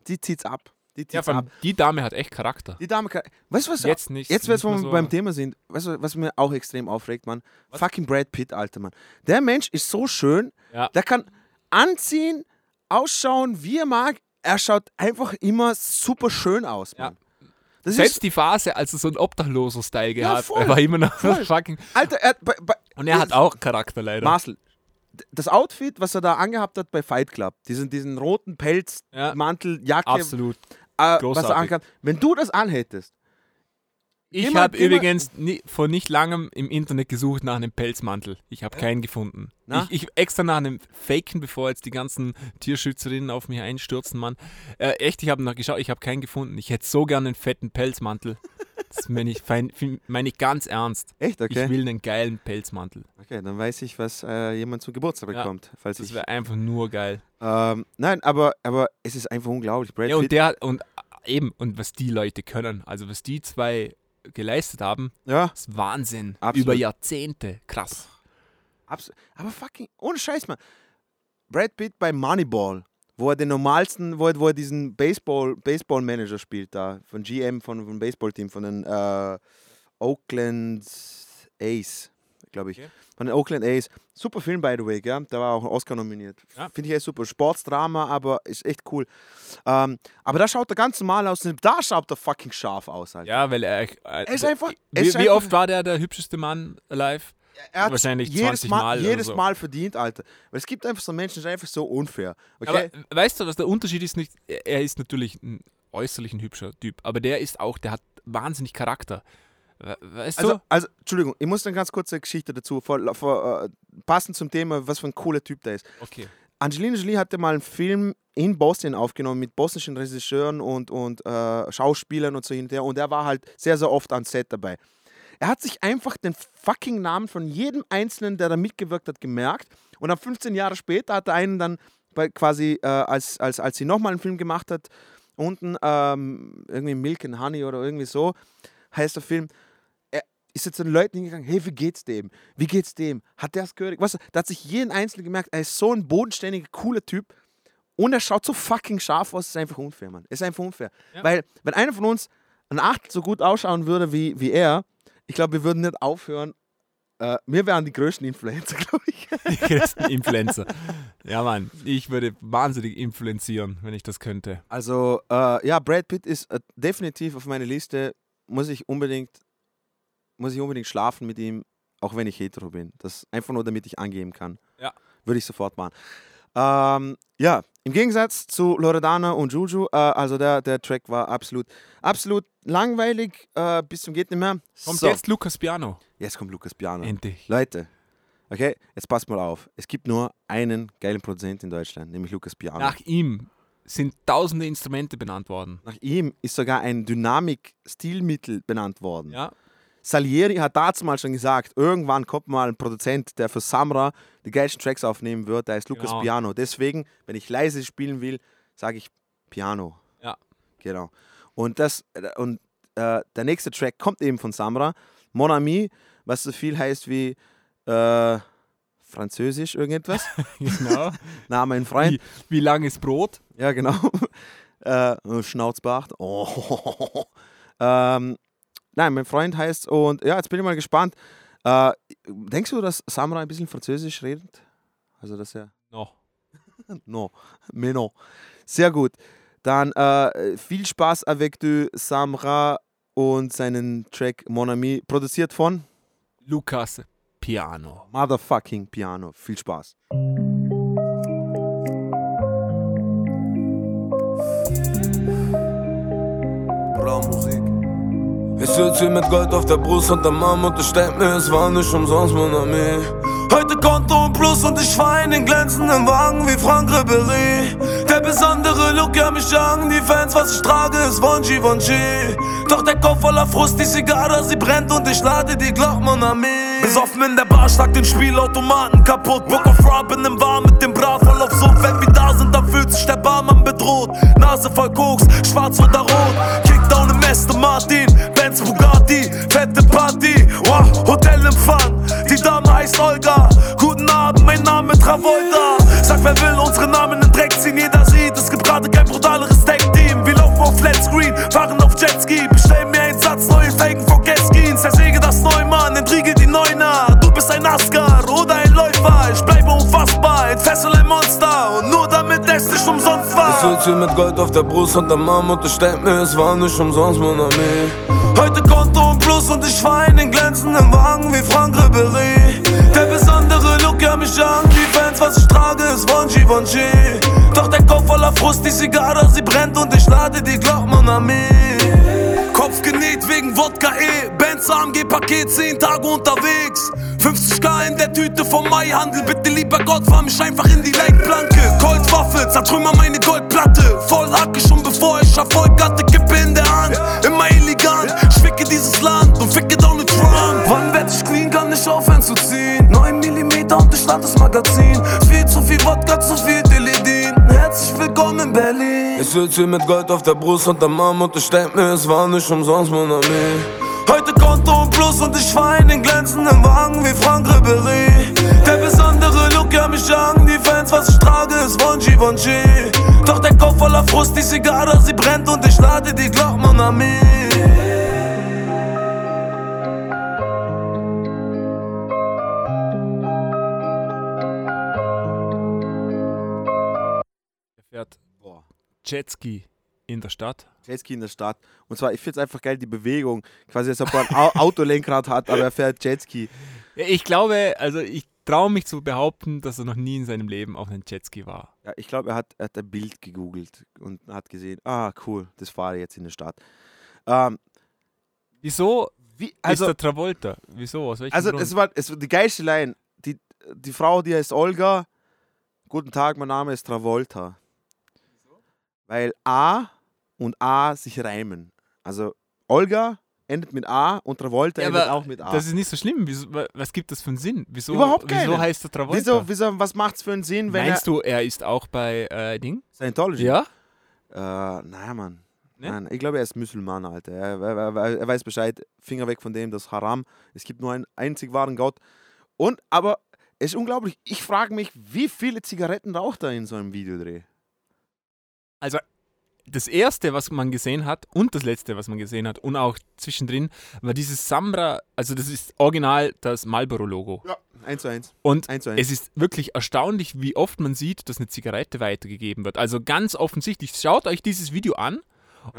die zieht's ab. Die ja, allem, die Dame hat echt Charakter. Die Dame. Weißt du, was? Jetzt nicht. Jetzt, wo wir so- beim Thema sind, weißt du, was mir auch extrem aufregt, Mann? Fucking Brad Pitt, Alter, Mann. Der Mensch ist so schön, Ja. der kann anziehen, ausschauen, wie er mag. Er schaut einfach immer super schön aus, Ja. Mann. Das Selbst ist, die Phase, als er so einen Obdachloser-Style gehabt voll, er war immer noch voll. fucking. Alter, er, bei, bei, Und er hat auch Charakter leider. Marcel, das Outfit, was er da angehabt hat bei Fight Club, diesen, diesen roten Pelz, Ja. Mantel, Jacke, Absolut. Äh, was er angehabt wenn du das anhättest, Ich habe übrigens nie, vor nicht langem im Internet gesucht nach einem Pelzmantel. Ich habe keinen gefunden. Ich, ich extra nach einem Faken, bevor jetzt die ganzen Tierschützerinnen auf mich einstürzen, Mann. Äh, echt, ich habe nach geschaut, ich habe keinen gefunden. Ich hätte so gerne einen fetten Pelzmantel. Das meine ich, fein- meine ich ganz ernst. echt, okay? Ich will einen geilen Pelzmantel. Okay, dann weiß ich, was äh, jemand zum Geburtstag Ja, bekommt. falls Das ich, wäre einfach nur geil. ähm, nein, aber, aber es ist einfach unglaublich. Brad Ja, und der und äh, eben, und was die Leute können, also was die zwei geleistet haben, ja, ist Wahnsinn. Absolut. Über Jahrzehnte. Krass. absolut. Aber fucking, ohne Scheiß, Mann. Brad Pitt bei Moneyball, wo er den normalsten, wo er, wo er diesen Baseball, Baseball-Manager spielt da, von GM, von, vom Baseballteam, von den äh, Oakland Ace, glaube ich. Okay. Von den Oakland A's. Super Film, by the way, gell? Da war auch ein Oscar nominiert. Ja. Finde ich echt super. Sportsdrama, aber ist echt cool. Ähm, aber da schaut er ganz normal aus. Da schaut er fucking scharf aus, Alter. Ja, weil er. Äh, Er ist einfach- Wie, ist wie einfach- oft war der der hübscheste Mann alive? Er hat wahrscheinlich jedes 20 Mal, Mal jedes so. Mal verdient, Alter. Weil es gibt einfach so Menschen, die sind einfach so unfair. Okay? Aber weißt du, was der Unterschied ist? Nicht, er ist natürlich ein äußerlich ein hübscher Typ, aber der ist auch, der hat wahnsinnig Charakter. We- Weißt also, du? also, Entschuldigung, ich muss eine ganz kurze Geschichte dazu, vor, vor, äh, passend zum Thema, was für ein cooler Typ der ist. Okay. Angelina Jolie hatte mal einen Film in Bosnien aufgenommen mit bosnischen Regisseuren und, und äh, Schauspielern und so hinterher und er war halt sehr, sehr oft am Set dabei. Er hat sich einfach den fucking Namen von jedem Einzelnen, der da mitgewirkt hat, gemerkt und dann 15 Jahre später hat er einen dann bei quasi, äh, als, als, als sie nochmal einen Film gemacht hat, unten ähm, irgendwie Milk and Honey oder irgendwie so, heißt der Film, er ist jetzt zu den Leuten hingegangen, hey, wie geht's dem? Wie geht's dem? Hat der es gehört? Weißt du, da hat sich jeden Einzelnen gemerkt, er ist so ein bodenständiger, cooler Typ und er schaut so fucking scharf aus, ist einfach unfair, Mann. Ist einfach unfair. Ja. Weil, wenn einer von uns ein Achtel so gut ausschauen würde wie, wie er, ich glaube, wir würden nicht aufhören. Äh, wir wären die größten Influencer, [laughs] glaube ich. Die größten Influencer. Ja, Mann, ich würde wahnsinnig influenzieren, wenn ich das könnte. Also, äh, ja, Brad Pitt ist äh, definitiv auf meiner Liste. Muss ich unbedingt, muss ich unbedingt schlafen mit ihm, auch wenn ich hetero bin. Das einfach nur, damit ich angeben kann. Ja. Würde ich sofort machen. Ähm, ja, im Gegensatz zu Loredana und Juju, äh, also der, der Track war absolut, absolut langweilig, äh, bis zum geht nicht mehr. Kommt so, jetzt Lukas Piano. jetzt kommt Lukas Piano. Endlich. Leute, okay, jetzt passt mal auf. Es gibt nur einen geilen Produzent in Deutschland, nämlich Lukas Piano. Nach ihm sind tausende Instrumente benannt worden. Nach ihm ist sogar ein Dynamik-Stilmittel benannt worden. Ja. Salieri hat dazu mal schon gesagt, irgendwann kommt mal ein Produzent, der für Samra die geilsten Tracks aufnehmen wird, der ist Lukas Genau. Piano. Deswegen, wenn ich leise spielen will, sage ich Piano. Ja. Genau. Und, das, und äh, der nächste Track kommt eben von Samra, Mon Ami, was so viel heißt wie äh, Französisch irgendetwas. [laughs] Genau. [laughs] Na, mein Freund. Wie, wie lang ist Brot? Ja, genau. [laughs] äh, Schnauzbart. Oh. Ähm, nein, mein Freund heißt und ja, jetzt bin ich mal gespannt. Äh, denkst du, dass Samra ein bisschen Französisch redet? Also, dass er. No. [laughs] No, mais non. Sehr gut. Dann äh, viel Spaß avec du Samra und seinen Track Mon Ami, produziert von Lukas Piano. Motherfucking Piano. Viel Spaß. Musik. Ich sitz hier mit Gold auf der Brust und der Mom und ich denk mir, es war nicht umsonst, mon ami. Heute Konto und Plus und ich fahr in den glänzenden Wagen wie Frank Ribéry. Der besondere Look, ja mich jagen die Fans, was ich trage, ist von Givenchy. Doch der Kopf voller Frust, die Zigarre, sie brennt und ich lade die Glock, mon ami. Besoffen in der Bar, schlag den Spielautomaten kaputt. Book of Rob in dem Bar mit dem Bra voll auf Sucht. Wenn wir da sind, dann fühlt sich der Barmann bedroht. Nase voll Koks, schwarz oder rot. Im Aston Martin, Benz Bugatti, fette Party. Wow, Hotelempfang, die Dame heißt Olga. Guten Abend, mein Name Travolta. Sag, wer will unsere Namen in Dreck ziehen? Jeder sieht, es gibt gerade kein brutaleres Tag-Team. Wir laufen auf Flatscreen, fahren auf Jetski. Bestellen mir einen Satz, neue Faken vor Gaskins. Zersäge das Neumann, entriegel die Neuner. Du bist ein Askar oder ein Läufer. Ich bleibe unfassbar, entfessel ein Monster. Und nur damit es nicht umsonst war. Hier mit Gold auf der Brust und der Mom denk mir, es war nicht umsonst, mon ami. Heute Konto und Plus und ich fahr in den glänzenden Wagen wie Frank Ribéry. Der besondere Look, ja mich jagen die Fans, was ich trage, ist von Givenchy. Doch der Kopf voller Frust, die Zigarre, sie brennt und ich lade die Glock, mon ami. Kopf genäht wegen Wodka E. Benz AMG Paket, 10 Tage unterwegs. 50k in der Tüte vom Maihandel. Bitte lieber Gott, fahr mich einfach in die Leitplanke. Goldwaffe, zertrümmer meine Goldplatte. Voll Hacke schon bevor ich Erfolg hatte. Kippe in der Hand, immer elegant. Schwicke dieses Land und ficke Donald Trump. Wann werd ich clean, kann ich aufhören zu ziehen. 9 mm und ich lade das Magazin. Viel zu viel Wodka, zu viel Teledin. Herzlich willkommen in Berlin. Sitz hier mit Gold auf der Brust und der Mom und ich denk mir, es war nicht umsonst, mon ami. Heute Konto und Plus und ich fahr in den glänzenden Wagen wie Frank Ribéry. Der besondere Look, ja mich jagen die Fans, was ich trage, ist von Givenchy. Doch der Kopf voller Frust, die Zigarre, sie brennt und ich lade die Glock, mon ami. Jetski in der Stadt. Jetski in der Stadt. Und zwar, ich finde es einfach geil, die Bewegung. Quasi, als ob er ein Au [laughs] Autolenkrad hat, aber er fährt Jetski. Ja, Ich glaube, also ich traue mich zu behaupten, dass er noch nie in seinem Leben auf einem Jetski war. Ja, ich glaube, er hat, er hat ein Bild gegoogelt und hat gesehen, ah, cool, das fahre ich jetzt in der Stadt. Ähm, Wieso wie, ist also, der Travolta? Wieso? Aus welchem also Grund? es war, es war die geilste Line. Die, die Frau, die heißt Olga. Guten Tag, mein Name ist Travolta. Weil A und A sich reimen. Also Olga endet mit A und Travolta Ja, endet auch mit A. Das ist nicht so schlimm. Wieso, wa- was gibt das für einen Sinn? Wieso, Überhaupt wieso keinen. heißt der Travolta? wieso, wieso, was macht es für einen Sinn, wenn Meinst du, er ist auch bei äh, Ding? er Scientology? Ja? Äh, naja, Mann. Ne? Nein, ich glaube, er ist Musulman, Alter. Er, er, er, er weiß Bescheid. Finger weg von dem, das Haram. Es gibt nur einen einzig wahren Gott. Und, aber es ist unglaublich. Ich frage mich, wie viele Zigaretten raucht er in so einem Videodreh? Also das erste, was man gesehen hat und das letzte, was man gesehen hat und auch zwischendrin, war dieses Samra, also das ist original das Marlboro-Logo. Ja, eins zu eins. Und Eins zu eins. es ist wirklich erstaunlich, wie oft man sieht, dass eine Zigarette weitergegeben wird. Also ganz offensichtlich, schaut euch dieses Video an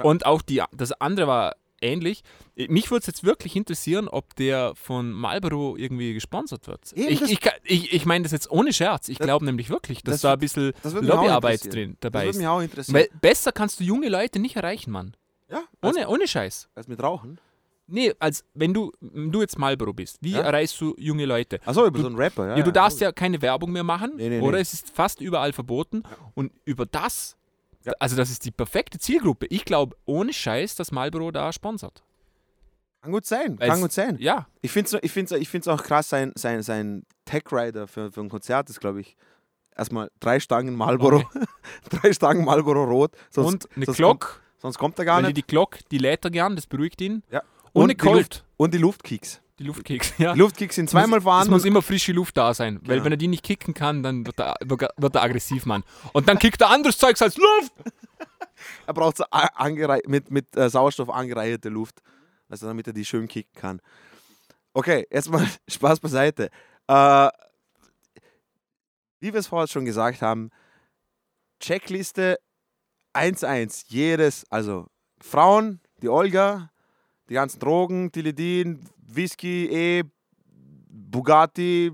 und auch die, das andere war ähnlich. Mich würde es jetzt wirklich interessieren, ob der von Marlboro irgendwie gesponsert wird. Eben, ich das- ich, ich, ich meine das jetzt ohne Scherz. Ich Das- glaube nämlich wirklich, dass das da ein bisschen das würde Lobbyarbeit drin Das dabei würde ist. mich auch interessieren. Weil besser kannst du junge Leute nicht erreichen, Mann. ja, als, Ohne, ohne Scheiß. als mit Rauchen. Nee, als wenn du, wenn du jetzt Marlboro bist, wie Ja. erreichst du junge Leute? Achso, über Du- so einen Rapper. Ja, Ja, du darfst ja keine Werbung mehr machen, Nee, nee, oder nee. es ist fast überall verboten. Und über das, Ja. also das ist die perfekte Zielgruppe. Ich glaube, ohne Scheiß, dass Marlboro da sponsert. Kann gut sein. Weil's- Kann gut sein. Ja, Ich finde es ich find's, ich find's auch krass, sein, sein, sein Tech Rider für, für ein Konzert ist, glaube ich, erstmal drei Stangen Marlboro. [laughs] drei Stangen Marlboro Rot. Sonst, und eine sonst Glock, Kommt, sonst kommt er gar weil nicht. die Glock, die lädt er gern, das beruhigt ihn. Ja. Ohne Und die Colt, Luft- Und die Luftkicks. Die Luftkicks. [laughs] Ja. Die Luftkicks sind zweimal Es fahren. muss immer frische Luft da sein, weil Genau. wenn er die nicht kicken kann, dann wird er, wird er aggressiv, Mann. Und dann kickt er anderes Zeugs als Luft. [laughs] er braucht so mit, mit äh, Sauerstoff angereicherte Luft, also damit er die schön kicken kann. Okay, jetzt mal [laughs] Spaß beiseite. Äh, wie wir es vorher schon gesagt haben, Checkliste 1-1. Jedes, also Frauen, die Olga, die ganzen Drogen, Tilidin, Whisky, E, Bugatti,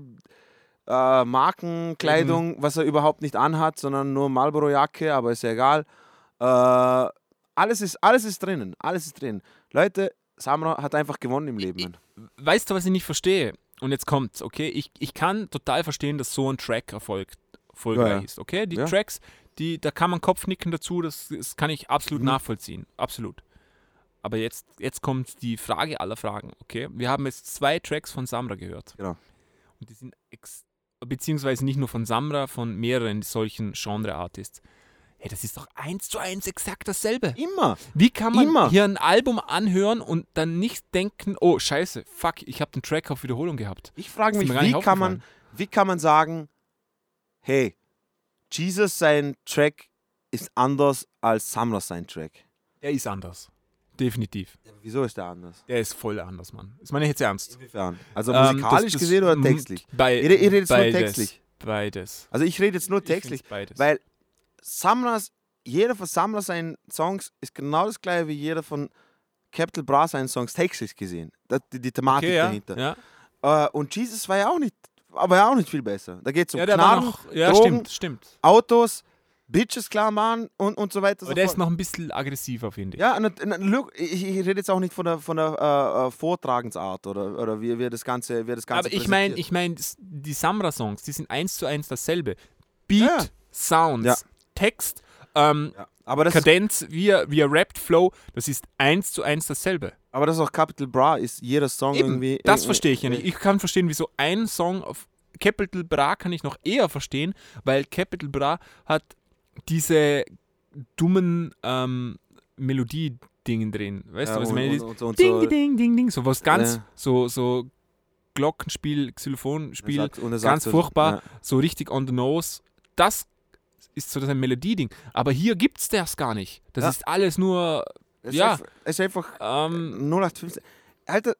äh, Markenkleidung, was er überhaupt nicht anhat, sondern nur Marlboro-Jacke, aber ist ja egal. Äh, alles, ist, alles ist drinnen, alles ist drin. Leute, Samra hat einfach gewonnen im Leben. Weißt du, was ich nicht verstehe? Und jetzt kommt's, okay? Ich, ich kann total verstehen, dass so ein Track erfolgt, erfolgreich Ja, ja. ist, okay? Die Ja. Tracks, die, da kann man Kopfnicken dazu, das, das kann ich absolut Mhm. nachvollziehen, absolut. Aber jetzt, jetzt kommt die Frage aller Fragen, okay? Wir haben jetzt zwei Tracks von Samra gehört. Genau. Und die sind, beziehungsweise nicht nur von Samra, von mehreren solchen Genre-Artists. Hey, das ist doch eins zu eins exakt dasselbe. Immer. Wie kann man Immer. hier ein Album anhören und dann nicht denken, oh scheiße, fuck, ich habe den Track auf Wiederholung gehabt. Ich frage mich, wie kann, man, wie kann man sagen, hey, Jesus sein Track ist anders als Samra sein Track? Der ist anders. Definitiv. Wieso ist der anders? Der ist voll anders, Mann. Das meine ich jetzt ernst. Inwiefern? Also Ähm, musikalisch das- das- gesehen oder m- textlich? Bei, Ihr, ihr redet jetzt nur beides. textlich. Beides. Also ich rede jetzt nur Ich textlich, Beides. weil Samras, jeder von Samra seinen Songs ist genau das gleiche wie jeder von Capital Bra seinen Songs textlich gesehen. Das, die, die Thematik okay, ja, dahinter. ja. Äh, und Jesus war ja auch nicht, aber ja auch nicht viel besser. Da geht es um ja, Knarren, noch. Ja, Drogen, stimmt, stimmt. Autos, Bitches klar machen und, und so weiter. Aber so der fort. ist noch ein bisschen aggressiver, finde ich. Ja, na, look, ich, ich rede jetzt auch nicht von der, von der äh, äh, Vortragensart oder, oder wie, wie, das Ganze, wie das Ganze Aber ich meine, ich meine, die Samra-Songs, die sind eins zu eins dasselbe. Beat, Ja. Sounds, Ja. Text, ähm, ja. Kadenz, wie er, wie er rappt, Flow, das ist eins zu eins dasselbe. aber das ist auch Capital Bra, ist jeder Song Eben, irgendwie. das irgendwie- verstehe ich ja nicht. Ich kann verstehen, wieso ein Song auf Capital Bra kann ich noch eher verstehen, weil Capital Bra hat diese dummen ähm, Melodie-Dingen drin. Weißt Ja, du, was ich meine? und- und- ding, so- ding, ding, ding, so was ganz, Ja. so, so Glockenspiel, Xylophonspiel, ganz furchtbar, ja. so richtig on the nose. Das ist so das ein Melodieding. Aber hier gibt's das gar nicht. Das ist alles nur, Es Ja. Ist einfach, es ist einfach ähm, 0815. Alter,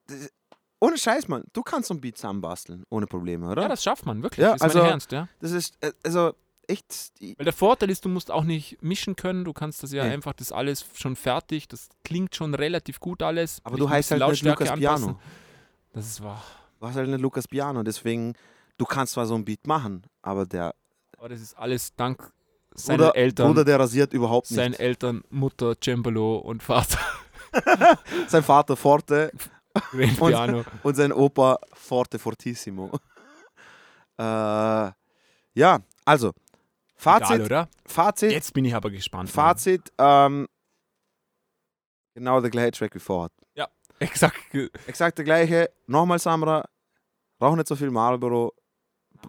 ohne Scheiß, Mann. Du kannst so ein Beat zusammenbasteln, ohne Probleme, oder? ja, das schafft man, wirklich. Ja, das ist also- Ernst, ja. das ist, äh, also echt. Weil der Vorteil ist, du musst auch nicht mischen können. Du kannst das ja Nee. einfach, das alles schon fertig. Das klingt schon relativ gut alles. Aber Ich du heißt halt nicht Lukas anpassen. Piano. Das ist wahr. Du hast halt nicht Lukas Piano, deswegen, du kannst zwar so ein Beat machen, aber der Aber das ist alles dank seiner Bruder, Eltern, Bruder, der rasiert überhaupt nicht. seinen Eltern, Mutter, Cembalo und Vater [laughs] Sein Vater Forte Und- und sein Opa Forte Fortissimo. [laughs] äh, ja, also, Fazit, Egal, oder? Fazit, Jetzt bin ich aber gespannt. Fazit, ähm, genau der gleiche Track wie vorher. [laughs] Exakt. ge- Exakt der gleiche, nochmal Samra, rauch nicht so viel Marlboro,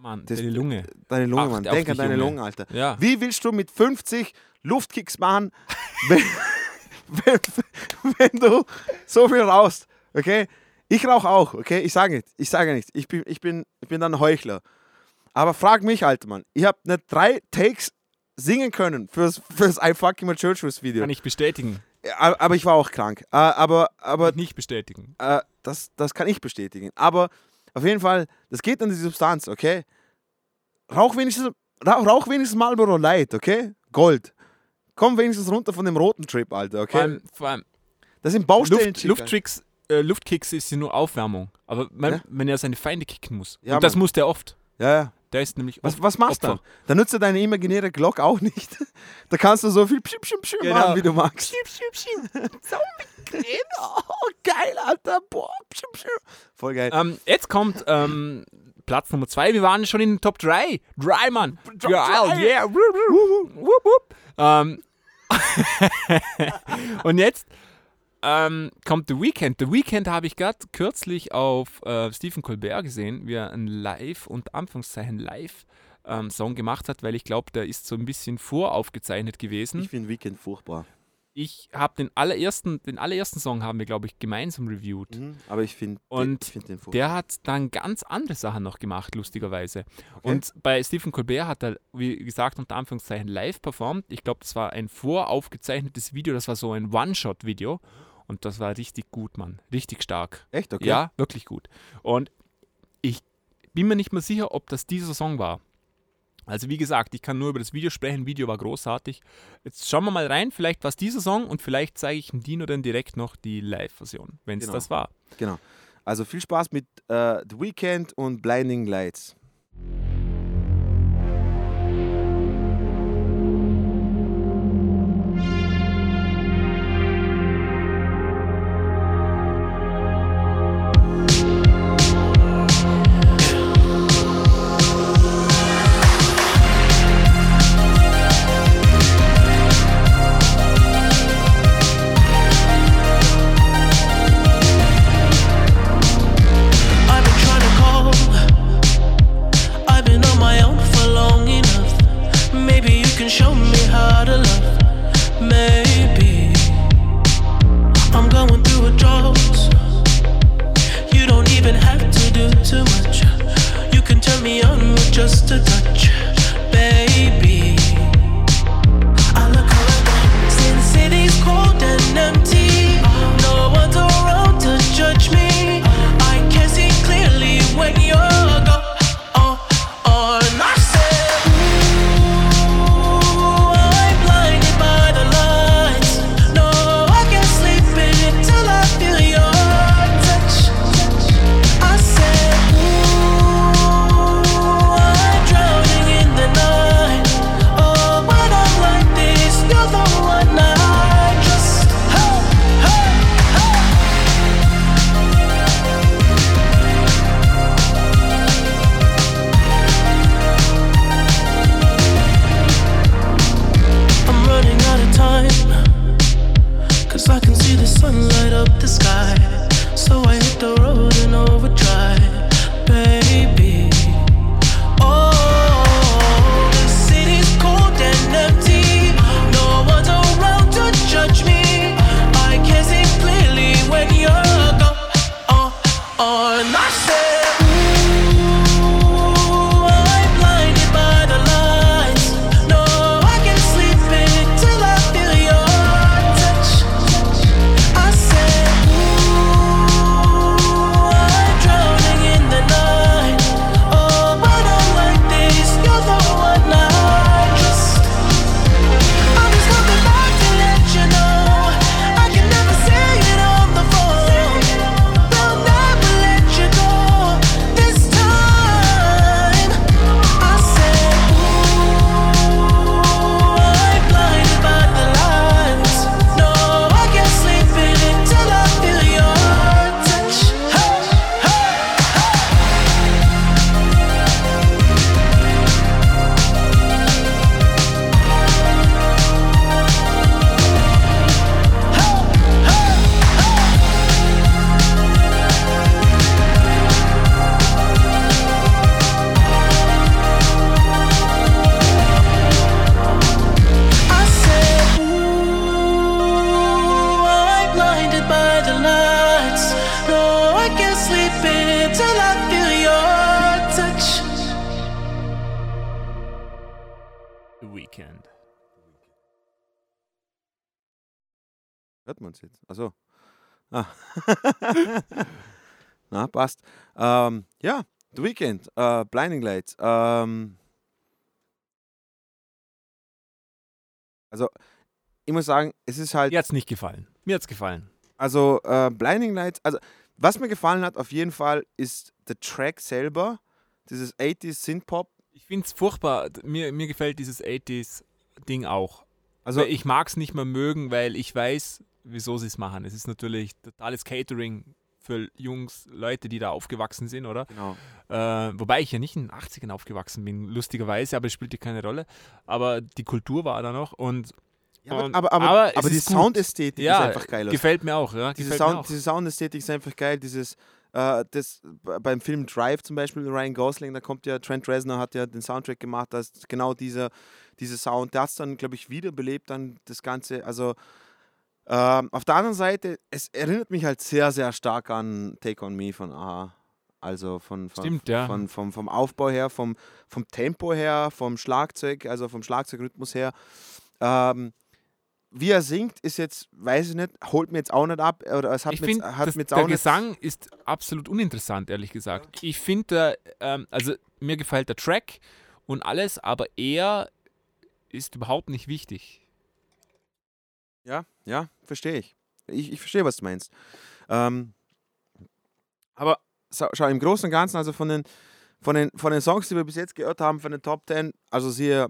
Mann, Das- deine Lunge. deine Lunge, Achte Mann, denk an deine. Lunge, Alter. Ja. Wie willst du mit 50 Luftkicks machen, [laughs] wenn, wenn, wenn du so viel rauchst? Okay? Ich rauche auch, okay? Ich sage nicht, ich sage nichts. Ich bin, ich bin, ich bin dann ein Heuchler. Aber frag mich, alter Mann. Ich habe nicht drei Takes singen können fürs, fürs I Fucking My Church Video. Kann ich bestätigen. Aber ich war auch krank. Aber, aber Kann ich nicht bestätigen. das, das kann ich bestätigen. Aber auf jeden Fall, das geht an die Substanz, okay? Rauch wenigstens, rauch, wenigstens Marlboro Light, okay? Gold. Komm wenigstens runter von dem roten Trip, Alter, Vor okay? allem, vor allem Das sind Baustellen, Luft. Lufttricks, äh, Luftkicks ist ja nur Aufwärmung. Aber man, Ja. wenn er seine Feinde kicken muss. Ja, und das Mann. muss der oft. Ja, ja. Der ist nämlich Was, was machst du dann? Opfer. Da nützt dir deine imaginäre Glock auch nicht. [laughs] Da kannst du so viel pschim, pschim, pschim Genau. machen, wie du magst. [laughs] oh, geil, Alter. Boah, pschim, pschim. Voll geil. Ähm, jetzt kommt ähm, Platz Nummer zwei. Wir waren schon in den Top 3. Dry, Mann. Top yeah. Wup, wup, wup. Ähm, [laughs] und jetzt ähm, kommt The Weeknd. The Weeknd habe ich gerade kürzlich auf äh, Stephen Colbert gesehen, wie er ein Live- und Anführungszeichen Live-Song gemacht hat, weil ich glaube, der ist so ein bisschen voraufgezeichnet gewesen. Ich finde Weekend furchtbar. Ich habe den allerersten, den allerersten Song haben wir, glaube ich, gemeinsam reviewed. Mhm, aber ich finde Und find den furchtbar. Der hat dann ganz andere Sachen noch gemacht, lustigerweise. Okay. Und bei Stephen Colbert hat er, wie gesagt, unter Anführungszeichen live performt. Ich glaube, das war ein voraufgezeichnetes Video, das war so ein One-Shot-Video. Und das war richtig gut, Mann. Richtig stark. Echt? Okay. Ja, wirklich gut. Und ich bin mir nicht mehr sicher, ob das dieser Song war. Also wie gesagt, ich kann nur über das Video sprechen. Video war großartig. Jetzt schauen wir mal rein, vielleicht war es dieser Song und vielleicht zeige ich dem Dino dann direkt noch die Live-Version, wenn es Genau. das war. Genau. Also viel Spaß mit äh, The Weeknd und Blinding Lights. The Weeknd, äh, Blinding Lights. Ähm, also, ich muss sagen, es ist halt. Mir hat's nicht gefallen. Mir hat's gefallen. Also äh, Blinding Lights, also was mir gefallen hat auf jeden Fall ist der Track selber, dieses 80s Synth-Pop. Ich finde es furchtbar. Mir, mir gefällt dieses 80s-Ding auch. Also Also ich mag es nicht mehr mögen, weil ich weiß, wieso sie es machen. Es ist natürlich totales Catering für Jungs, Leute, die da aufgewachsen sind, oder? genau. Äh, wobei ich ja nicht in den 80ern aufgewachsen bin, lustigerweise, aber es spielte keine Rolle. Aber die Kultur war da noch und Ja, aber, Und- aber, aber, aber aber die. Soundästhetik ja, ist einfach geil. aus. gefällt mir auch. Ja, diese, Sound, auch. diese Soundästhetik ist einfach geil. Dieses, äh, das, beim Film Drive zum Beispiel, Ryan Gosling, da kommt ja, Trent Reznor hat ja den Soundtrack gemacht, da ist genau dieser, dieser Sound, der hat es dann, glaube ich, wiederbelebt, dann das Ganze. Also Ähm, auf der anderen Seite, es erinnert mich halt sehr, sehr stark an Take On Me von Aha. Also von, von, Stimmt, ja. von, vom, vom Aufbau her, vom, vom Tempo her, vom Schlagzeug, also vom Schlagzeugrhythmus her. Ähm, wie er singt, ist jetzt, weiß ich nicht, holt mir jetzt auch nicht ab. Oder es hat Ich finde, der. Gesang ist absolut uninteressant, ehrlich gesagt. Ich finde, ähm, also mir gefällt der Track und alles, aber er ist überhaupt nicht wichtig. Ja, ja, verstehe ich. ich. Ich verstehe, was du meinst. Ähm, aber schau, im Großen und Ganzen, also von den, von, den, von den Songs, die wir bis jetzt gehört haben, von den Top 10, also siehe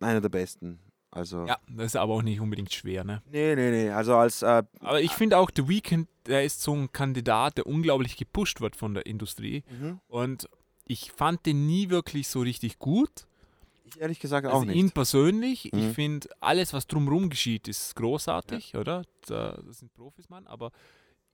einer der besten. Also, Ja, das ist aber auch nicht unbedingt schwer, ne? nee, nee, nee. Also als, äh, Aber ich finde auch, The Weeknd, der ist so ein Kandidat, der unglaublich gepusht wird von der Industrie. Mhm. Und ich fand den nie wirklich so richtig gut. ich ehrlich gesagt auch Also nicht. ihn persönlich, Mhm. ich finde, alles, was drumherum geschieht, ist großartig, oder? Da, das sind Profis, Mann. Aber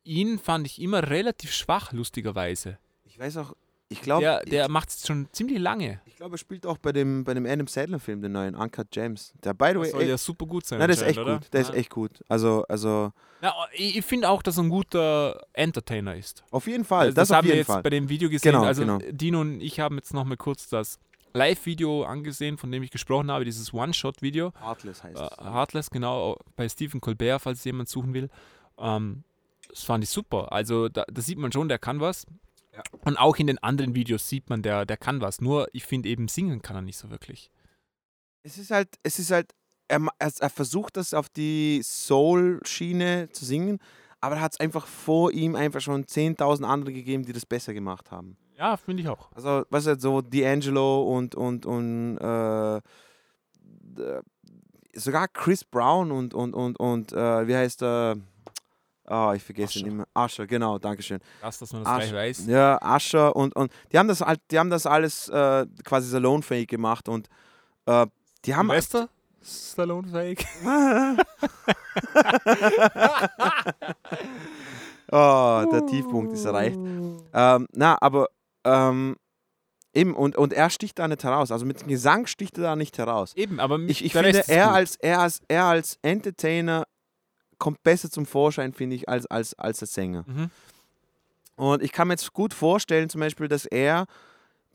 ihn fand ich immer relativ schwach, lustigerweise. ich weiß auch, ich glaube, Der, der macht es schon ziemlich lange. ich glaube, er spielt auch bei dem, bei dem Adam Sandler-Film, den neuen Uncut Gems. Der, by the Das way, soll echt, ja super gut sein. nein, der ist echt anscheinend, gut. Der oder? ist echt gut. Also, also Ja, ich finde auch, dass er ein guter Entertainer ist. auf jeden Fall. Also das, haben auf wir jetzt Fall. bei dem Video gesehen. Genau, also genau. Dino und ich haben jetzt noch mal kurz das Live-Video angesehen, von dem ich gesprochen habe, dieses One-Shot-Video. Heartless heißt Äh, es. Heartless, genau, bei Stephen Colbert, falls jemand suchen will. Ähm, das fand ich super. Also da, da sieht man schon, der kann was. Ja. Und auch in den anderen Videos sieht man, der, der kann was. Nur ich finde eben, singen kann er nicht so wirklich. Es ist halt, es ist halt, er, er, er versucht das auf die Soul-Schiene zu singen, aber er hat es einfach vor ihm einfach schon 10.000 andere gegeben, die das besser gemacht haben. Ja, finde ich auch. Also, was halt so D'Angelo und, und, und äh, sogar Chris Brown und, und, und, und äh, wie heißt er? Ah, ich vergesse ihn Usher. immer. Asher, genau, Dankeschön. Das, dass man das gleich Asher. weiß. Ja, Asher und, und die haben das halt, die haben das alles äh, quasi salonfähig gemacht und äh, die haben Silvester? Fake. Oh, der Tiefpunkt ist erreicht. Ähm, na, aber ähm, eben, und, und er sticht da nicht heraus. Also mit dem Gesang sticht er da nicht heraus. Eben, aber Ich, ich finde, er gut. als, er, als, er als Entertainer kommt besser zum Vorschein, finde ich, als, als, als als Sänger. Mhm. Und ich kann mir jetzt gut vorstellen, zum Beispiel, dass er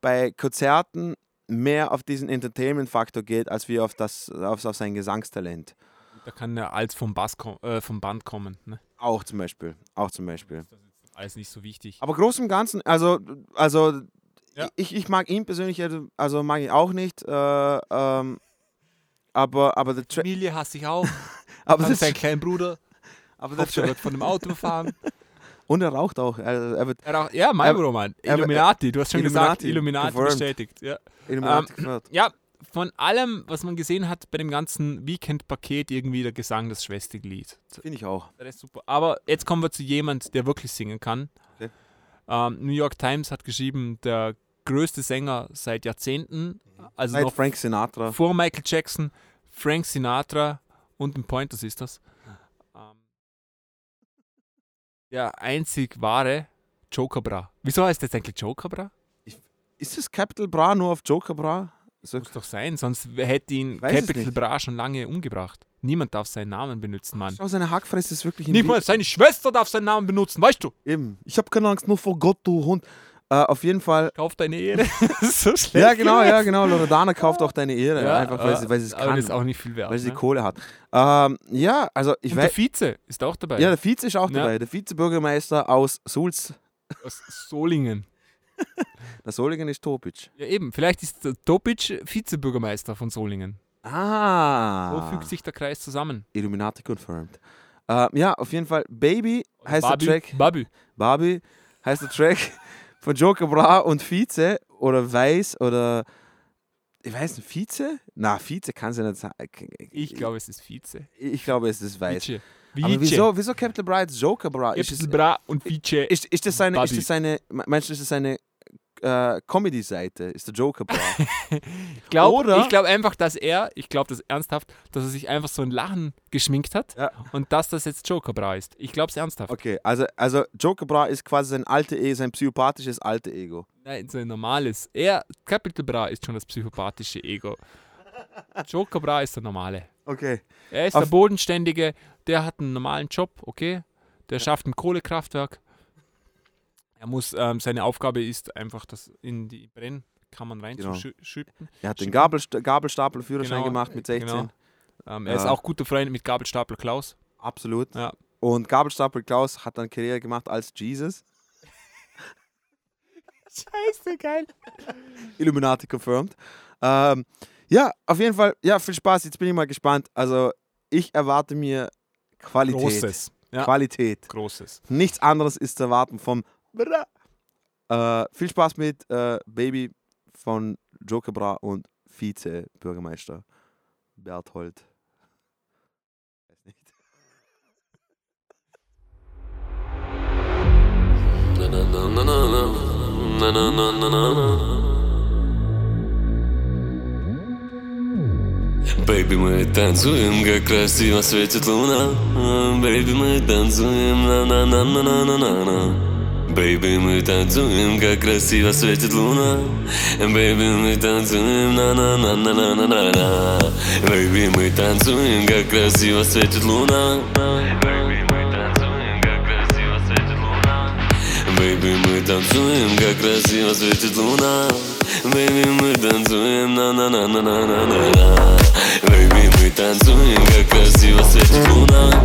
bei Konzerten mehr auf diesen Entertainment-Faktor geht, als wie auf, das, auf, auf sein Gesangstalent. Da kann er als vom, Bass äh, vom Band kommen. Ne? Auch zum Beispiel. Auch zum Beispiel. Alles nicht so wichtig. Aber groß im Ganzen, also, also Ja. ich, ich mag ihn persönlich, also- also mag ich auch nicht. Äh, ähm, aber, aber der Tra Familie hasse ich auch. [laughs] aber Das ist sein kleiner Bruder. aber der er Tra wird von dem Auto befahren. [laughs] und er raucht auch. Er, er wird Er auch, ja, mein Er- Bruder, Mann. Illuminati. Du hast schon gesagt, Illuminati, Illuminati confirmed. bestätigt. Ja. Illuminati gefördert. ja, von allem, was man gesehen hat bei dem ganzen Weekend-Paket, irgendwie der Gesang das schwächste. Finde ich auch. Das ist super. Aber jetzt kommen wir zu jemand, der wirklich singen kann. Okay. Ähm, New York Times hat geschrieben, der größte Sänger seit Jahrzehnten, also Seit noch Frank Sinatra. vor Michael Jackson, Frank Sinatra und den Pointer Sisters. Ähm, der einzig wahre Joker Bra. Wieso heißt das eigentlich Joker Bra? Ist das Capital Bra nur auf Joker Bra? So, Muss doch sein, sonst hätte ihn weiß Capital. Bra schon lange umgebracht. Niemand darf seinen Namen benutzen, Mann. schau, seine Hackfresse ist wirklich mal seine Schwester darf seinen Namen benutzen, weißt du? Eben. Ich habe keine Angst nur vor Gott, du Hund. Äh, auf jeden Fall. [laughs] Kauf deine Ehre. [laughs] Das ist so schlecht. Ja, genau, ja, genau. Loredana kauft auch deine Ehre. Ja, einfach, weil sie, weil sie es kann. ist auch nicht viel wert. weil sie ne? Kohle hat. Ähm, ja, also ich weiß. der Vize ist auch dabei. Ja, der Vize ist auch Ja. dabei. Der Vizebürgermeister aus Sulz. Aus Solingen. [laughs] Der Solingen ist Topic. Ja, eben. Vielleicht ist der Topic Vizebürgermeister von Solingen. Ah. So fügt sich der Kreis zusammen. Illuminati confirmed. Ähm, ja, auf jeden Fall. Baby heißt Babi, der Track. Babi. Barbie heißt der Track von Joker Bra und Vize oder Weiß oder. Ich weiß nicht, Vize? Na, Vize kann sie nicht sein. Ich glaube, es ist Vize. Ich glaube, es ist Weiß. Vice. Aber wieso, wieso Capital Bra jetzt Joker Bra? Es, Bra und Vice. ist, ist das seine, ist das seine, meinst du, ist das seine äh, Comedy-Seite? Ist der Joker Bra? [laughs] Ich glaube glaub einfach, dass er, ich glaube das ernsthaft, dass er sich einfach so ein Lachen geschminkt hat Ja. und dass das jetzt Joker Bra ist. Ich glaube es ernsthaft. Okay, also, also Joker Bra ist quasi sein alte E, sein psychopathisches alte Ego. Nein, so ein normales. Er, Capital Bra ist schon das psychopathische Ego. Joker Bra ist der normale. Okay. Er ist Auf- der Bodenständige, der hat einen normalen Job, okay. Der schafft ein Kohlekraftwerk. Er muss, ähm, seine Aufgabe ist einfach, das in die Brennkammern Genau. reinzuschütten. Er hat den Gabelst Gabelstapler-Führerschein Genau, gemacht mit 16. genau. Ähm, er ist Ja. auch guter Freund mit Gabelstapler Klaus. Absolut. Ja. Und Gabelstapler Klaus hat dann Karriere gemacht als Jesus. [laughs] Scheiße, geil. Illuminati confirmed. Ähm, ja, auf jeden Fall, ja, viel Spaß. Jetzt bin ich mal gespannt. Also, ich erwarte mir Qualität. Großes. Ja. Qualität. Großes. Nichts anderes ist zu erwarten vom. Äh, viel Spaß mit äh, Baby von Joker Bra und Vize-Bürgermeister Berthold. Weiß nicht. Baby, мы танцуем, как красиво светит луна Baby, мы танцуем, на-на-на-на-на-на-на Baby, мы танцуем, как красиво светит луна. Baby, мы танцуем, на-на-на-на-на-на-на. Baby, мы танцуем, как красиво светит луна. Baby, мы танцуем, как красиво светит луна. Baby, мы танцуем, как красиво светит луна. Baby, мы танцуем, на-на-на-на-на-на-на Baby, мы танцуем, как красиво светит луна.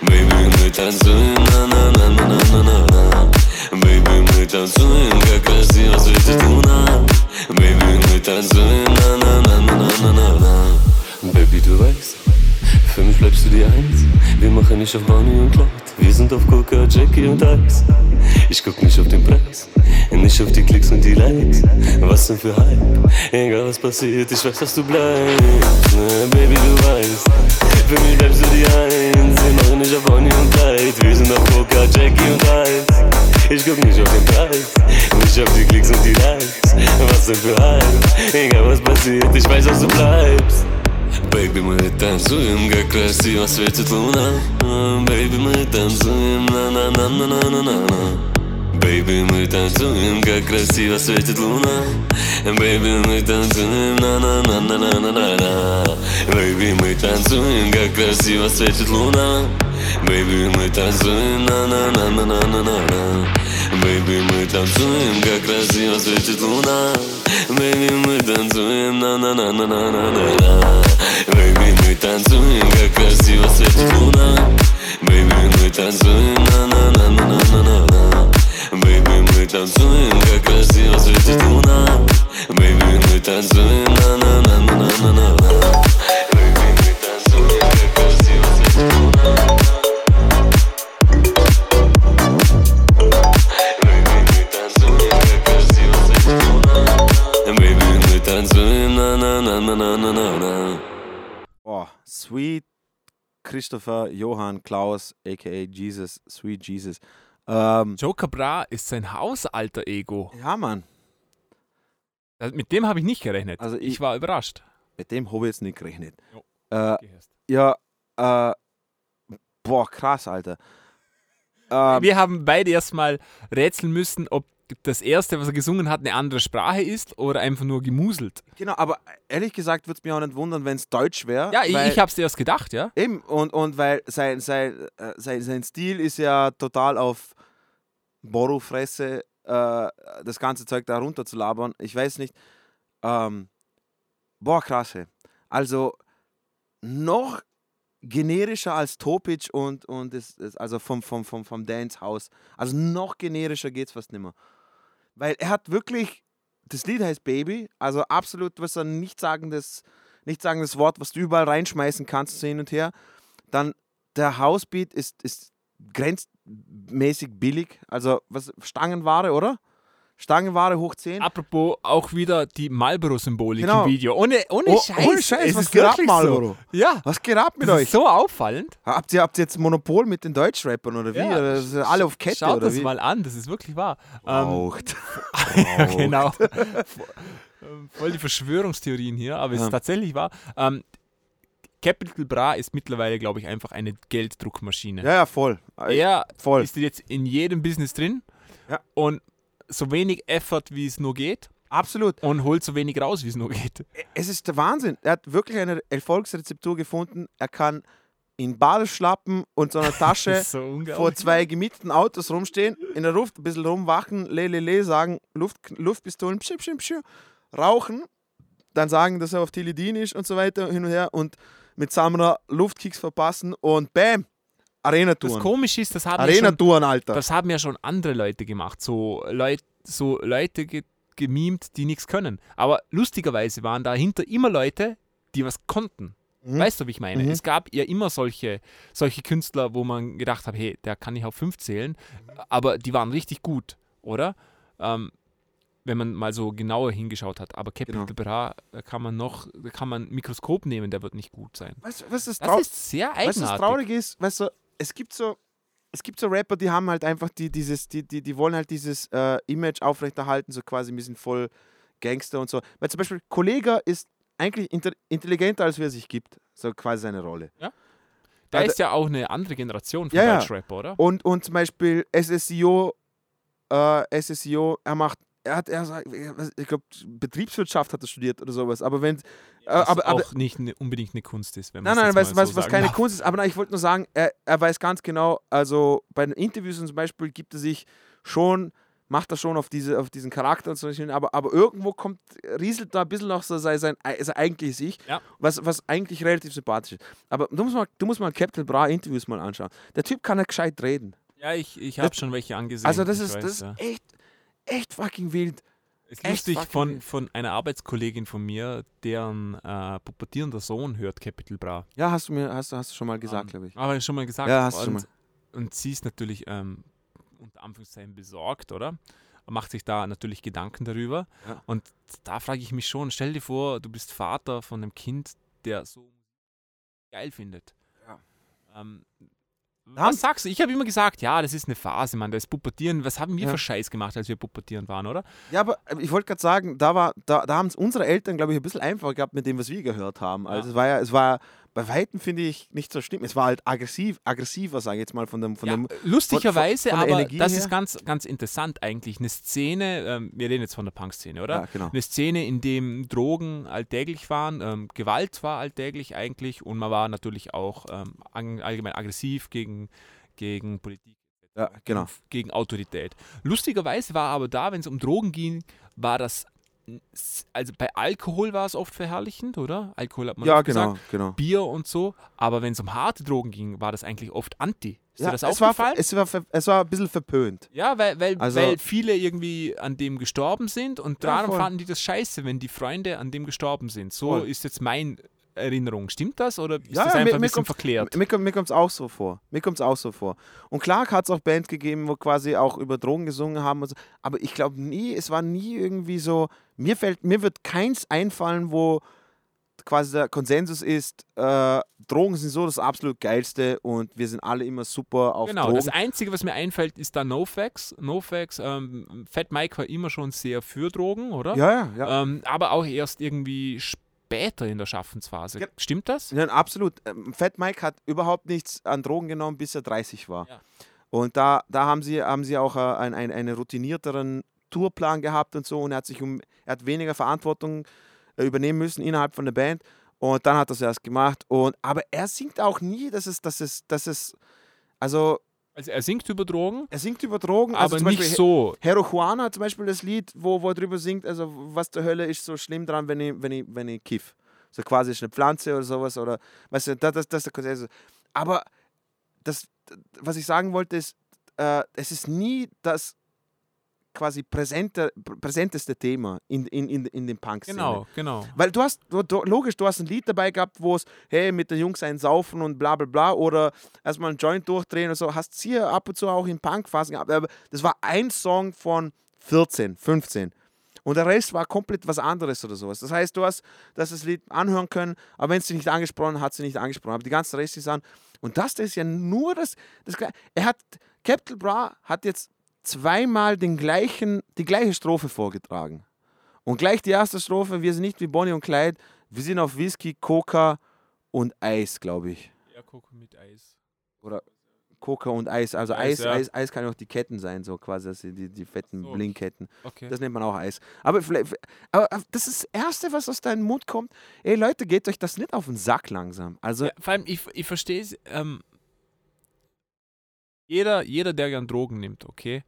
Baby, мы танцуем, на-на-на-на-на-на-на Baby, мы танцуем, как красиво светит луна Baby, мы танцуем, на-на-на-на-на-на-на Baby, du weißt, für mich bleibst du die Eins Wir machen nicht auf Bonnie und Clyde Wir sind auf Coca, Jackie und Eis Ich guck nicht auf den Preis Nicht auf die Klicks und die Likes Was denn für Hype Egal was passiert, ich weiß, dass du bleibst Ne, Baby, du weißt Für mich bleibst du die Eins Wir machen nicht auf Bonnie und Clyde Wir sind auf Coca, Jackie und Eis Ich guck nicht auf den Preis Nicht auf die Klicks und die Likes Was denn für Hype Egal was passiert, ich weiß, dass du bleibst Baby, мы танцуем, как красиво светит луна Baby, мы танцуем, на-на-на-на-на-на-на Бэйби, мы танцуем, как красиво светит луна. Бэйби, мы танцуем, на на на на на на на на Бэйби, мы танцуем, как красиво светит луна. Бэйби, мы танцуем, на на на на на на на на Бэйби, мы танцуем, как красиво светит луна. Бэйби, мы танцуем, на на на на на на на на Бэйби, мы танцуем, как красиво светит луна. Бэйби, мы танцуем, на на на на на на на на Baby, мы танцуем, как красиво светит луна Baby, мы танцуем, на-на-на-на-на-на-на Oh, Sweet Christopher Johann Klaus, aka Jesus, Sweet Jesus. Ähm, Joker Bra ist sein Hausalter Ego. ja, Mann, Also mit dem habe ich nicht gerechnet. Also ich, ich- war überrascht. mit dem habe ich jetzt nicht gerechnet. Äh, ja, äh, boah, krass, Alter. Ähm, Wir haben beide erstmal rätseln müssen, ob das erste, was er gesungen hat, eine andere Sprache ist oder einfach nur gemuselt. genau, aber ehrlich gesagt würde es mich auch nicht wundern, wenn es Deutsch wäre. Ja, ich, ich habe es dir erst gedacht, ja. Eben, und, und weil sein, sein, äh, sein, sein Stil ist ja total auf Borro-Fresse, äh, das ganze Zeug da runter zu labern. Ich weiß nicht. Ähm, boah, krasse. Also noch generischer als Topic und, und das, das, also vom, vom, vom, vom Dance House. Also noch generischer geht es fast nicht mehr. Weil er hat wirklich, das Lied heißt Baby, also absolut was ein nichtssagendes, nichtssagendes Wort, was du überall reinschmeißen kannst, hin und her. Dann der Housebeat ist, ist grenzmäßig billig, also was Stangenware, oder? Stangenware hoch 10. Apropos auch wieder die Marlboro-Symbolik Genau. im Video. Ohne, ohne Oh, Scheiß. ohne Scheiß, es was ist geht ab, Marlboro? So. Ja, Was geht ab mit das euch? so auffallend. Habt ihr, habt ihr jetzt Monopol mit den Deutschrappern oder wie? Ja, oder sind alle auf Kette Schaut oder das wie? mal an, das ist wirklich wahr. Ähm, Raucht. [laughs] ja, genau. Ähm, [laughs] Voll die Verschwörungstheorien hier, aber es Ja. ist tatsächlich wahr. Ähm, Capital Bra ist mittlerweile, glaube ich, einfach eine Gelddruckmaschine. Ja, ja, voll. Er voll. ist jetzt in jedem Business drin Ja. und so wenig Effort, wie es nur geht Absolut. und holt so wenig raus, wie es nur geht. [laughs] Es ist der Wahnsinn. Er hat wirklich eine Erfolgsrezeptur gefunden. Er kann in Badeschlappen und so einer [laughs] Tasche so vor zwei gemieteten Autos rumstehen, in der Luft ein bisschen rumwachen, le, le, le, sagen, Luft, Luftpistolen, pschiu, pschiu, pschiu, rauchen, dann sagen, dass er auf Teledin ist und so weiter, hin und her und mit Samra Luftkicks verpassen und bam, Das Arena-Touren. Komische ist, das haben, ja schon, Alter. das haben ja schon andere Leute gemacht. So, Leut, so Leute ge gemimt, die nichts können. Aber lustigerweise waren dahinter immer Leute, die was konnten. Mhm. Weißt du, wie ich meine? Mhm. Es gab ja immer solche, solche Künstler, wo man gedacht hat, hey, der kann nicht auf fünf zählen, aber die waren richtig gut, oder? Ähm, wenn man mal so genauer hingeschaut hat. Aber Capital Genau. Bra, da kann man noch, da kann man ein Mikroskop nehmen, der wird nicht gut sein. Weißt was das, Das ist sehr du, was eigenartig. traurig ist? Weißt du, es gibt so, es gibt so Rapper, die haben halt einfach die, dieses, die, die, die wollen halt dieses äh, Image aufrechterhalten, so quasi, wir sind voll Gangster und so. Weil zum Beispiel Kollega ist eigentlich intelligenter, als wer sich gibt. So quasi seine Rolle. Da Also- ist ja auch eine andere Generation von Ja, ja. Deutschrapper, oder? Und, und zum Beispiel SSIO, äh, SSIO, er macht, er hat, er sagt, ich glaube, Betriebswirtschaft hat er studiert oder sowas. Aber wenn, äh, Was aber, aber, auch nicht ne, unbedingt eine Kunst ist, wenn Nein, man nein, was, was, so was sagen keine darf. Kunst ist. Aber nein, ich wollte nur sagen, er, er weiß ganz genau, also bei den Interviews zum Beispiel gibt er sich schon, macht er schon auf, diese, auf diesen Charakter und so, hin, aber, aber irgendwo kommt, rieselt da ein bisschen noch so sein, sein, sein eigentliches Ich, Ja. was, was eigentlich relativ sympathisch ist. Aber du musst mal, du musst mal Captain Bra Interviews mal anschauen. Der Typ kann ja gescheit reden. Ja, ich, ich habe schon welche angesehen. Also das ist, weiß, das ist echt, echt fucking wild. ist echt lustig von, wild. von einer Arbeitskollegin von mir, deren äh, pubertierender Sohn hört Capital Bra. Ja, hast du mir, hast, hast du schon mal gesagt, Ähm, glaube ich. Aber schon mal gesagt. Ja, hast du und, schon mal. und sie ist natürlich ähm, unter Anführungszeichen besorgt, oder? Macht sich da natürlich Gedanken darüber. Ja. Und da frage ich mich schon, stell dir vor, du bist Vater von einem Kind, der so geil findet. Ja. Ähm, was sagst du? Ich habe immer gesagt, ja, das ist eine Phase, Mann, das Pubertieren. Was haben wir Ja. für Scheiß gemacht, als wir pubertieren waren, oder? Ja, aber äh, ich wollte gerade sagen, da, war, da, da haben es unsere Eltern, glaube ich, ein bisschen einfacher gehabt mit dem, was wir gehört haben. Also Ja. es war ja, es war bei Weitem, finde ich, nicht so schlimm. Es war halt aggressiv, aggressiver, sage ich jetzt mal, von dem, von Ja, dem lustigerweise, von der aber Energie das her? ist ganz, ganz interessant eigentlich. Eine Szene, ähm, wir reden jetzt von der Punk-Szene, oder? Ja, genau. Eine Szene, in dem Drogen alltäglich waren, ähm, Gewalt war alltäglich eigentlich und man war natürlich auch ähm, allgemein aggressiv gegen, gegen Politik. Ja, genau. Gegen Autorität. Lustigerweise war aber da, wenn es um Drogen ging, war das, also bei Alkohol war es oft verherrlichend, oder? Alkohol hat man Ja, genau, gesagt. genau. Bier und so, aber wenn es um harte Drogen ging, war das eigentlich oft anti. Ist Ja, dir das es, war, aufgefallen? es, war, es war ein bisschen verpönt. Ja, weil, weil, Also- weil viele irgendwie an dem gestorben sind und Ja, daran voll. fanden die das scheiße, wenn die Freunde an dem gestorben sind. So Voll. ist jetzt meine Erinnerung. Stimmt das oder ist Ja, das ja, einfach mir- ein mir bisschen kommt- verklärt? Mir, kommt- mir kommt es auch so vor. Mir kommt es auch so vor. Und klar hat es auch Bands gegeben, wo quasi auch über Drogen gesungen haben und so. Aber ich glaube nie, es war nie irgendwie so. Mir fällt, mir wird keins einfallen, wo quasi der Konsensus ist, äh, Drogen sind so das absolut geilste und wir sind alle immer super auf Genau, Drogen. das Einzige, was mir einfällt, ist da NoFX. NoFX, ähm, Fat Mike war immer schon sehr für Drogen, oder? ja, ja, ja. Ähm, aber auch erst irgendwie später in der Schaffensphase. Ja. Stimmt das? Ja, absolut. Ähm, Fat Mike hat überhaupt nichts an Drogen genommen, bis er 30 war. Ja. Und da, da haben sie, haben sie auch äh, ein, ein, einen routinierteren Tourplan gehabt und so und er hat sich um, er hat weniger Verantwortung äh, übernehmen müssen innerhalb von der Band. Und dann hat er es erst gemacht. Und, aber er singt auch nie, dass es, dass es, dass es, also Also er singt über Drogen, er singt über Drogen, also aber nicht Beispiel so. Hero Juana zum Beispiel das Lied, wo, wo er drüber singt, also was zur Hölle ist so schlimm dran, wenn ich, wenn ich, wenn ich kiff. So quasi ist eine Pflanze oder sowas oder weißt du, das, das, das der Konsensus. Aber das, was ich sagen wollte, ist, äh, es ist nie das quasi präsente, pr- präsenteste Thema in, in, in, in den punk Genau, genau. weil du hast, du, logisch, du hast ein Lied dabei gehabt, wo es, hey, mit den Jungs ein Saufen und bla bla bla oder erstmal einen Joint durchdrehen und so, hast hier ab und zu auch in Punk-Phasen gehabt, aber das war ein Song von 14, 15. Und der Rest war komplett was anderes oder sowas. Das heißt, du hast das, das Lied anhören können, aber wenn es dich nicht angesprochen hat, hat sie nicht angesprochen. Aber die ganzen Rest ist an. Und das, das ist ja nur das, das. Er hat, Capital Bra hat jetzt zweimal den gleichen, die gleiche Strophe vorgetragen. Und gleich die erste Strophe, wir sind nicht wie Bonnie und Clyde, wir sind auf Whisky, Coca und Eis, glaube ich. Ja, Coco mit Eis. Coca und Eis. Also Eis, Eis, ja. Eis, Eis kann ja auch die Ketten sein, so quasi, also die, die fetten So. Blinkketten. Okay. Das nennt man auch Eis. Aber, vielleicht, aber das ist das Erste, was aus deinem Mund kommt. Ey Leute, geht euch das nicht auf den Sack langsam. Also, Ja, vor allem, ich, ich verstehe es. Ähm, jeder, jeder, der gern Drogen nimmt, okay,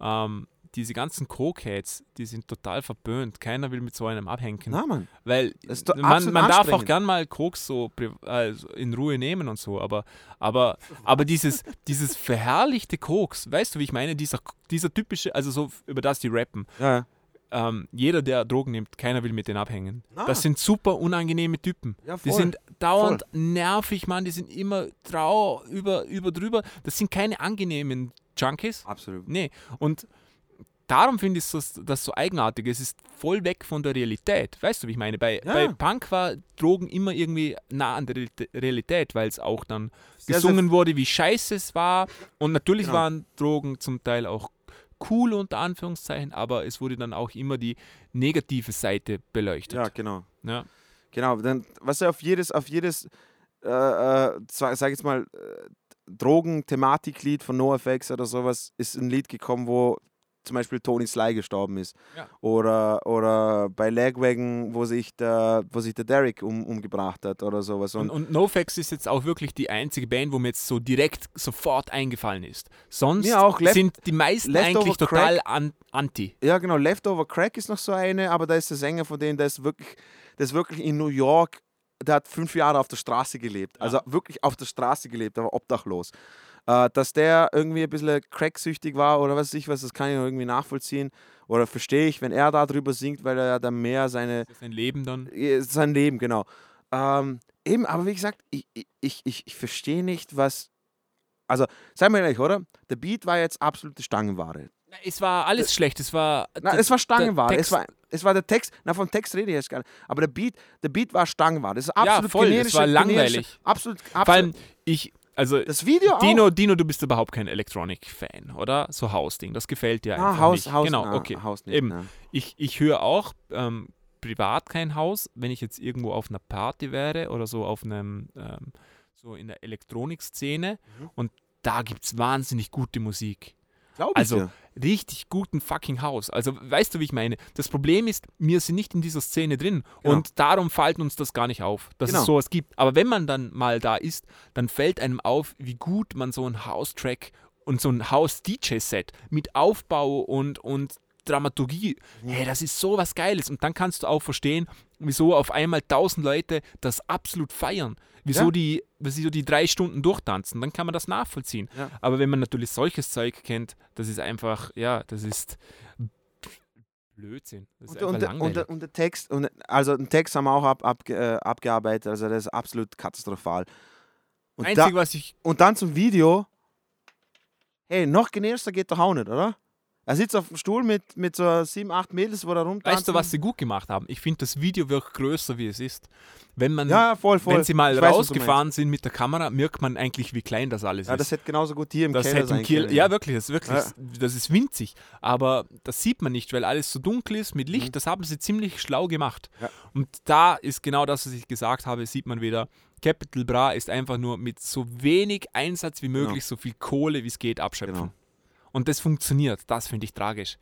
ähm, diese ganzen Cokeheads, die sind total verböhnt. Keiner will mit so einem abhängen. na Mann. Weil man, man darf auch gern mal Koks so also in Ruhe nehmen und so, aber, aber, aber dieses, dieses verherrlichte Koks, weißt du, wie ich meine? Dieser, dieser typische, also so über das die rappen. Ja. Ähm, jeder, der Drogen nimmt, keiner will mit denen abhängen. Na. Das sind super unangenehme Typen. Ja, die voll. sind dauernd nervig, Mann. Die sind immer trau, über, über drüber. Das sind keine angenehmen Junkies. Absolut. Nee. Und darum finde ich das, das so eigenartig. Es ist voll weg von der Realität. Weißt du, wie ich meine? Bei, Ja. bei Punk war Drogen immer irgendwie nah an der Realitä- Realität, weil es auch dann Sehr, gesungen wurde, wie scheiße es war. Und natürlich Genau. waren Drogen zum Teil auch cool unter Anführungszeichen, aber es wurde dann auch immer die negative Seite beleuchtet. Ja, genau. Ja. Genau, dann, was er auf jedes, auf jedes, äh, äh, sag, sag jetzt mal, äh, Drogen-Thematiklied von NoFX oder sowas, ist ein Lied gekommen, wo zum Beispiel Tony Sly gestorben ist. Ja. Oder, oder bei Lagwagon, wo sich der, wo sich der Derek um, umgebracht hat oder sowas. Und, und NoFX ist jetzt auch wirklich die einzige Band, wo mir jetzt so direkt sofort eingefallen ist. Sonst auch. Left- sind die meisten Leftover eigentlich total an, anti. Ja, genau. Leftover Crack ist noch so eine, aber da ist der Sänger von denen, der ist wirklich, der ist wirklich in New York, der hat fünf Jahre auf der Straße gelebt. Also wirklich auf der Straße gelebt, war obdachlos. Äh, dass der irgendwie ein bisschen cracksüchtig war oder was weiß ich was, das kann ich irgendwie nachvollziehen. Oder verstehe ich, wenn er darüber singt, weil er dann mehr seine, Sein Leben dann. sein Leben, genau. Ähm, eben, aber wie gesagt, ich, ich, ich, ich verstehe nicht, was. Also, seien wir ehrlich, oder? Der Beat war jetzt absolute Stangenware. Na, Es war alles schlecht. Es war. Na, der- es war Stangenware. der Es war, es war der Text. Na, vom Text rede ich jetzt gar nicht. Aber der Beat, der Beat war Stangenware. Das ist absolut voll, das generische, war langweilig. Absolut, absolut. Vor allem, ich. Also, das Video Dino, auch. Dino, du bist überhaupt kein Electronic-Fan, oder? So Hausding. Das gefällt dir Ah, einfach Haus, nicht. Haus, genau, na, okay. Haus nicht, Eben. na. Ich, ich höre auch ähm, privat kein Haus, wenn ich jetzt irgendwo auf einer Party wäre oder so auf einem, ähm, so in der Elektronikszene Mhm. und da gibt es wahnsinnig gute Musik. Glaub ich Also dir. richtig guten fucking Haus. Also weißt du, wie ich meine? Das Problem ist, wir sind nicht in dieser Szene drin Genau. und darum fällt uns das gar nicht auf, dass Genau. es sowas gibt. Aber wenn man dann mal da ist, dann fällt einem auf, wie gut man so einen House-Track und so ein House-DJ-Set mit Aufbau und, und Dramaturgie, hey, das ist so was Geiles. Und dann kannst du auch verstehen, wieso auf einmal tausend Leute das absolut feiern. Wieso, Ja. die, wieso die drei Stunden durchtanzen. Dann kann man das nachvollziehen. Ja. Aber wenn man natürlich solches Zeug kennt, das ist einfach, ja, das ist Blödsinn. Das ist Und, und, und, und der Text, und, also den Text haben wir auch ab, ab, äh, abgearbeitet, also das ist absolut katastrophal. Und, Einzig, da, was ich und dann zum Video. Hey, noch generischer geht doch auch nicht, oder? Er sitzt auf dem Stuhl mit, mit so sieben, acht Mädels, wo er rumtanzt. Weißt du, was sie gut gemacht haben? Ich finde, das Video wirkt größer, wie es ist. Wenn man, Ja, ja, voll, voll. wenn sie mal Ich weiß, rausgefahren sind mit der Kamera, merkt man eigentlich, wie klein das alles Ja, ist. das hätte genauso gut hier im das Keller sein Kiel, ja wirklich, das ist wirklich, Ja. das ist winzig. Aber das sieht man nicht, weil alles so dunkel ist mit Licht. Das haben sie ziemlich schlau gemacht. Mhm. Ja. Und da ist genau das, was ich gesagt habe, sieht man wieder. Capital Bra ist einfach nur mit so wenig Einsatz wie möglich so viel Kohle wie es geht abschöpfen. Genau. Und das funktioniert. Das finde ich tragisch.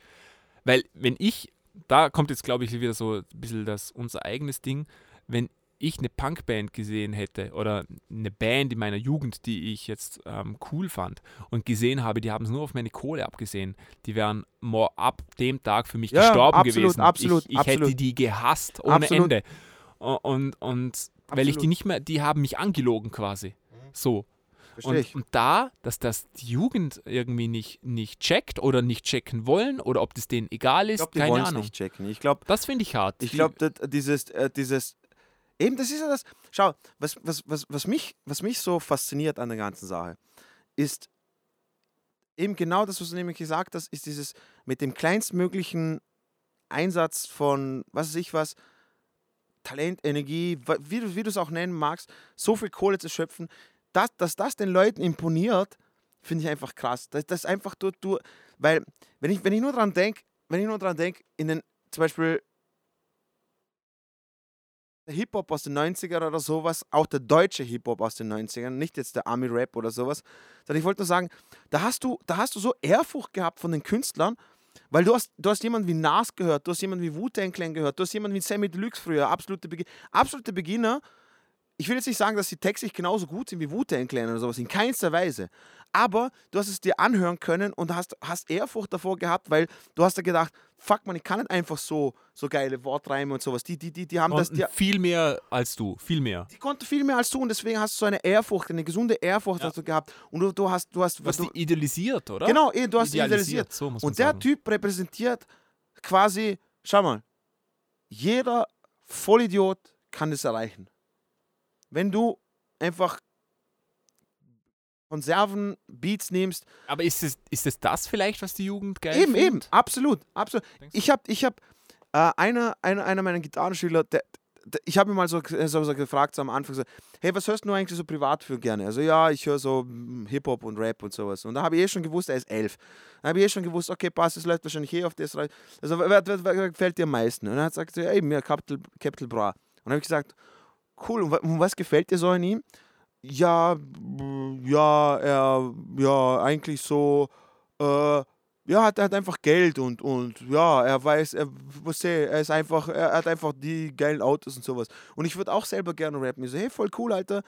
Weil wenn ich, da kommt jetzt glaube ich wieder so ein bisschen das unser eigenes Ding, wenn ich eine Punkband gesehen hätte oder eine Band in meiner Jugend, die ich jetzt ähm, cool fand und gesehen habe, die haben es nur auf meine Kohle abgesehen, die wären more ab dem Tag für mich Ja, gestorben absolut, gewesen. absolut, ich ich hätte absolut. die gehasst ohne Absolut. Ende. O- Und, und weil ich die nicht mehr, die haben mich angelogen quasi. So. Ich. Und, und da, dass das die Jugend irgendwie nicht, nicht checkt oder nicht checken wollen oder ob das denen egal Ich ist, glaube, die keine Ahnung. nicht checken. Ich glaube, Das finde ich hart. ich glaube, dieses, äh, dieses, eben, das ist ja das. Schau, was, was, was, was, mich, was mich so fasziniert an der ganzen Sache, ist eben genau das, was du nämlich gesagt hast, ist dieses mit dem kleinstmöglichen Einsatz von, was weiß ich was, Talent, Energie, wie du wie du es auch nennen magst, so viel Kohle zu schöpfen, dass, dass das den Leuten imponiert, finde ich einfach krass. Das, das einfach du, du, weil, wenn ich, wenn ich nur dran denke, wenn ich nur dran denke, in den, zum Beispiel der Hip-Hop aus den 90ern oder sowas, auch der deutsche Hip-Hop aus den 90ern, nicht jetzt der Army-Rap oder sowas, sondern ich wollte nur sagen, da hast, du, da hast du so Ehrfurcht gehabt von den Künstlern, weil du hast, du hast jemanden wie Nas gehört, du hast jemanden wie Wu-Tang Clan gehört, du hast jemanden wie Sammy Deluxe früher, absolute, Begi absolute Beginner. Ich will jetzt nicht sagen, dass die textlich genauso gut sind wie Wu-Tang Clan oder sowas, in keinster Weise. Aber du hast es dir anhören können und hast, hast Ehrfurcht davor gehabt, weil du hast da gedacht, fuck man, ich kann nicht einfach so, so geile Wortreime und sowas. Die, die, die, die haben das, Konnten die, viel mehr als du, viel mehr. die konnten viel mehr als du und deswegen hast du so eine Ehrfurcht, eine gesunde Ehrfurcht Ja. du gehabt. Und du, du hast, du hast, Du hast du, die idealisiert, oder? genau, eh, du hast die Idealisiert, so Und der sagen. Typ repräsentiert quasi, schau mal, jeder Vollidiot kann das erreichen. Wenn du einfach Konserven, Beats nimmst, Aber ist es, ist es das vielleicht, was die Jugend geil eben, eben, findet? absolut, absolut. Denkst du? Ich habe, ich habe, äh, einer, einer, einer meiner Gitarrenschüler, der, der, ich habe ihn mal so, so, so gefragt so am Anfang, so, hey, was hörst du eigentlich so privat für gerne? Also ja, ich höre so mm, Hip-Hop und Rap und sowas. Und da habe ich eh schon gewusst, er ist elf. Da habe ich eh schon gewusst, okay, passt, das läuft wahrscheinlich eh auf das. rein. Also wer, wer, wer, wer gefällt dir am meisten? Und er hat gesagt, ja, eben, ja, Capital, Capital Bra. Und dann habe ich gesagt, cool, und, wa- und was gefällt dir so an ihm? Ja, ja, er, ja, eigentlich so, äh, ja, hat, hat einfach Geld und, und ja, er weiß, er, was er, er ist einfach, er hat einfach die geilen Autos und sowas. Und ich würde auch selber gerne rappen. Ich so, hey, voll cool, Alter,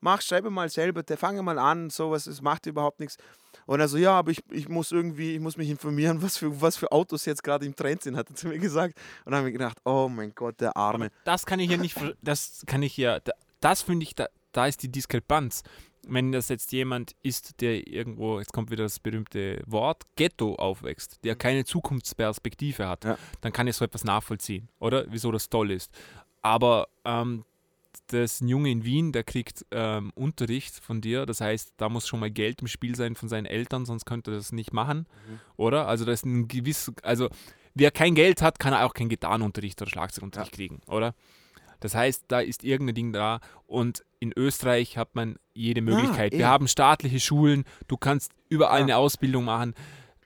mach, schreibe mal selber, fange mal an, sowas, es macht überhaupt nichts. Und er so, ja, aber ich, ich muss irgendwie, ich muss mich informieren, was für, was für Autos jetzt gerade im Trend sind, hat er zu mir gesagt. Und dann habe ich gedacht, oh mein Gott, der Arme. Das kann ich ja nicht, das kann ich ja, da- das finde ich, da, da ist die Diskrepanz. Wenn das jetzt jemand ist, der irgendwo, jetzt kommt wieder das berühmte Wort, Ghetto aufwächst, der keine Zukunftsperspektive hat, Ja. dann kann ich so etwas nachvollziehen, oder? Wieso das toll ist. Aber ähm, das ist ein Junge in Wien, der kriegt ähm, Unterricht von dir, das heißt, da muss schon mal Geld im Spiel sein von seinen Eltern, sonst könnte er das nicht machen, oder? Also das ist ein gewiss, also wer kein Geld hat, kann auch keinen Gitarrenunterricht oder Schlagzeugunterricht kriegen, oder? Das heißt, da ist irgendein Ding da und in Österreich hat man jede Möglichkeit. Wir eben. haben staatliche Schulen, du kannst überall Ja. eine Ausbildung machen.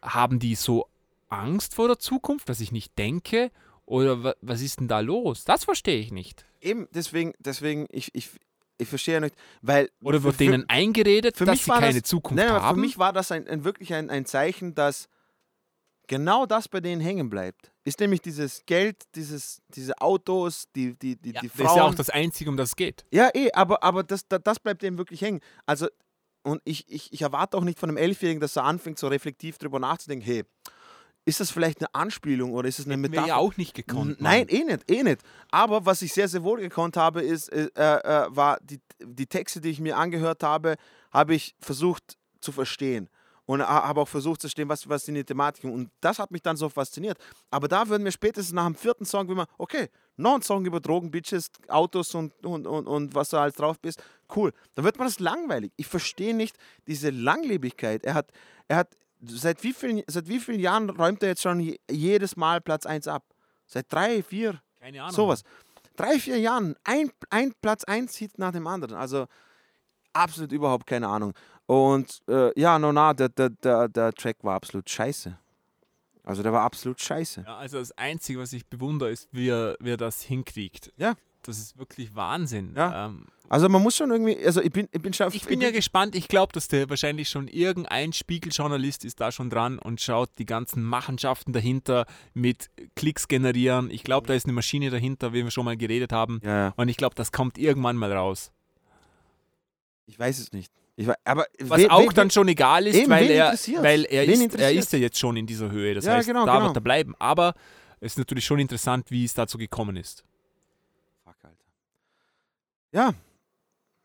Haben die so Angst vor der Zukunft, dass ich nicht denke? Oder wa- was ist denn da los? Das verstehe ich nicht. Eben, deswegen, deswegen, ich, ich, ich verstehe ja nicht, weil. Oder wird für- denen eingeredet, für dass mich sie war keine das- Zukunft Nein, aber haben? für mich war das ein, ein wirklich ein, ein Zeichen, dass genau das bei denen hängen bleibt. Ist nämlich dieses Geld, dieses, diese Autos, die, die, die, ja, die das Frauen. ist ja auch das Einzige, um das es geht. Ja, eh, aber, aber das, das, das bleibt eben wirklich hängen. Also, und ich, ich, ich erwarte auch nicht von einem Elfjährigen, dass er anfängt, so reflektiv drüber nachzudenken, hey, ist das vielleicht eine Anspielung oder ist es eine Hätten Metapher? ja auch nicht gekonnt. Nein, eh nicht, eh nicht. Aber was ich sehr, sehr wohl gekonnt habe, ist, äh, äh, war die, die Texte, die ich mir angehört habe, habe ich versucht zu verstehen. Und ha- habe auch versucht zu verstehen, was, was sind die Thematiken. Und das hat mich dann so fasziniert. Aber da würden wir spätestens nach dem vierten Song, wie man, okay, noch ein Song über Drogen, Bitches, Autos und, und, und, und was da alles drauf bist. Cool. Dann wird man das langweilig. Ich verstehe nicht diese Langlebigkeit. Er hat, er hat seit wie, vielen, seit wie vielen Jahren räumt er jetzt schon je- jedes Mal Platz 1 ab? Seit drei, vier, Keine Ahnung. sowas. Drei, vier Jahren, ein, ein Platz 1 Hit nach dem anderen. Also absolut überhaupt keine Ahnung. Und äh, ja, no, na, der, der, der, der Track war absolut scheiße. Also der war absolut scheiße. Ja, also das Einzige, was ich bewundere, ist, wie er, wie er das hinkriegt. Ja. Das ist wirklich Wahnsinn. Ja. Ähm, Also man muss schon irgendwie, also ich bin, ich bin schon. ich bin ja gespannt. Ich glaube, dass der wahrscheinlich schon irgendein Spiegeljournalist ist da schon dran und schaut die ganzen Machenschaften dahinter mit Klicks generieren. Ich glaube, da ist eine Maschine dahinter, wie wir schon mal geredet haben. Ja. Und ich glaube, das kommt irgendwann mal raus. Ich weiß es nicht. Ich weiß, aber Was we- auch we- dann schon egal ist, Eben, weil, wen er, weil er, Wen ist, er ist ja jetzt schon in dieser Höhe. Das Ja, heißt, genau, da genau. wird er bleiben. Aber es ist natürlich schon interessant, wie es dazu gekommen ist. Ja,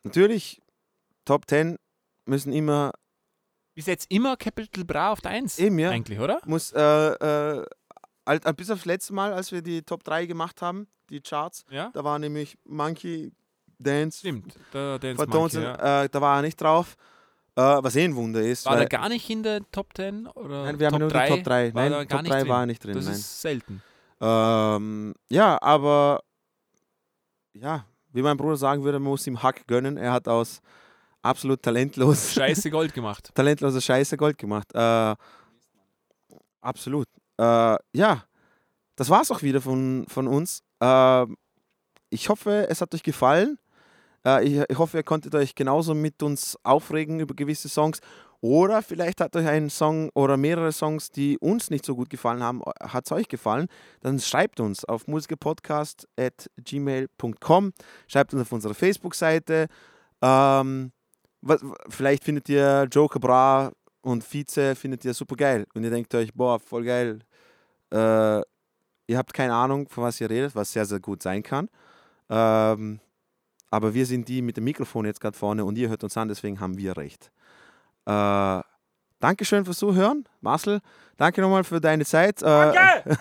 natürlich, Top 10 müssen immer, Bis jetzt immer Capital Bra auf der 1. Eben, ja. Eigentlich, oder? muss, äh, äh, halt bis aufs letzte Mal, als wir die Top 3 gemacht haben, die Charts, Ja. da war nämlich Monkey Dance Stimmt. Der Dance Monkey, Tonsen, ja. äh, da war er nicht drauf, äh, was eh ein Wunder ist. War der gar nicht in der Top 10? Oder nein, wir haben Top nur 3? die Top 3. War Nein, Top nicht 3 drin. war er nicht drin. Das nein. ist selten. Ähm, ja, aber ja, wie mein Bruder sagen würde, man muss ihm Hack gönnen. Er hat aus absolut talentlos, Scheiße [laughs] Gold gemacht. talentloser Scheiße Gold gemacht. Äh, absolut. Äh, ja, das war's auch wieder von, von uns. Äh, ich hoffe, es hat euch gefallen. Äh, ich, ich hoffe, ihr konntet euch genauso mit uns aufregen über gewisse Songs. Oder vielleicht hat euch ein Song oder mehrere Songs, die uns nicht so gut gefallen haben, hat es euch gefallen. Dann schreibt uns auf musikerpodcast.gmail.com. Schreibt uns auf unserer Facebook-Seite. Ähm, was, vielleicht findet ihr Joker Bra und Vize findet ihr super geil. Und ihr denkt euch, boah, voll geil. Äh, ihr habt keine Ahnung, von was ihr redet, was sehr, sehr gut sein kann. Ähm, aber wir sind die mit dem Mikrofon jetzt gerade vorne und ihr hört uns an, deswegen haben wir recht. Äh, Dankeschön fürs Zuhören, Marcel. Danke nochmal für deine Zeit. Äh, Danke!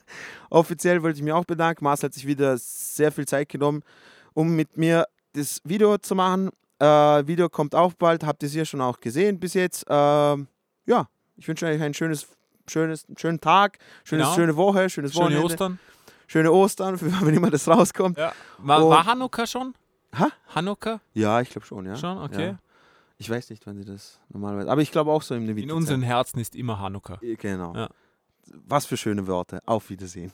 [laughs] offiziell wollte ich mich auch bedanken. Marcel hat sich wieder sehr viel Zeit genommen, um mit mir das Video zu machen. Äh, Video kommt auch bald, habt ihr es hier schon auch gesehen bis jetzt. Ähm, ja, ich wünsche euch ein schönes, schönes, schönen Tag, schönes, Genau. schöne Woche, schönes Schöne Wochenende. Ostern. Schöne Ostern, [laughs] für wenn immer das rauskommt. Ja. War, war Hanukkah schon? Hä? Hanukkah? Ja, ich glaube schon, ja. Schon, okay. Ja. Ich weiß nicht, wann sie das normalerweise. Aber ich glaube auch so in der In unseren Herzen ist immer Hanukkah. Genau. Ja. Was für schöne Worte. Auf Wiedersehen.